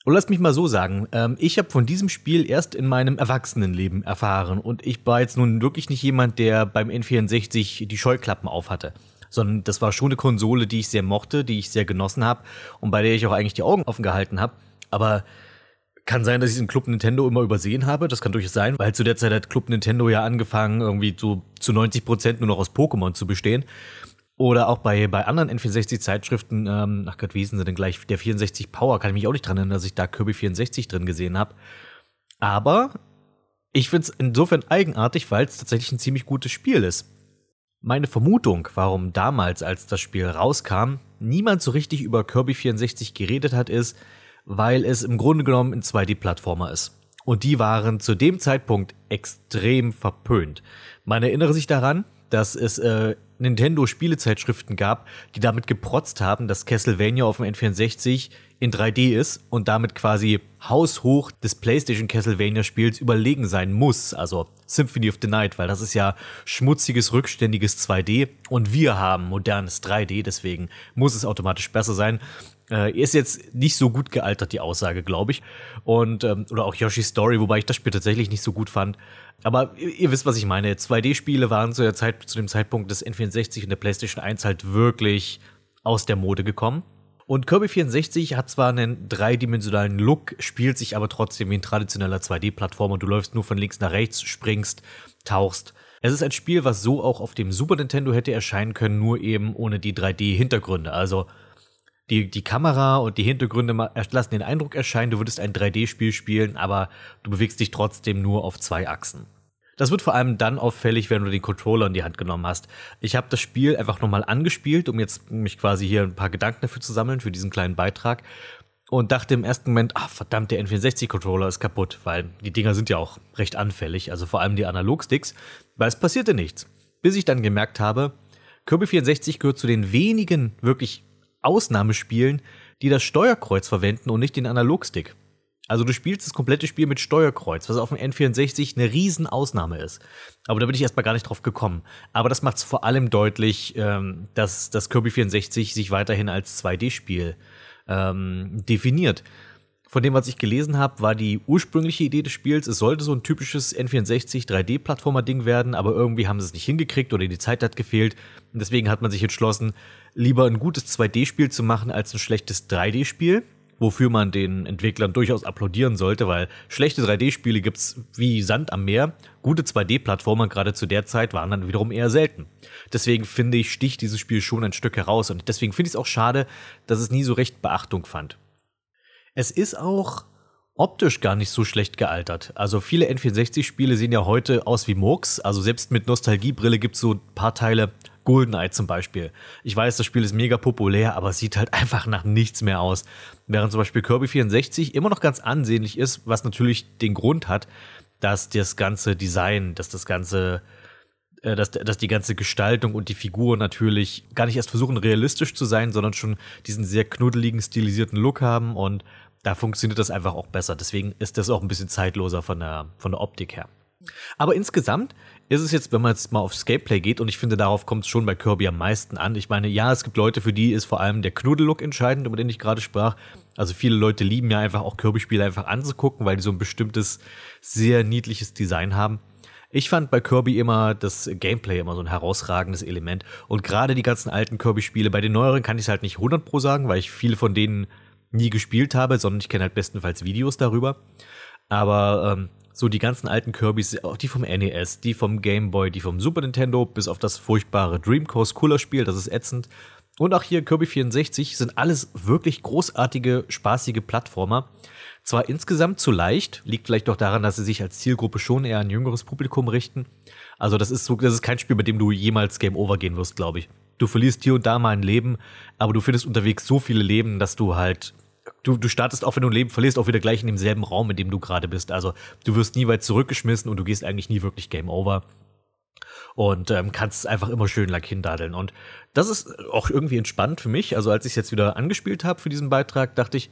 und lass mich mal so sagen, ähm, ich habe von diesem Spiel erst in meinem Erwachsenenleben erfahren und ich war jetzt nun wirklich nicht jemand, der beim N64 die Scheuklappen aufhatte, sondern das war schon eine Konsole, die ich sehr mochte, die ich sehr genossen habe und bei der ich auch eigentlich die Augen offen gehalten habe. Aber kann sein, dass ich den Club Nintendo immer übersehen habe. Das kann durchaus sein, weil zu der Zeit hat Club Nintendo ja angefangen, irgendwie so zu 90 Prozent nur noch aus Pokémon zu bestehen. Oder auch bei, bei anderen N64-Zeitschriften, ähm, ach Gott, wie hießen sie denn gleich? Der 64 Power, kann ich mich auch nicht dran erinnern, dass ich da Kirby 64 drin gesehen habe. Aber ich finde es insofern eigenartig, weil es tatsächlich ein ziemlich gutes Spiel ist. Meine Vermutung, warum damals, als das Spiel rauskam, niemand so richtig über Kirby 64 geredet hat, ist, weil es im Grunde genommen ein 2D-Plattformer ist. Und die waren zu dem Zeitpunkt extrem verpönt. Man erinnere sich daran, dass es äh, Nintendo-Spielezeitschriften gab, die damit geprotzt haben, dass Castlevania auf dem N64 in 3D ist und damit quasi haushoch des PlayStation Castlevania-Spiels überlegen sein muss. Also Symphony of the Night, weil das ist ja schmutziges, rückständiges 2D und wir haben modernes 3D, deswegen muss es automatisch besser sein. Äh, ist jetzt nicht so gut gealtert, die Aussage, glaube ich. Und, ähm, oder auch Yoshi's Story, wobei ich das Spiel tatsächlich nicht so gut fand. Aber ihr, wisst, was ich meine. 2D-Spiele waren zu der Zeit, zu dem Zeitpunkt des N64 und der PlayStation 1 halt wirklich aus der Mode gekommen. Und Kirby 64 hat zwar einen dreidimensionalen Look, spielt sich aber trotzdem wie ein traditioneller 2D-Plattformer. Du läufst nur von links nach rechts, springst, tauchst. Es ist ein Spiel, was so auch auf dem Super Nintendo hätte erscheinen können, nur eben ohne die 3D-Hintergründe. Also die, die Kamera und die Hintergründe lassen den Eindruck erscheinen, du würdest ein 3D-Spiel spielen, aber du bewegst dich trotzdem nur auf zwei Achsen. Das wird vor allem dann auffällig, wenn du den Controller in die Hand genommen hast. Ich habe das Spiel einfach nochmal angespielt, um jetzt mich quasi hier ein paar Gedanken dafür zu sammeln, für diesen kleinen Beitrag. Und dachte im ersten Moment, ach verdammt, der N64-Controller ist kaputt, weil die Dinger sind ja auch recht anfällig, also vor allem die Analogsticks, weil es passierte nichts. Bis ich dann gemerkt habe, Kirby 64 gehört zu den wenigen wirklich Ausnahmespielen, die das Steuerkreuz verwenden und nicht den Analogstick. Also du spielst das komplette Spiel mit Steuerkreuz, was auf dem N64 eine Riesenausnahme ist. Aber da bin ich erstmal gar nicht drauf gekommen. Aber das macht es vor allem deutlich, ähm, dass das Kirby 64 sich weiterhin als 2D-Spiel ähm, definiert. Von dem, was ich gelesen habe, war die ursprüngliche Idee des Spiels, es sollte so ein typisches N64 3D-Plattformer-Ding werden, aber irgendwie haben sie es nicht hingekriegt oder die Zeit hat gefehlt. Und deswegen hat man sich entschlossen, lieber ein gutes 2D-Spiel zu machen als ein schlechtes 3D-Spiel, wofür man den Entwicklern durchaus applaudieren sollte, weil schlechte 3D-Spiele gibt's wie Sand am Meer. Gute 2D-Plattformer gerade zu der Zeit waren dann wiederum eher selten. Deswegen finde ich, sticht dieses Spiel schon ein Stück heraus und deswegen finde ich es auch schade, dass es nie so recht Beachtung fand. Es ist auch optisch gar nicht so schlecht gealtert. Also viele N64-Spiele sehen ja heute aus wie Murks. Also selbst mit Nostalgiebrille gibt es so ein paar Teile, GoldenEye zum Beispiel. Ich weiß, das Spiel ist mega populär, aber es sieht halt einfach nach nichts mehr aus. Während zum Beispiel Kirby 64 immer noch ganz ansehnlich ist, was natürlich den Grund hat, dass das ganze Design, dass das ganze, äh, dass, dass die ganze Gestaltung und die Figur natürlich gar nicht erst versuchen, realistisch zu sein, sondern schon diesen sehr knuddeligen, stilisierten Look haben und da funktioniert das einfach auch besser. Deswegen ist das auch ein bisschen zeitloser von der, von der Optik her. Aber insgesamt ist es jetzt, wenn man jetzt mal aufs Gameplay geht, und ich finde, darauf kommt es schon bei Kirby am meisten an. Ich meine, ja, es gibt Leute, für die ist vor allem der Knuddellook entscheidend, über den ich gerade sprach. Also viele Leute lieben ja einfach auch Kirby-Spiele einfach anzugucken, weil die so ein bestimmtes, sehr niedliches Design haben. Ich fand bei Kirby immer das Gameplay immer so ein herausragendes Element. Und gerade die ganzen alten Kirby-Spiele, bei den neueren kann ich es halt nicht 100 pro sagen, weil ich viele von denen nie gespielt habe, sondern ich kenne halt bestenfalls Videos darüber. Aber ähm, so die ganzen alten Kirbys, auch die vom NES, die vom Game Boy, die vom Super Nintendo, bis auf das furchtbare Dream Coast Cooler Spiel, das ist ätzend. Und auch hier Kirby 64 sind alles wirklich großartige, spaßige Plattformer. Zwar insgesamt zu leicht, liegt vielleicht doch daran, dass sie sich als Zielgruppe schon eher an jüngeres Publikum richten. Also das ist so, das ist kein Spiel, bei dem du jemals Game Over gehen wirst, glaube ich. Du verlierst hier und da mal ein Leben, aber du findest unterwegs so viele Leben, dass du halt du, du startest auch, wenn du ein Leben verlierst, auch wieder gleich in demselben Raum, in dem du gerade bist. Also du wirst nie weit zurückgeschmissen und du gehst eigentlich nie wirklich Game Over. Und ähm, kannst einfach immer schön like hindadeln. Und das ist auch irgendwie entspannt für mich. Also als ich es jetzt wieder angespielt habe für diesen Beitrag, dachte ich,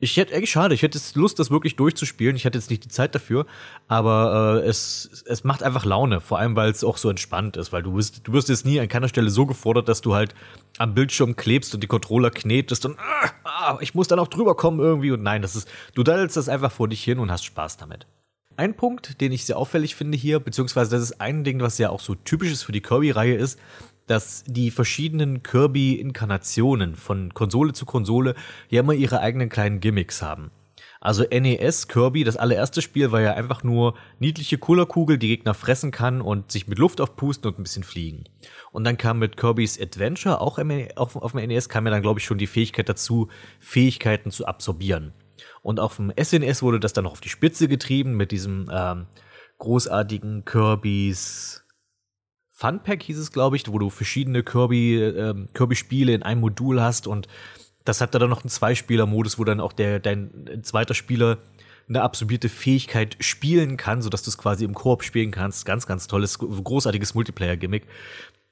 ich hätte eigentlich schade, ich hätte jetzt Lust, das wirklich durchzuspielen. Ich hatte jetzt nicht die Zeit dafür, aber äh, es, es macht einfach Laune, vor allem weil es auch so entspannt ist, weil du wirst, du wirst jetzt nie an keiner Stelle so gefordert, dass du halt am Bildschirm klebst und die Controller knetest und ah, ah, ich muss dann auch drüber kommen irgendwie und nein, das ist, du daddelst das einfach vor dich hin und hast Spaß damit. Ein Punkt, den ich sehr auffällig finde hier, beziehungsweise das ist ein Ding, was ja auch so typisch ist für die Kirby-Reihe ist, dass die verschiedenen Kirby-Inkarnationen von Konsole zu Konsole ja immer ihre eigenen kleinen Gimmicks haben. Also NES Kirby, das allererste Spiel war ja einfach nur niedliche Kullerkugel, die Gegner fressen kann und sich mit Luft aufpusten und ein bisschen fliegen. Und dann kam mit Kirby's Adventure, auch auf dem NES, kam ja dann, glaube ich, schon die Fähigkeit dazu, Fähigkeiten zu absorbieren. Und auf dem SNES wurde das dann noch auf die Spitze getrieben mit diesem ähm, großartigen Kirby's Funpack hieß es, glaube ich, wo du verschiedene Kirby, äh, Kirby-Spiele in einem Modul hast und das hat dann noch einen Zweispieler-Modus, wo dann auch der, dein zweiter Spieler eine absorbierte Fähigkeit spielen kann, sodass du es quasi im Koop spielen kannst. Ganz, ganz tolles, großartiges Multiplayer-Gimmick.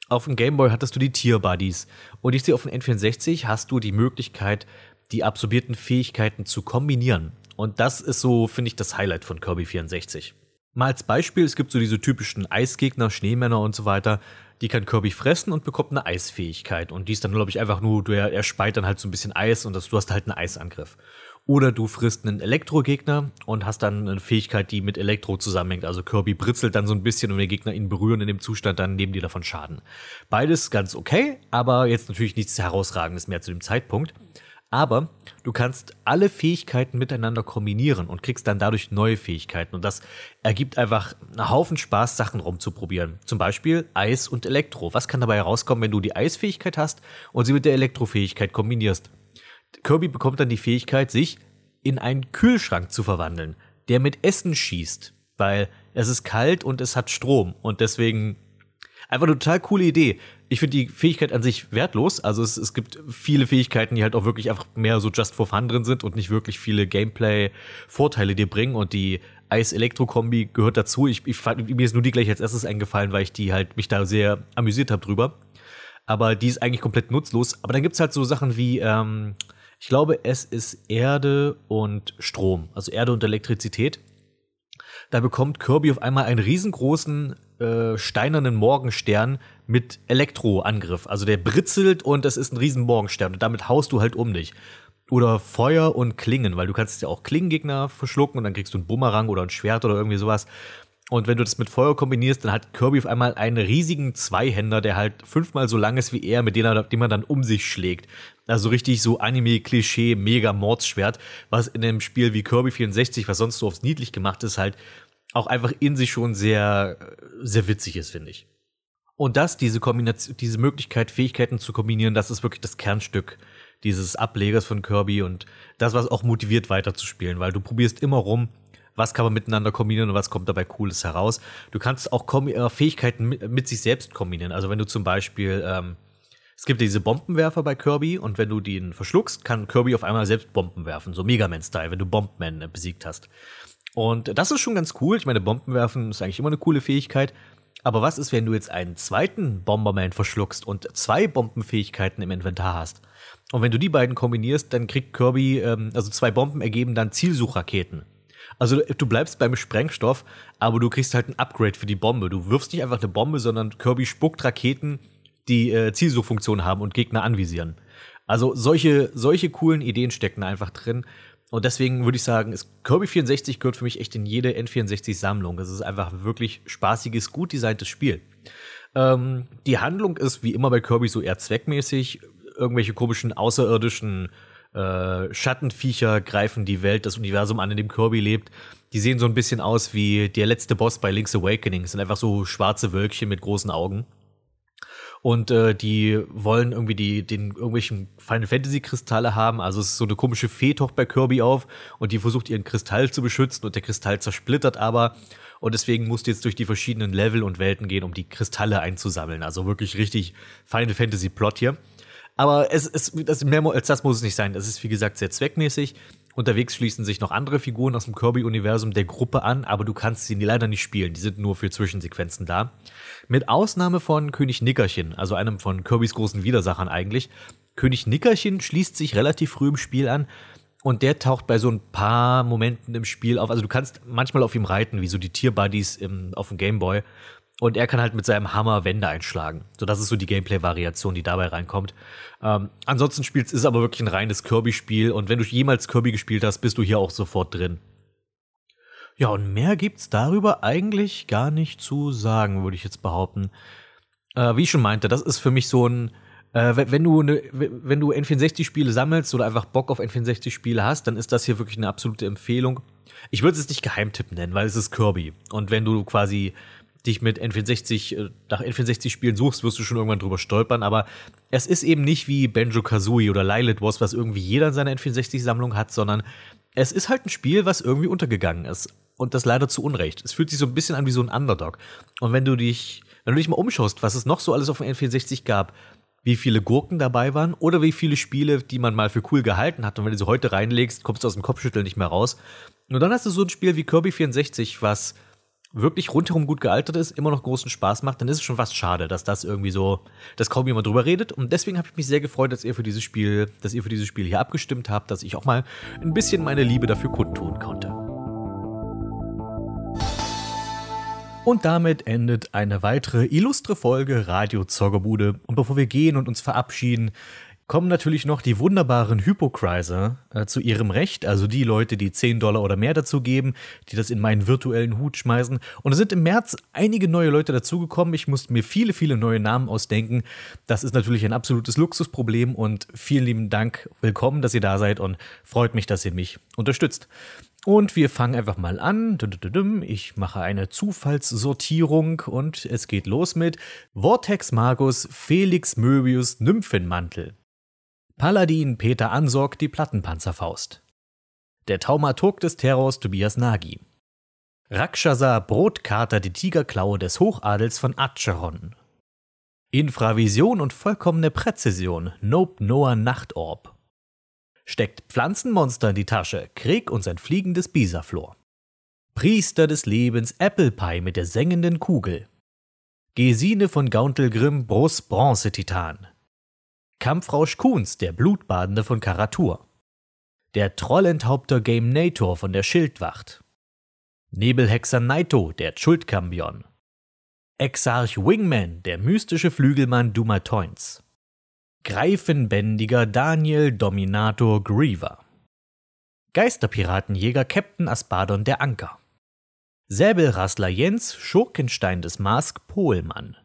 Auf dem Gameboy hattest du die Tier-Buddies. Und ich sehe auf dem N64 hast du die Möglichkeit, die absorbierten Fähigkeiten zu kombinieren. Und das ist so, finde ich, das Highlight von Kirby 64. Mal als Beispiel, es gibt so diese typischen Eisgegner, Schneemänner und so weiter. Die kann Kirby fressen und bekommt eine Eisfähigkeit. Und die ist dann, glaube ich, einfach nur, er, er speit dann halt so ein bisschen Eis und das, du hast halt einen Eisangriff. Oder du frisst einen Elektrogegner und hast dann eine Fähigkeit, die mit Elektro zusammenhängt. Also Kirby britzelt dann so ein bisschen und wenn Gegner ihn berühren in dem Zustand, dann nehmen die davon Schaden. Beides ganz okay, aber jetzt natürlich nichts herausragendes mehr zu dem Zeitpunkt. Aber du kannst alle Fähigkeiten miteinander kombinieren und kriegst dann dadurch neue Fähigkeiten. Und das ergibt einfach einen Haufen Spaß, Sachen rumzuprobieren. Zum Beispiel Eis und Elektro. Was kann dabei herauskommen, wenn du die Eisfähigkeit hast und sie mit der Elektrofähigkeit kombinierst? Kirby bekommt dann die Fähigkeit, sich in einen Kühlschrank zu verwandeln, der mit Essen schießt, weil es ist kalt und es hat Strom und deswegen einfach eine total coole Idee ich finde die Fähigkeit an sich wertlos. Also es, es gibt viele Fähigkeiten, die halt auch wirklich einfach mehr so just for fun drin sind und nicht wirklich viele Gameplay-Vorteile dir bringen. Und die Eis-Elektro-Kombi gehört dazu. Ich, ich mir ist nur die gleich als erstes eingefallen, weil ich die halt mich da sehr amüsiert habe drüber. Aber die ist eigentlich komplett nutzlos. Aber dann gibt's halt so Sachen wie, ähm, ich glaube, es ist Erde und Strom, also Erde und Elektrizität. Da bekommt Kirby auf einmal einen riesengroßen äh, steinernen Morgenstern mit Elektroangriff. Also der britzelt und das ist ein riesen Morgenstern und damit haust du halt um dich. Oder Feuer und Klingen, weil du kannst ja auch Klingengegner verschlucken und dann kriegst du einen Bumerang oder ein Schwert oder irgendwie sowas. Und wenn du das mit Feuer kombinierst, dann hat Kirby auf einmal einen riesigen Zweihänder, der halt fünfmal so lang ist wie er, mit dem, er, dem man dann um sich schlägt. Also richtig so Anime-Klischee, mega Mordsschwert, was in einem Spiel wie Kirby 64, was sonst so aufs niedlich gemacht ist, halt auch einfach in sich schon sehr, sehr witzig ist, finde ich. Und das, diese Kombination, diese Möglichkeit, Fähigkeiten zu kombinieren, das ist wirklich das Kernstück dieses Ablegers von Kirby und das, was auch motiviert weiterzuspielen, weil du probierst immer rum, was kann man miteinander kombinieren und was kommt dabei Cooles heraus. Du kannst auch Kom äh, Fähigkeiten mit, mit, sich selbst kombinieren. Also wenn du zum Beispiel, ähm, es gibt diese Bombenwerfer bei Kirby und wenn du den verschluckst, kann Kirby auf einmal selbst Bomben werfen, so Mega Man-Style, wenn du Bombman äh, besiegt hast. Und das ist schon ganz cool. Ich meine, Bomben werfen ist eigentlich immer eine coole Fähigkeit. Aber was ist, wenn du jetzt einen zweiten Bomberman verschluckst und zwei Bombenfähigkeiten im Inventar hast? Und wenn du die beiden kombinierst, dann kriegt Kirby, ähm, also zwei Bomben ergeben dann Zielsuchraketen. Also du bleibst beim Sprengstoff, aber du kriegst halt ein Upgrade für die Bombe. Du wirfst nicht einfach eine Bombe, sondern Kirby spuckt Raketen, die äh, Zielsuchfunktion haben und Gegner anvisieren. Also solche, solche coolen Ideen stecken einfach drin. Und deswegen würde ich sagen, ist Kirby 64 gehört für mich echt in jede N64-Sammlung. Es ist einfach wirklich spaßiges, gut designtes Spiel. Ähm, die Handlung ist wie immer bei Kirby so eher zweckmäßig. Irgendwelche komischen außerirdischen äh, Schattenviecher greifen die Welt, das Universum an, in dem Kirby lebt. Die sehen so ein bisschen aus wie der letzte Boss bei Link's Awakening. Es sind einfach so schwarze Wölkchen mit großen Augen. Und äh, die wollen irgendwie die, den irgendwelchen Final Fantasy Kristalle haben. Also es ist so eine komische Fee taucht bei Kirby auf und die versucht ihren Kristall zu beschützen und der Kristall zersplittert aber. Und deswegen musst du jetzt durch die verschiedenen Level und Welten gehen, um die Kristalle einzusammeln. Also wirklich richtig Final Fantasy Plot hier. Aber es, es, das, mehr als das muss es nicht sein. Es ist, wie gesagt, sehr zweckmäßig. Unterwegs schließen sich noch andere Figuren aus dem Kirby-Universum der Gruppe an, aber du kannst sie leider nicht spielen. Die sind nur für Zwischensequenzen da. Mit Ausnahme von König Nickerchen, also einem von Kirbys großen Widersachern eigentlich. König Nickerchen schließt sich relativ früh im Spiel an und der taucht bei so ein paar Momenten im Spiel auf. Also du kannst manchmal auf ihm reiten, wie so die Tierbuddies im, auf dem Gameboy. Und er kann halt mit seinem Hammer Wände einschlagen. So, das ist so die Gameplay-Variation, die dabei reinkommt. Ähm, ansonsten spielst, ist es aber wirklich ein reines Kirby-Spiel. Und wenn du jemals Kirby gespielt hast, bist du hier auch sofort drin. Ja, und mehr gibt's darüber eigentlich gar nicht zu sagen, würde ich jetzt behaupten. Äh, wie ich schon meinte, das ist für mich so ein, äh, wenn du ne, wenn du N64-Spiele sammelst oder einfach Bock auf N64-Spiele hast, dann ist das hier wirklich eine absolute Empfehlung. Ich würde es nicht Geheimtipp nennen, weil es ist Kirby. Und wenn du quasi dich mit N64 äh, nach N64-Spielen suchst, wirst du schon irgendwann drüber stolpern. Aber es ist eben nicht wie Banjo Kazooie oder Lilith Wars, was irgendwie jeder in seiner N64-Sammlung hat, sondern es ist halt ein Spiel, was irgendwie untergegangen ist. Und das leider zu Unrecht. Es fühlt sich so ein bisschen an wie so ein Underdog. Und wenn du dich, wenn du dich mal umschaust, was es noch so alles auf dem N64 gab, wie viele Gurken dabei waren oder wie viele Spiele, die man mal für cool gehalten hat und wenn du sie heute reinlegst, kommst du aus dem Kopfschütteln nicht mehr raus. Und dann hast du so ein Spiel wie Kirby 64, was wirklich rundherum gut gealtert ist, immer noch großen Spaß macht, dann ist es schon fast schade, dass das irgendwie so, dass kaum jemand drüber redet. Und deswegen habe ich mich sehr gefreut, dass ihr für dieses Spiel, dass ihr für dieses Spiel hier abgestimmt habt, dass ich auch mal ein bisschen meine Liebe dafür kundtun konnte. Und damit endet eine weitere illustre Folge Radio Zoggerbude. Und bevor wir gehen und uns verabschieden, kommen natürlich noch die wunderbaren Hypocriser äh, zu ihrem Recht, also die Leute, die 10 Dollar oder mehr dazu geben, die das in meinen virtuellen Hut schmeißen. Und es sind im März einige neue Leute dazugekommen. Ich musste mir viele, viele neue Namen ausdenken. Das ist natürlich ein absolutes Luxusproblem und vielen lieben Dank. Willkommen, dass ihr da seid und freut mich, dass ihr mich unterstützt. Und wir fangen einfach mal an. Ich mache eine Zufallssortierung und es geht los mit Vortex Magus Felix Möbius Nymphenmantel. Paladin Peter Ansorg die Plattenpanzerfaust. Der Taumaturg des Terrors Tobias Nagy. Rakshasa Brotkater die Tigerklaue des Hochadels von Acheron. Infravision und vollkommene Präzision Nope Noah Nachtorb. Steckt Pflanzenmonster in die Tasche, Krieg und sein fliegendes Bisaflor. Priester des Lebens Apple Pie mit der sengenden Kugel. Gesine von Gauntelgrimm Brus Bronze-Titan. Kampfrausch Kuhns, der Blutbadende von Karatur. Der Trollenthaupter Game Nator von der Schildwacht. Nebelhexer Naito, der Schuldkambion. Exarch Wingman, der mystische Flügelmann Dumatoins. Greifenbändiger Daniel Dominator Griever. Geisterpiratenjäger Captain Aspadon der Anker. Säbelrassler Jens Schurkenstein des Mask Pohlmann.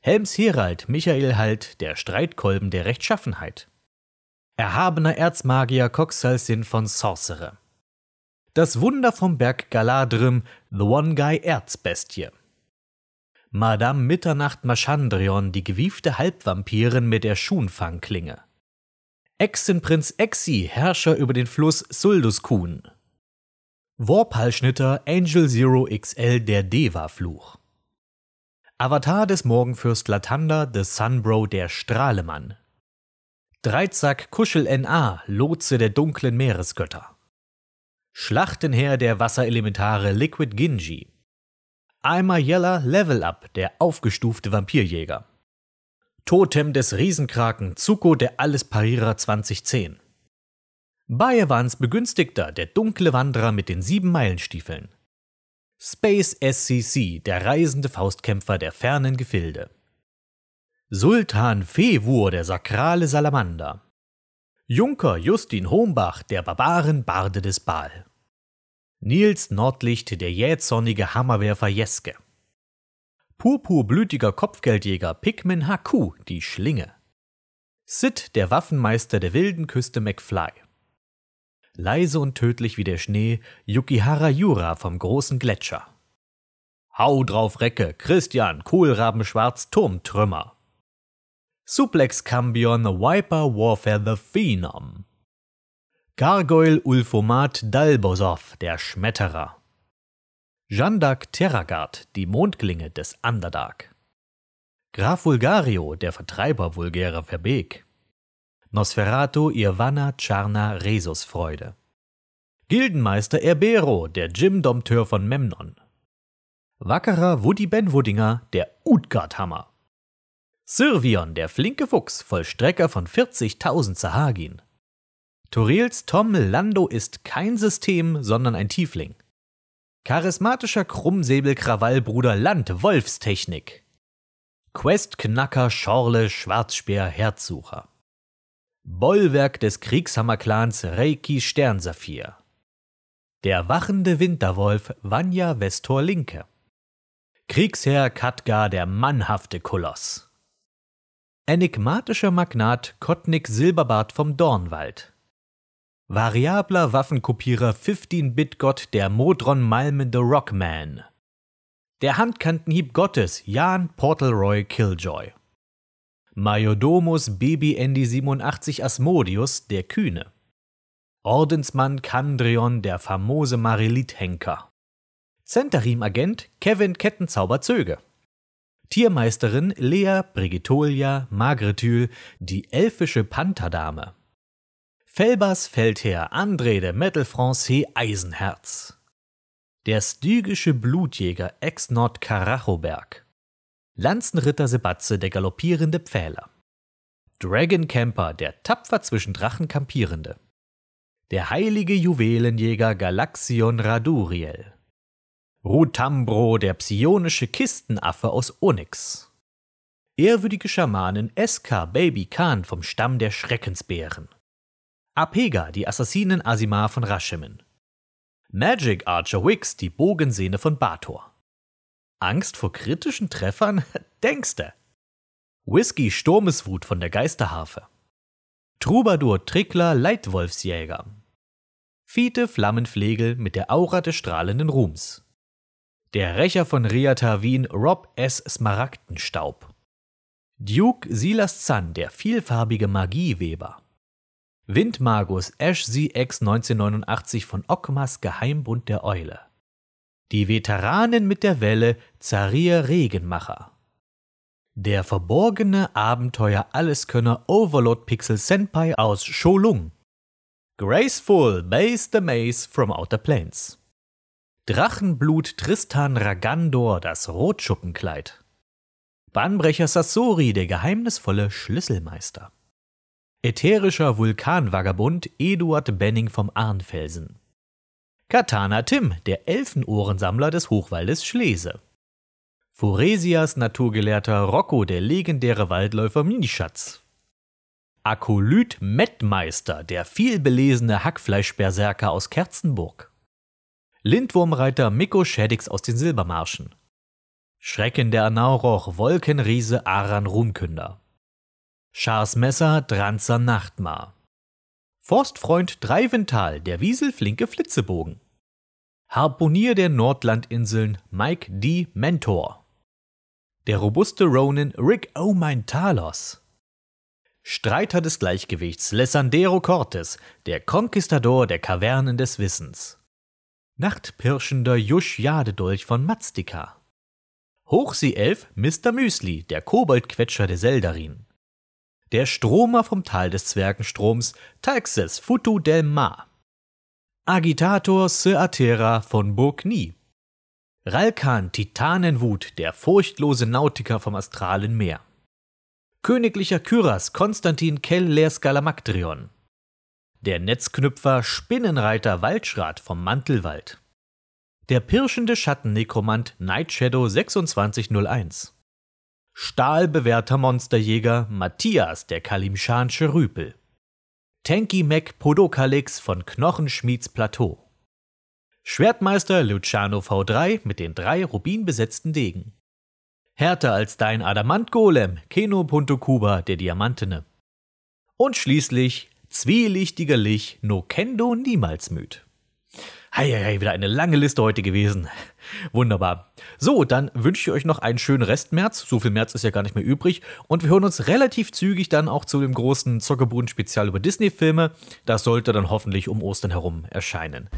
Helms Herald Michael Halt, der Streitkolben der Rechtschaffenheit. Erhabener Erzmagier Coxalsin von Sorcerer. Das Wunder vom Berg Galadrim, The One Guy Erzbestie. Madame Mitternacht Maschandrion, die gewiefte Halbvampirin mit der Schunfangklinge. Echsenprinz Exi, Herrscher über den Fluss Sulduskun. Warphalschnitter Angel Zero XL, der Deva-Fluch. Avatar des Morgenfürst Latanda, The Sunbro, der Strahlemann. Dreizack Kuschel NA, Lotse der dunklen Meeresgötter. Schlachtenherr der Wasserelementare Liquid Ginji. Eimer Yeller Level Up, der aufgestufte Vampirjäger. Totem des Riesenkraken Zuko der Allesparierer 2010. Bayewans Begünstigter, der dunkle Wanderer mit den sieben Meilenstiefeln. Space SCC, der reisende Faustkämpfer der fernen Gefilde. Sultan Fewur, der sakrale Salamander. Junker Justin Hombach, der Barbaren-Barde des Baal. Nils Nordlicht, der jähzornige Hammerwerfer Jeske. Purpurblütiger Kopfgeldjäger Pikmin Haku, die Schlinge. Sid, der Waffenmeister der wilden Küste McFly leise und tödlich wie der Schnee, Yukihara Yura vom großen Gletscher. Hau drauf Recke, Christian, Kohlrabenschwarz, Turmtrümmer. Suplex Cambion, Viper Warfare the Phenom. Gargoyle Ulfomat Dalbosov, der Schmetterer. Jeanne d'Arc Terragard, die Mondklinge des Underdark. Graf Vulgario, der Vertreiber vulgärer Verbeek. Nosferatu Irvana Charna Resusfreude. Gildenmeister Erbero, der Jim-Dompteur von Memnon. Wackerer Woody Benwudinger, der Utgardhammer. Sirvion, der flinke Fuchs, Vollstrecker von 40.000 Sahagin. Torils Tom Lando ist kein System, sondern ein Tiefling. Charismatischer Krummsäbelkrawallbruder Land Wolfstechnik. Questknacker Schorle Schwarzspeer Herzsucher. Bollwerk des Kriegshammerclans Reiki Sternsaphir. Der wachende Winterwolf Vanya Vestor Linke. Kriegsherr Katgar der mannhafte Koloss. Enigmatischer Magnat Kottnik Silberbart vom Dornwald. Variabler Waffenkopierer 15-Bit-Gott der Modron malmende Rockman. Der Handkantenhieb Gottes Jan Portalroy Killjoy. Majordomus Baby Andy 87 Asmodius der Kühne. Ordensmann Kandrion der famose Marilith-Henker. Centerim-Agent Kevin Kettenzauber Zöge. Tiermeisterin Lea Brigitolia Magretyl, die elfische Pantherdame. Felbers Feldherr André de Metal Francais Eisenherz. Der stygische Blutjäger Ex-Nord Karachoberg. Lanzenritter Sebatze der galoppierende Pfähler. Dragon Camper, der tapfer zwischen Drachen kampierende. Der heilige Juwelenjäger Galaxion Raduriel. Rutambro, der psionische Kistenaffe aus Onyx. Ehrwürdige Schamanin SK Baby Khan vom Stamm der Schreckensbären. Apega, die Assassinen Asimar von Rashimen. Magic Archer Wix, die Bogensehne von Bator. Angst vor kritischen Treffern? Denkste. Whisky Sturmeswut von der Geisterharfe. Troubadour Trickler Leitwolfsjäger. Fiete Flammenflegel mit der Aura des strahlenden Ruhms. Der Rächer von Riatavin Rob S. Smaragdenstaub. Duke Silas Zahn, der vielfarbige Magieweber. Windmagus Ash ZX 1989 von Ockmars Geheimbund der Eule. Die Veteranen mit der Welle Zarir Regenmacher. Der verborgene Abenteuer-Alleskönner Overlord Pixel Senpai aus Sholung. Graceful Base the Maze from Outer Planes. Drachenblut Tristan Ragandor, das Rotschuppenkleid. Bahnbrecher Sassori, der geheimnisvolle Schlüsselmeister. Ätherischer Vulkanvagabund Eduard Benning vom Arnfelsen. Katana Tim, der Elfenohrensammler des Hochwaldes Schlese. Foresias Naturgelehrter Rocco, der legendäre Waldläufer Minischatz. Akolyt Mettmeister, der vielbelesene Hackfleischberserker aus Kerzenburg. Lindwurmreiter Mikko Schädix aus den Silbermarschen. Schrecken der Anauroch Wolkenriese Aran Ruhmkünder. Schars Messer Dranzer Nachtmar. Forstfreund Dreivental, der Wieselflinke Flitzebogen. Harponier der Nordlandinseln Mike D. Mentor. Der robuste Ronin Rick Oh mein Talos. Streiter des Gleichgewichts Lessandero Cortes, der Konquistador der Kavernen des Wissens. Nachtpirschender Jusch Jadedolch von Mazdika. Hochseeelf Mr. Müsli, der Koboldquetscher der Seldarin. Der Stromer vom Tal des Zwergenstroms Taxes Futu del Mar. Agitator Sir Atera von Burgni. Ralkan Titanenwut, der furchtlose Nautiker vom astralen Meer. Königlicher Kyras Konstantin Kell Skalamaktrion der Netzknüpfer Spinnenreiter Waldschrat vom Mantelwald, der pirschende Schattennekromant Nightshadow 2601, stahlbewährter Monsterjäger Matthias der Kalimschansche Rüpel, Tanky Mac Podokalix von Knochenschmieds Plateau, Schwertmeister Luciano V3 mit den drei rubinbesetzten Degen, härter als dein Adamantgolem Keno Punto Kuba der Diamantene. Und schließlich zwielichtiger Lich no kendo niemals müd. Heieiei, wieder eine lange Liste heute gewesen. Wunderbar. So, dann wünsche ich euch noch einen schönen Rest März. So viel März ist ja gar nicht mehr übrig. Und wir hören uns relativ zügig dann auch zu dem großen Zockerbuden-Spezial über Disney-Filme. Das sollte dann hoffentlich um Ostern herum erscheinen.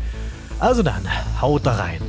Also dann, haut da rein.